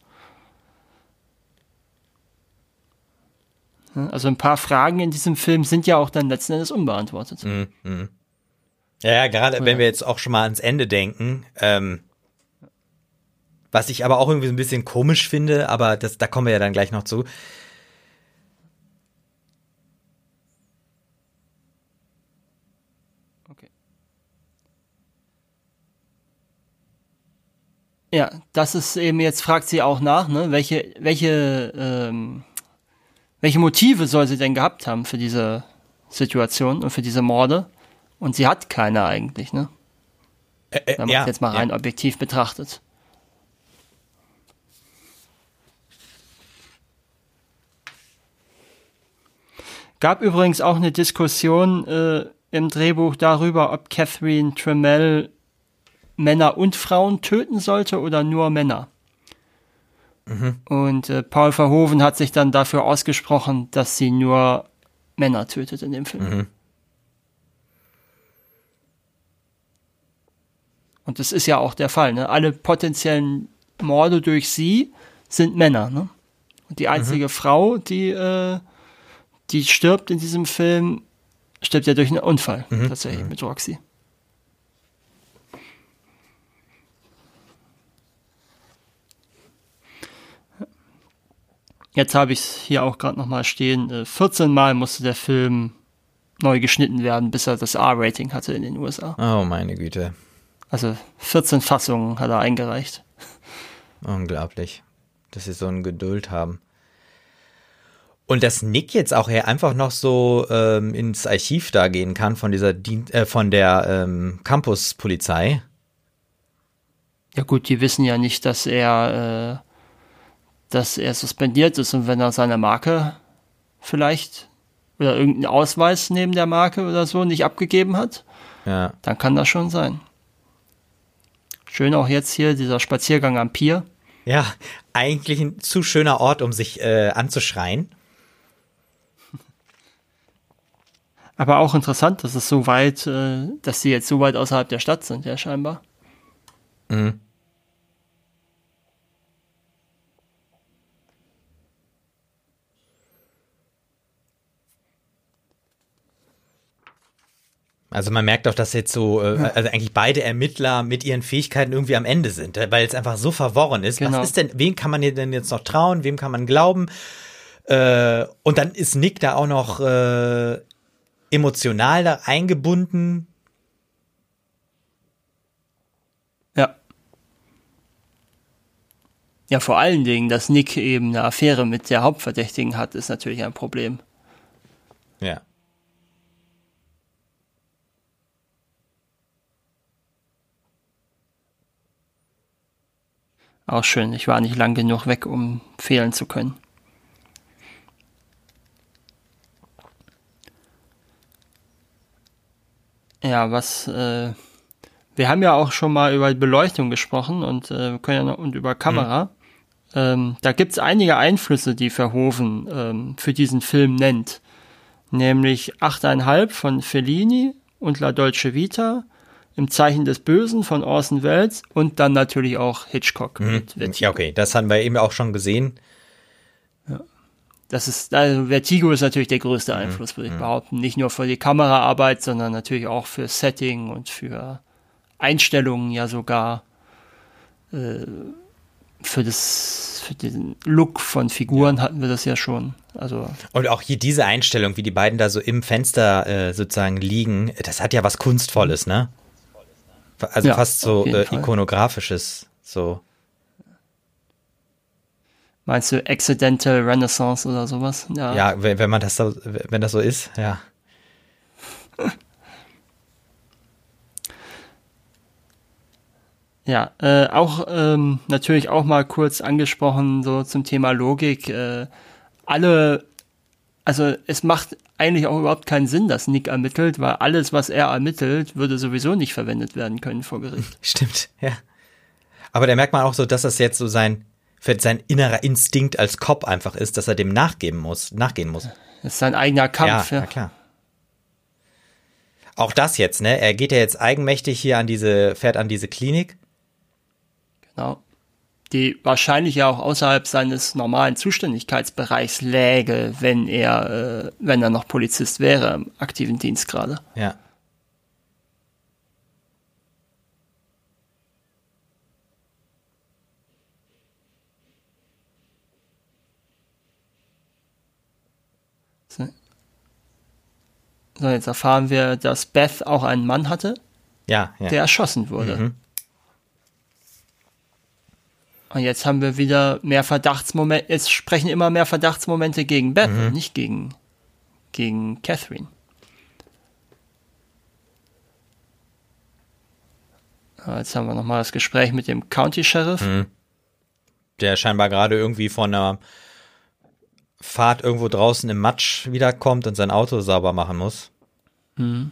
Also ein paar Fragen in diesem Film sind ja auch dann letzten Endes unbeantwortet. Mhm. mhm. Ja, ja, gerade ja. wenn wir jetzt auch schon mal ans Ende denken, ähm, was ich aber auch irgendwie so ein bisschen komisch finde, aber das, da kommen wir ja dann gleich noch zu. Ja, das ist eben, jetzt fragt sie auch nach, ne, welche, welche, ähm, welche Motive soll sie denn gehabt haben für diese Situation und für diese Morde? Und sie hat keine eigentlich, ne? Äh, äh, Wenn man ja, jetzt mal rein ja. objektiv betrachtet. Gab übrigens auch eine Diskussion äh, im Drehbuch darüber, ob Catherine Tremell Männer und Frauen töten sollte oder nur Männer. Mhm. Und äh, Paul Verhoeven hat sich dann dafür ausgesprochen, dass sie nur Männer tötet in dem Film. Mhm. Und das ist ja auch der Fall. Ne? Alle potenziellen Morde durch sie sind Männer. Ne? Und die einzige mhm. Frau, die, äh, die stirbt in diesem Film, stirbt ja durch einen Unfall mhm. tatsächlich mhm. mit Roxy. Jetzt habe ich es hier auch gerade nochmal stehen. 14 äh, Mal musste der Film neu geschnitten werden, bis er das R-Rating hatte in den USA. Oh, meine Güte. Also 14 Fassungen hat er eingereicht. Unglaublich, dass sie so eine Geduld haben. Und dass Nick jetzt auch einfach noch so ähm, ins Archiv da gehen kann von dieser Dien äh, von der ähm, Campuspolizei. Ja gut, die wissen ja nicht, dass er äh, dass er suspendiert ist und wenn er seine Marke vielleicht oder irgendeinen Ausweis neben der Marke oder so nicht abgegeben hat, ja. dann kann das schon sein. Schön auch jetzt hier dieser Spaziergang am Pier. Ja, eigentlich ein zu schöner Ort, um sich äh, anzuschreien. Aber auch interessant, dass es so weit, äh, dass sie jetzt so weit außerhalb der Stadt sind, ja scheinbar. Mhm. Also man merkt auch, dass jetzt so, äh, also eigentlich beide Ermittler mit ihren Fähigkeiten irgendwie am Ende sind, äh, weil es einfach so verworren ist. Genau. Was ist denn, wem kann man denn jetzt noch trauen, wem kann man glauben? Äh, und dann ist Nick da auch noch äh, emotional da eingebunden. Ja. Ja, vor allen Dingen, dass Nick eben eine Affäre mit der Hauptverdächtigen hat, ist natürlich ein Problem. Ja. Auch schön, ich war nicht lang genug weg, um fehlen zu können. Ja, was, äh, wir haben ja auch schon mal über Beleuchtung gesprochen und äh, können ja noch, und über Kamera. Mhm. Ähm, da gibt's einige Einflüsse, die Verhoeven ähm, für diesen Film nennt. Nämlich 8,5 von Fellini und La Dolce Vita, im Zeichen des Bösen von Orson Welles und dann natürlich auch Hitchcock. Mhm. ja, okay, das haben wir eben auch schon gesehen. Ja. Das ist, also Vertigo ist natürlich der größte mhm. Einfluss, würde ich mhm. behaupten. Nicht nur für die Kameraarbeit, sondern natürlich auch für Setting und für Einstellungen ja sogar. Äh, für das, für den Look von Figuren ja. hatten wir das ja schon. Also. Und auch hier diese Einstellung, wie die beiden da so im Fenster äh, sozusagen liegen, das hat ja was Kunstvolles, ne? Also ja, fast so äh, ikonografisches, so. Meinst du Accidental Renaissance oder sowas? Ja, ja wenn, wenn man das so, wenn das so ist, ja. ja, äh, auch ähm, natürlich auch mal kurz angesprochen so zum Thema Logik. Äh, alle, also es macht eigentlich auch überhaupt keinen Sinn, dass Nick ermittelt, weil alles, was er ermittelt, würde sowieso nicht verwendet werden können vor Gericht. Stimmt, ja. Aber da merkt man auch so, dass das jetzt so sein, sein innerer Instinkt als Cop einfach ist, dass er dem nachgeben muss, nachgehen muss. Das ist sein eigener Kampf, ja. Ja, klar. Auch das jetzt, ne? Er geht ja jetzt eigenmächtig hier an diese, fährt an diese Klinik. Genau die wahrscheinlich ja auch außerhalb seines normalen Zuständigkeitsbereichs läge, wenn er, äh, wenn er noch Polizist wäre im aktiven Dienst gerade. Ja. So, jetzt erfahren wir, dass Beth auch einen Mann hatte, ja, ja. der erschossen wurde. Mhm. Und jetzt haben wir wieder mehr Verdachtsmomente, jetzt sprechen immer mehr Verdachtsmomente gegen Beth mhm. nicht gegen, gegen Catherine. Jetzt haben wir nochmal das Gespräch mit dem County Sheriff. Mhm. Der scheinbar gerade irgendwie von einer Fahrt irgendwo draußen im Matsch wiederkommt und sein Auto sauber machen muss. Mhm.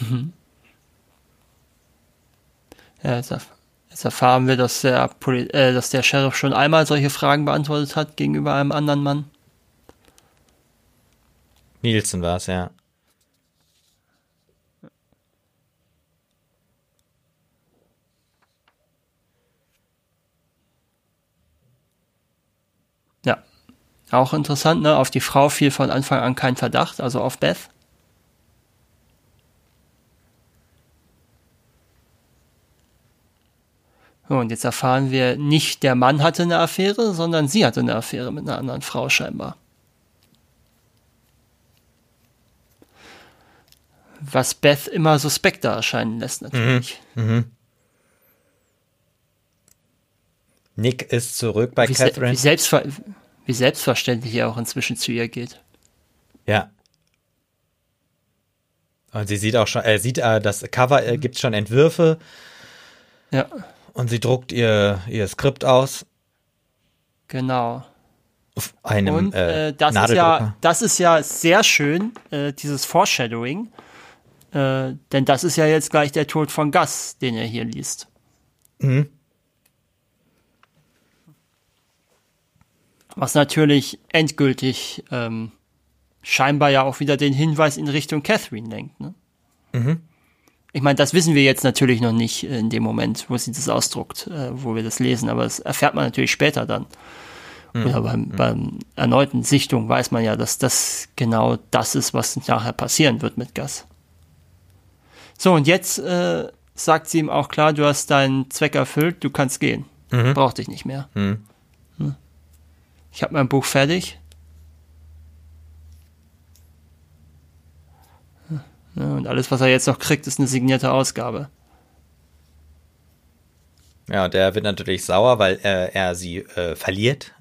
Mhm. Ja, jetzt, erf jetzt, erfahren wir, dass der, Poli äh, dass der Sheriff schon einmal solche Fragen beantwortet hat gegenüber einem anderen Mann. Nielsen war es, ja. Ja. Auch interessant, ne? Auf die Frau fiel von Anfang an kein Verdacht, also auf Beth. Und jetzt erfahren wir, nicht der Mann hatte eine Affäre, sondern sie hatte eine Affäre mit einer anderen Frau scheinbar. Was Beth immer suspekter erscheinen lässt, natürlich. Mhm. Mhm. Nick ist zurück bei wie Catherine. Se wie, selbstver wie selbstverständlich er auch inzwischen zu ihr geht. Ja. Und sie sieht auch schon, er sieht, äh, das Cover äh, gibt schon Entwürfe. Ja. Und sie druckt ihr, ihr Skript aus. Genau. Auf einem Und, äh, äh, das, ist ja, das ist ja sehr schön, äh, dieses Foreshadowing. Äh, denn das ist ja jetzt gleich der Tod von Gus, den er hier liest. Mhm. Was natürlich endgültig ähm, scheinbar ja auch wieder den Hinweis in Richtung Catherine lenkt. Ne? Mhm. Ich meine, das wissen wir jetzt natürlich noch nicht in dem Moment, wo sie das ausdruckt, äh, wo wir das lesen, aber das erfährt man natürlich später dann. Mhm. Oder beim, mhm. beim erneuten Sichtung weiß man ja, dass das genau das ist, was nachher passieren wird mit Gas. So, und jetzt äh, sagt sie ihm auch klar, du hast deinen Zweck erfüllt, du kannst gehen. Mhm. Brauch dich nicht mehr. Mhm. Hm. Ich habe mein Buch fertig. Und alles, was er jetzt noch kriegt, ist eine signierte Ausgabe. Ja, der wird natürlich sauer, weil äh, er sie äh, verliert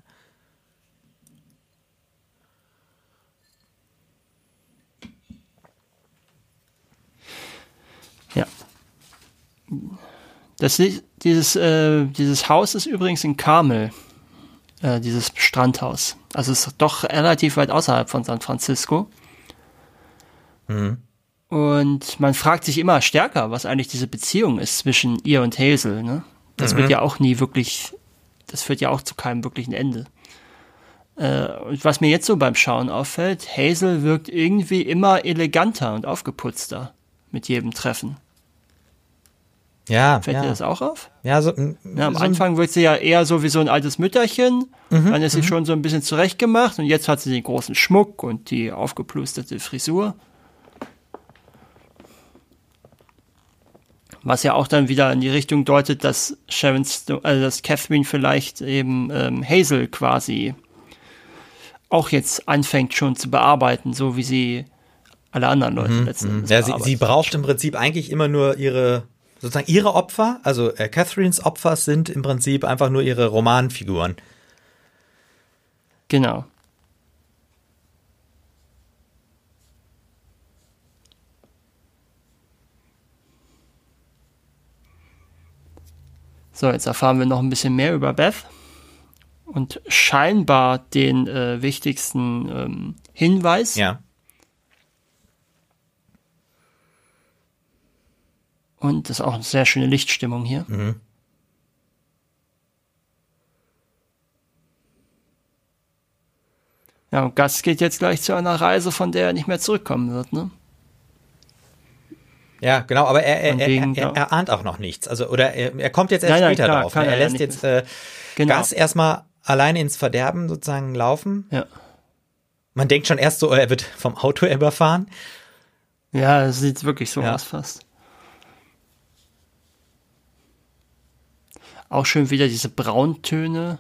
Das, dieses, äh, dieses Haus ist übrigens in Carmel, äh, dieses Strandhaus. Also es ist doch relativ weit außerhalb von San Francisco. Mhm. Und man fragt sich immer stärker, was eigentlich diese Beziehung ist zwischen ihr und Hazel. Ne? Das mhm. wird ja auch nie wirklich, das führt ja auch zu keinem wirklichen Ende. Äh, und was mir jetzt so beim Schauen auffällt, Hazel wirkt irgendwie immer eleganter und aufgeputzter mit jedem Treffen. Ja. Fällt ja. dir das auch auf? Ja, so, ja, am so Anfang wirkt sie ja eher so wie so ein altes Mütterchen. Mhm, dann ist sie mhm. schon so ein bisschen zurechtgemacht und jetzt hat sie den großen Schmuck und die aufgeplusterte Frisur. Was ja auch dann wieder in die Richtung deutet, dass Sharon Stone, also dass Catherine vielleicht eben ähm, Hazel quasi auch jetzt anfängt schon zu bearbeiten, so wie sie alle anderen Leute mhm, letzten Endes. Ja, sie, sie braucht im Prinzip eigentlich immer nur ihre sozusagen ihre Opfer, also äh, Catherines Opfer sind im Prinzip einfach nur ihre Romanfiguren. Genau. So, jetzt erfahren wir noch ein bisschen mehr über Beth und scheinbar den äh, wichtigsten ähm, Hinweis. Ja. Und das ist auch eine sehr schöne Lichtstimmung hier. Mhm. Ja, und Gus geht jetzt gleich zu einer Reise, von der er nicht mehr zurückkommen wird, ne? Ja, genau, aber er, er, er, er, er, ahnt auch noch nichts. Also, oder er, er kommt jetzt erst nein, später klar, drauf. Ne? Er, lässt jetzt äh, genau. Gas erstmal alleine ins Verderben sozusagen laufen. Ja. Man denkt schon erst so, er wird vom Auto überfahren. Ja, es sieht wirklich so ja. aus fast. Auch schön wieder diese Brauntöne.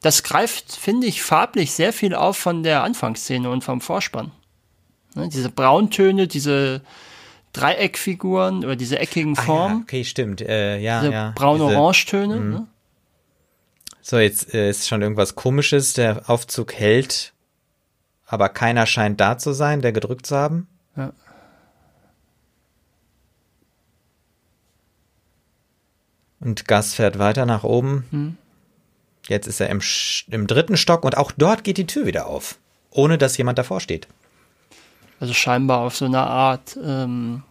Das greift, finde ich, farblich sehr viel auf von der Anfangsszene und vom Vorspann. Ne, diese Brauntöne, diese Dreieckfiguren oder diese eckigen Formen. Ah, ja, okay, stimmt. Äh, ja, diese ja. braun-orange-Töne. Mhm. Ne? So, jetzt äh, ist schon irgendwas komisches. Der Aufzug hält, aber keiner scheint da zu sein, der gedrückt zu haben. Ja. Und Gas fährt weiter nach oben. Hm. Jetzt ist er im, im dritten Stock und auch dort geht die Tür wieder auf, ohne dass jemand davor steht. Also scheinbar auf so einer Art, ähm,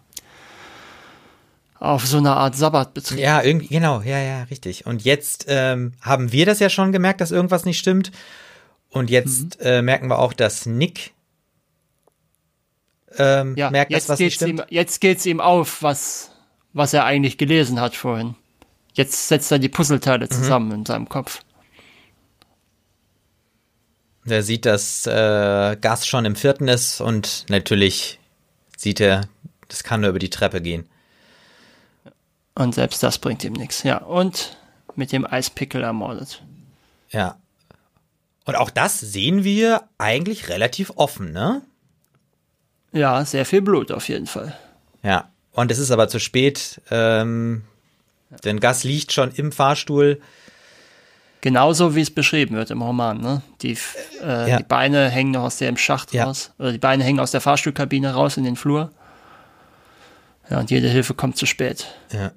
auf so einer Art Sabbatbetrieb. Ja, irgendwie, genau, ja, ja, richtig. Und jetzt ähm, haben wir das ja schon gemerkt, dass irgendwas nicht stimmt. Und jetzt mhm. äh, merken wir auch, dass Nick ähm, ja, merkt, dass was nicht stimmt. Ihm, jetzt geht's ihm auf, was, was er eigentlich gelesen hat vorhin. Jetzt setzt er die Puzzleteile mhm. zusammen mhm. in seinem Kopf. Er sieht, dass äh, Gas schon im vierten ist und natürlich sieht er, das kann nur über die Treppe gehen. Und selbst das bringt ihm nichts. Ja, und mit dem Eispickel ermordet. Ja. Und auch das sehen wir eigentlich relativ offen, ne? Ja, sehr viel Blut auf jeden Fall. Ja. Und es ist aber zu spät. Ähm, denn Gas liegt schon im Fahrstuhl. Genauso wie es beschrieben wird im Roman. Ne? Die, äh, ja. die Beine hängen noch aus dem Schacht ja. raus. Oder die Beine hängen aus der Fahrstuhlkabine raus in den Flur. Ja, und jede Hilfe kommt zu spät. Ja.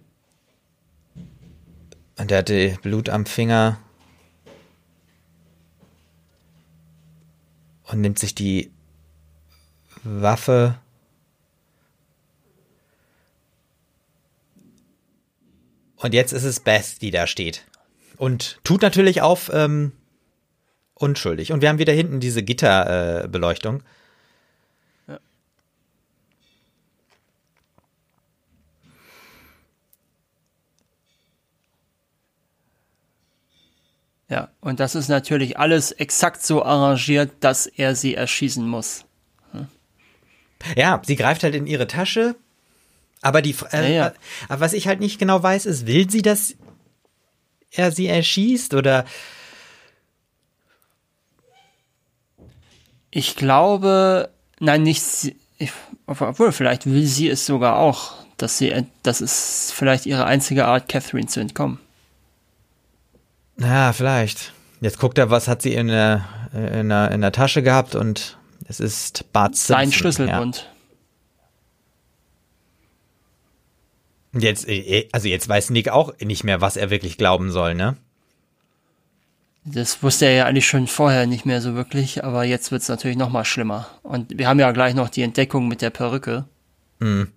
Und er hatte Blut am Finger. Und nimmt sich die Waffe Und jetzt ist es Beth, die da steht. Und tut natürlich auf ähm, unschuldig. Und wir haben wieder hinten diese Gitterbeleuchtung. Äh, ja. ja, und das ist natürlich alles exakt so arrangiert, dass er sie erschießen muss. Hm. Ja, sie greift halt in ihre Tasche. Aber die, äh, ja, ja. Äh, was ich halt nicht genau weiß, ist, will sie das er sie erschießt oder? Ich glaube, nein, nicht, ich, obwohl vielleicht will sie es sogar auch, dass sie, das ist vielleicht ihre einzige Art, Catherine zu entkommen. Ja, vielleicht. Jetzt guckt er, was hat sie in der, in der, in der Tasche gehabt und es ist Bart Simpson. Sein Schlüsselbund. Ja. Jetzt, äh, also jetzt weiß Nick auch nicht mehr, was er wirklich glauben soll, ne? Das wusste er ja eigentlich schon vorher nicht mehr so wirklich, aber jetzt wird es natürlich noch mal schlimmer. Und wir haben ja gleich noch die Entdeckung mit der Perücke. Mhm.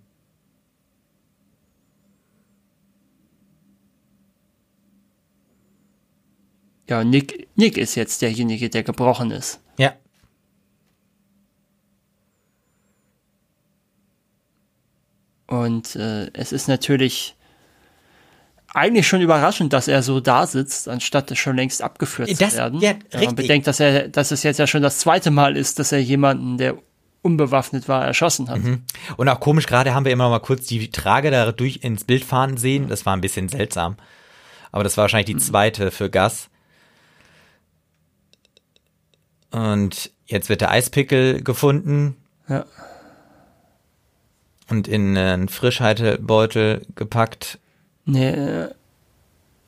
Ja, Nick, Nick ist jetzt derjenige, der gebrochen ist. Ja. Und äh, es ist natürlich eigentlich schon überraschend, dass er so da sitzt, anstatt schon längst abgeführt das, zu werden. Ja, richtig. Man bedenkt, dass er, dass es jetzt ja schon das zweite Mal ist, dass er jemanden, der unbewaffnet war, erschossen hat. Mhm. Und auch komisch, gerade haben wir immer noch mal kurz die Trage da durch ins Bild fahren sehen. Das war ein bisschen seltsam. Aber das war wahrscheinlich die mhm. zweite für Gas. Und jetzt wird der Eispickel gefunden. Ja. Und in einen Frischhaltebeutel gepackt. Nee, äh,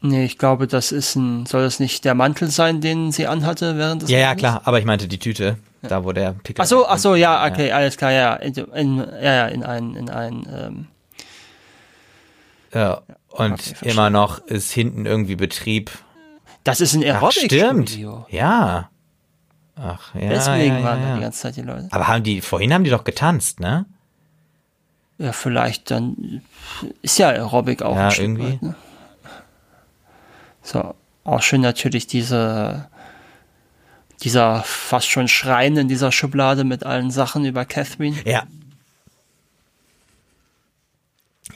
nee, ich glaube, das ist ein, soll das nicht der Mantel sein, den sie anhatte während des Ja, ja, klar, aber ich meinte die Tüte, ja. da wo der Pickel. Ach so, ach so, ja, okay, ja. alles klar, ja, in, in, ja, ja, in ein, in ein, ähm, ja, und okay, immer noch ist hinten irgendwie Betrieb. Das ist ein Aerobic Stimmt. Ja. Ach, ja. Deswegen ja, waren ja. da die ganze Zeit die Leute. Aber haben die, vorhin haben die doch getanzt, ne? Ja, vielleicht dann, ist ja Aerobic auch ja, irgendwie. Weit, ne? So, auch schön natürlich diese, dieser fast schon Schrein in dieser Schublade mit allen Sachen über Catherine. Ja.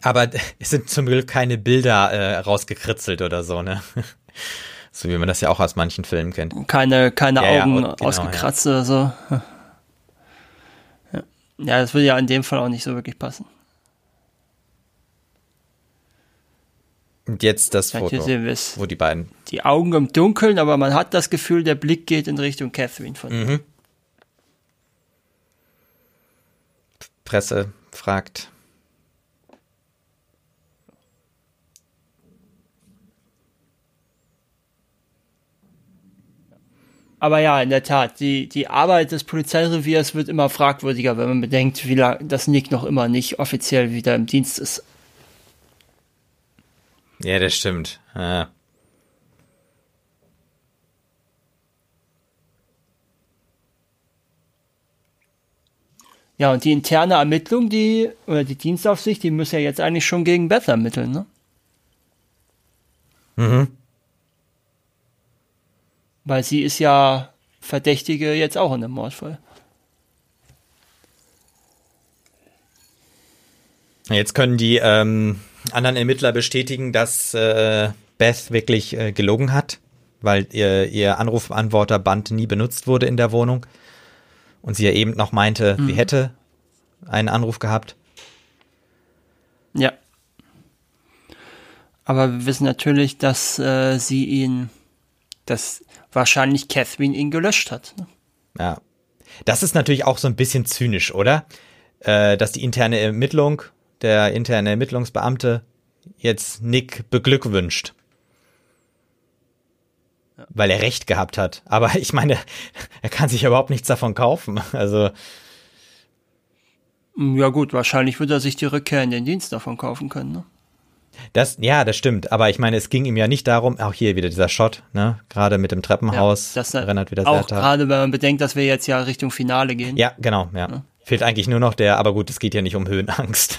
Aber es sind zum Glück keine Bilder äh, rausgekritzelt oder so, ne? So wie man das ja auch aus manchen Filmen kennt. Keine, keine ja, Augen ja, genau, ausgekratzt ja. oder so. Ja. das würde ja in dem Fall auch nicht so wirklich passen. Und jetzt das Foto, wo die beiden. Die Augen im Dunkeln, aber man hat das Gefühl, der Blick geht in Richtung Catherine von. Mhm. Presse fragt, Aber ja, in der Tat, die, die Arbeit des Polizeireviers wird immer fragwürdiger, wenn man bedenkt, wie lange das Nick noch immer nicht offiziell wieder im Dienst ist. Ja, das stimmt. Ja. Ja, und die interne Ermittlung, die, oder die Dienstaufsicht, die muss ja jetzt eigentlich schon gegen Beth ermitteln, ne? Mhm. Weil sie ist ja Verdächtige jetzt auch in dem Mordfall. Jetzt können die ähm, anderen Ermittler bestätigen, dass äh, Beth wirklich äh, gelogen hat, weil ihr, ihr Anrufbeantworterband nie benutzt wurde in der Wohnung. Und sie ja eben noch meinte, mhm. sie hätte einen Anruf gehabt. Ja. Aber wir wissen natürlich, dass äh, sie ihn, dass wahrscheinlich Catherine ihn gelöscht hat. Ne? Ja. Das ist natürlich auch so ein bisschen zynisch, oder? Äh, dass die interne Ermittlung, der interne Ermittlungsbeamte jetzt Nick beglückwünscht. Ja. Weil er recht gehabt hat. Aber ich meine, er kann sich überhaupt nichts davon kaufen. Also. Ja gut, wahrscheinlich wird er sich die Rückkehr in den Dienst davon kaufen können, ne? Das, ja, das stimmt. Aber ich meine, es ging ihm ja nicht darum, auch hier wieder dieser Shot, ne? Gerade mit dem Treppenhaus. Ja, das erinnert wieder auch sehr gerade, wenn man bedenkt, dass wir jetzt ja Richtung Finale gehen. Ja, genau, ja. ja. Fehlt eigentlich nur noch der, aber gut, es geht ja nicht um Höhenangst.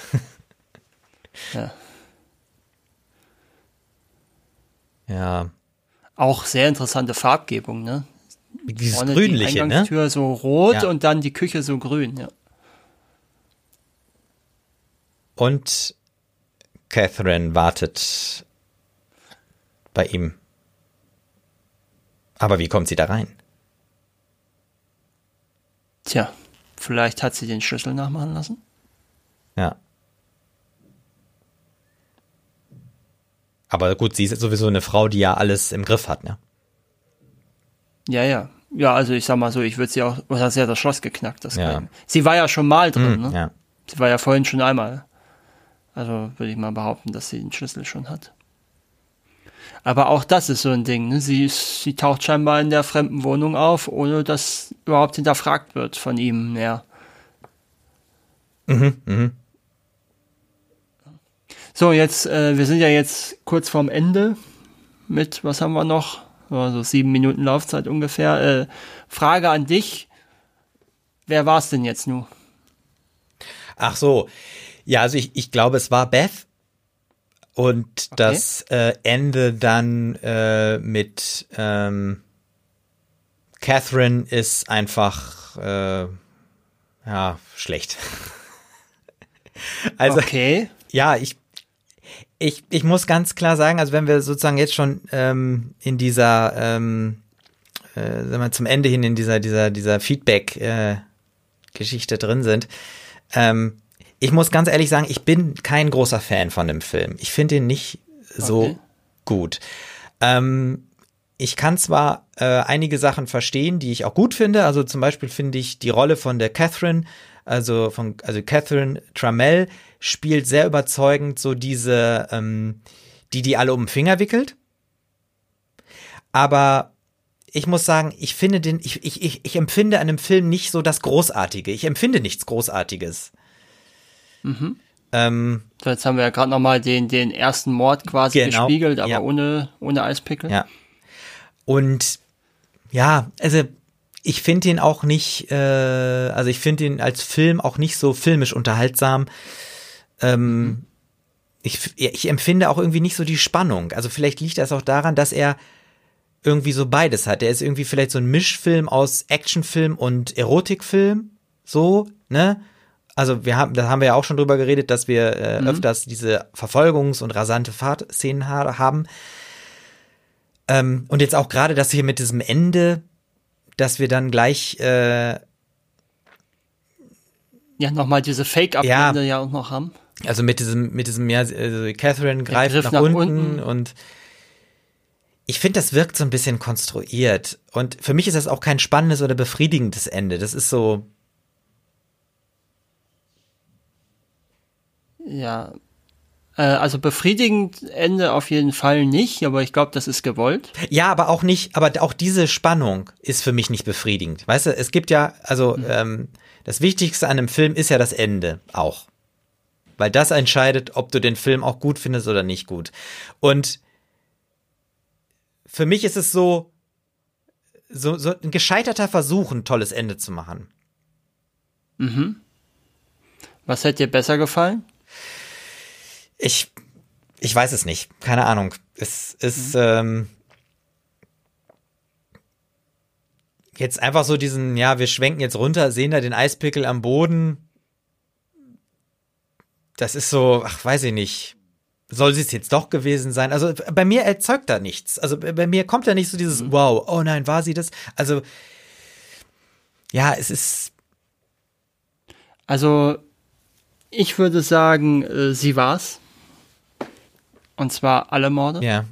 ja. Ja. Auch sehr interessante Farbgebung, ne? Dieses Vorne grünliche, die Eingangstür ne? so rot ja. und dann die Küche so grün, ja. Und Catherine wartet bei ihm. Aber wie kommt sie da rein? Tja, vielleicht hat sie den Schlüssel nachmachen lassen. Ja. Aber gut, sie ist sowieso eine Frau, die ja alles im Griff hat, ne? Ja, ja. Ja, also ich sag mal so, ich würde sie auch, oder sie hat das Schloss geknackt, das ja. Sie war ja schon mal drin, mm, ne? Ja. Sie war ja vorhin schon einmal. Also würde ich mal behaupten, dass sie den Schlüssel schon hat. Aber auch das ist so ein Ding. Ne? Sie, sie taucht scheinbar in der fremden Wohnung auf, ohne dass überhaupt hinterfragt wird von ihm mehr. Mhm, mhm. So, jetzt, äh, wir sind ja jetzt kurz vorm Ende mit, was haben wir noch? Also sieben Minuten Laufzeit ungefähr. Äh, Frage an dich. Wer war es denn jetzt nun? Ach so. Ja, also ich, ich glaube, es war Beth. Und okay. das äh, Ende dann äh, mit ähm, Catherine ist einfach äh, ja schlecht. also okay. ja, ich ich, ich muss ganz klar sagen, also wenn wir sozusagen jetzt schon ähm, in dieser, ähm, äh, sagen wir zum Ende hin in dieser, dieser, dieser Feedback-Geschichte äh, drin sind, ähm, ich muss ganz ehrlich sagen, ich bin kein großer Fan von dem Film. Ich finde ihn nicht so okay. gut. Ähm, ich kann zwar äh, einige Sachen verstehen, die ich auch gut finde. Also zum Beispiel finde ich die Rolle von der Catherine, also von also Catherine Trammell, spielt sehr überzeugend so diese, ähm, die die alle um den Finger wickelt. Aber ich muss sagen, ich finde den, ich, ich, ich, ich empfinde an dem Film nicht so das Großartige. Ich empfinde nichts Großartiges. Mhm. Ähm, so, jetzt haben wir ja gerade noch mal den, den ersten Mord quasi genau, gespiegelt, aber ja. ohne, ohne Eispickel. Ja. Und ja, also ich finde ihn auch nicht, äh, also ich finde ihn als Film auch nicht so filmisch unterhaltsam. Ähm, mhm. ich, ich empfinde auch irgendwie nicht so die Spannung. Also vielleicht liegt das auch daran, dass er irgendwie so beides hat. Er ist irgendwie vielleicht so ein Mischfilm aus Actionfilm und Erotikfilm. So, ne? Also wir haben, da haben wir ja auch schon drüber geredet, dass wir äh, mhm. öfters diese Verfolgungs- und rasante Fahrtszenen ha haben. Ähm, und jetzt auch gerade, dass hier mit diesem Ende, dass wir dann gleich äh, ja nochmal diese Fake-Up-Ende ja, ja auch noch haben. Also mit diesem, mit diesem, ja, also Catherine greift nach, nach, unten, unten. und ich finde, das wirkt so ein bisschen konstruiert. Und für mich ist das auch kein spannendes oder befriedigendes Ende. Das ist so. Ja. Äh, also befriedigend Ende auf jeden Fall nicht, aber ich glaube, das ist gewollt. Ja, aber auch nicht, aber auch diese Spannung ist für mich nicht befriedigend. Weißt du, es gibt ja, also mhm. ähm, das Wichtigste an einem Film ist ja das Ende auch. Weil das entscheidet, ob du den Film auch gut findest oder nicht gut. Und für mich ist es so, so, so ein gescheiterter Versuch, ein tolles Ende zu machen. Mhm. Was hätte dir besser gefallen? Ich, ich weiß es nicht. Keine Ahnung. Es ist mhm. ähm, jetzt einfach so diesen, ja, wir schwenken jetzt runter, sehen da den Eispickel am Boden das ist so, ach, weiß ich nicht. Soll sie es jetzt doch gewesen sein? Also bei mir erzeugt da nichts. Also bei mir kommt da nicht so dieses mhm. Wow, oh nein, war sie das? Also ja, es ist. Also ich würde sagen, äh, sie war's. Und zwar alle Morde. Ja.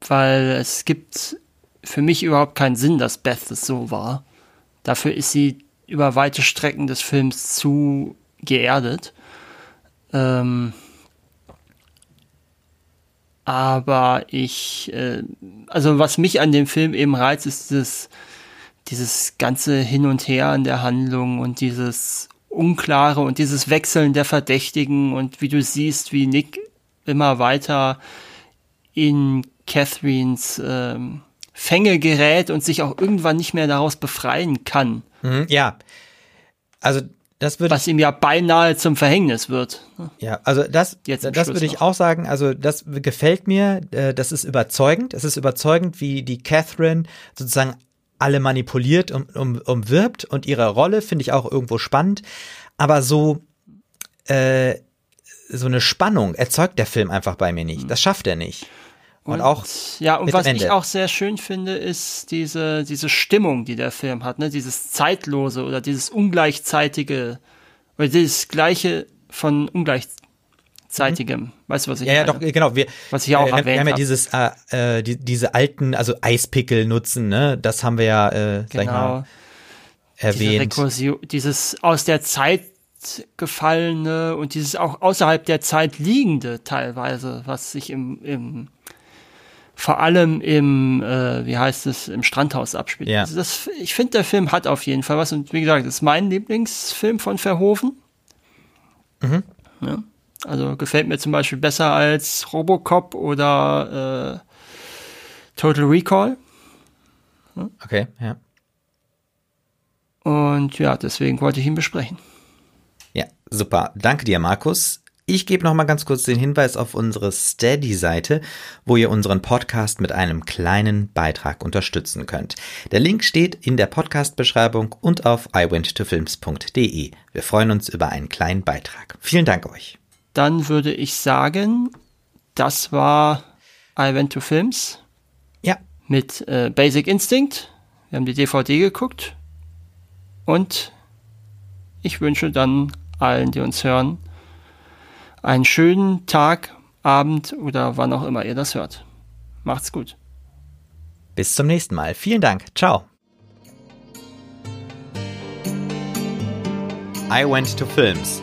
Weil es gibt für mich überhaupt keinen Sinn, dass Beth es so war. Dafür ist sie über weite Strecken des Films zu geerdet. Ähm, aber ich, äh, also was mich an dem Film eben reizt, ist dieses, dieses ganze Hin und Her an der Handlung und dieses Unklare und dieses Wechseln der Verdächtigen und wie du siehst, wie Nick immer weiter in Catherines ähm, Fänge gerät und sich auch irgendwann nicht mehr daraus befreien kann. Mhm, ja. Also das würde was ihm ja beinahe zum Verhängnis wird. Ja, also das Jetzt das würde ich auch sagen, also das gefällt mir, äh, das ist überzeugend, es ist überzeugend, wie die Catherine sozusagen alle manipuliert und um, umwirbt und ihre Rolle finde ich auch irgendwo spannend, aber so äh, so eine Spannung erzeugt der Film einfach bei mir nicht. Das schafft er nicht. Und, und auch. Ja, und was ich auch sehr schön finde, ist diese, diese Stimmung, die der Film hat, ne? Dieses Zeitlose oder dieses Ungleichzeitige, oder dieses Gleiche von Mhm. Weißt du, was ich Ja, ja, doch, genau. Wir, was ich auch äh, erwähnt Wir haben ja dieses, äh, äh, die, diese alten, also Eispickel nutzen, ne? Das haben wir ja, äh, genau. sag ich mal, erwähnt. Diese dieses aus der Zeit gefallene und dieses auch außerhalb der Zeit liegende teilweise, was sich im, im vor allem im, äh, wie heißt es, im Strandhaus abspielt. Ja. Also das, ich finde, der Film hat auf jeden Fall was und wie gesagt, das ist mein Lieblingsfilm von Verhoeven. Mhm. Ja. Also gefällt mir zum Beispiel besser als Robocop oder äh, Total Recall. Ja. Okay, ja. Und ja, deswegen wollte ich ihn besprechen. Ja, super. Danke dir, Markus. Ich gebe noch mal ganz kurz den Hinweis auf unsere Steady-Seite, wo ihr unseren Podcast mit einem kleinen Beitrag unterstützen könnt. Der Link steht in der Podcast-Beschreibung und auf iwenttofilms.de. Wir freuen uns über einen kleinen Beitrag. Vielen Dank euch. Dann würde ich sagen, das war I Went to Films. Ja. Mit äh, Basic Instinct. Wir haben die DVD geguckt. Und ich wünsche dann allen, die uns hören, einen schönen Tag, Abend oder wann auch immer ihr das hört. Macht's gut. Bis zum nächsten Mal. Vielen Dank. Ciao. I went to films.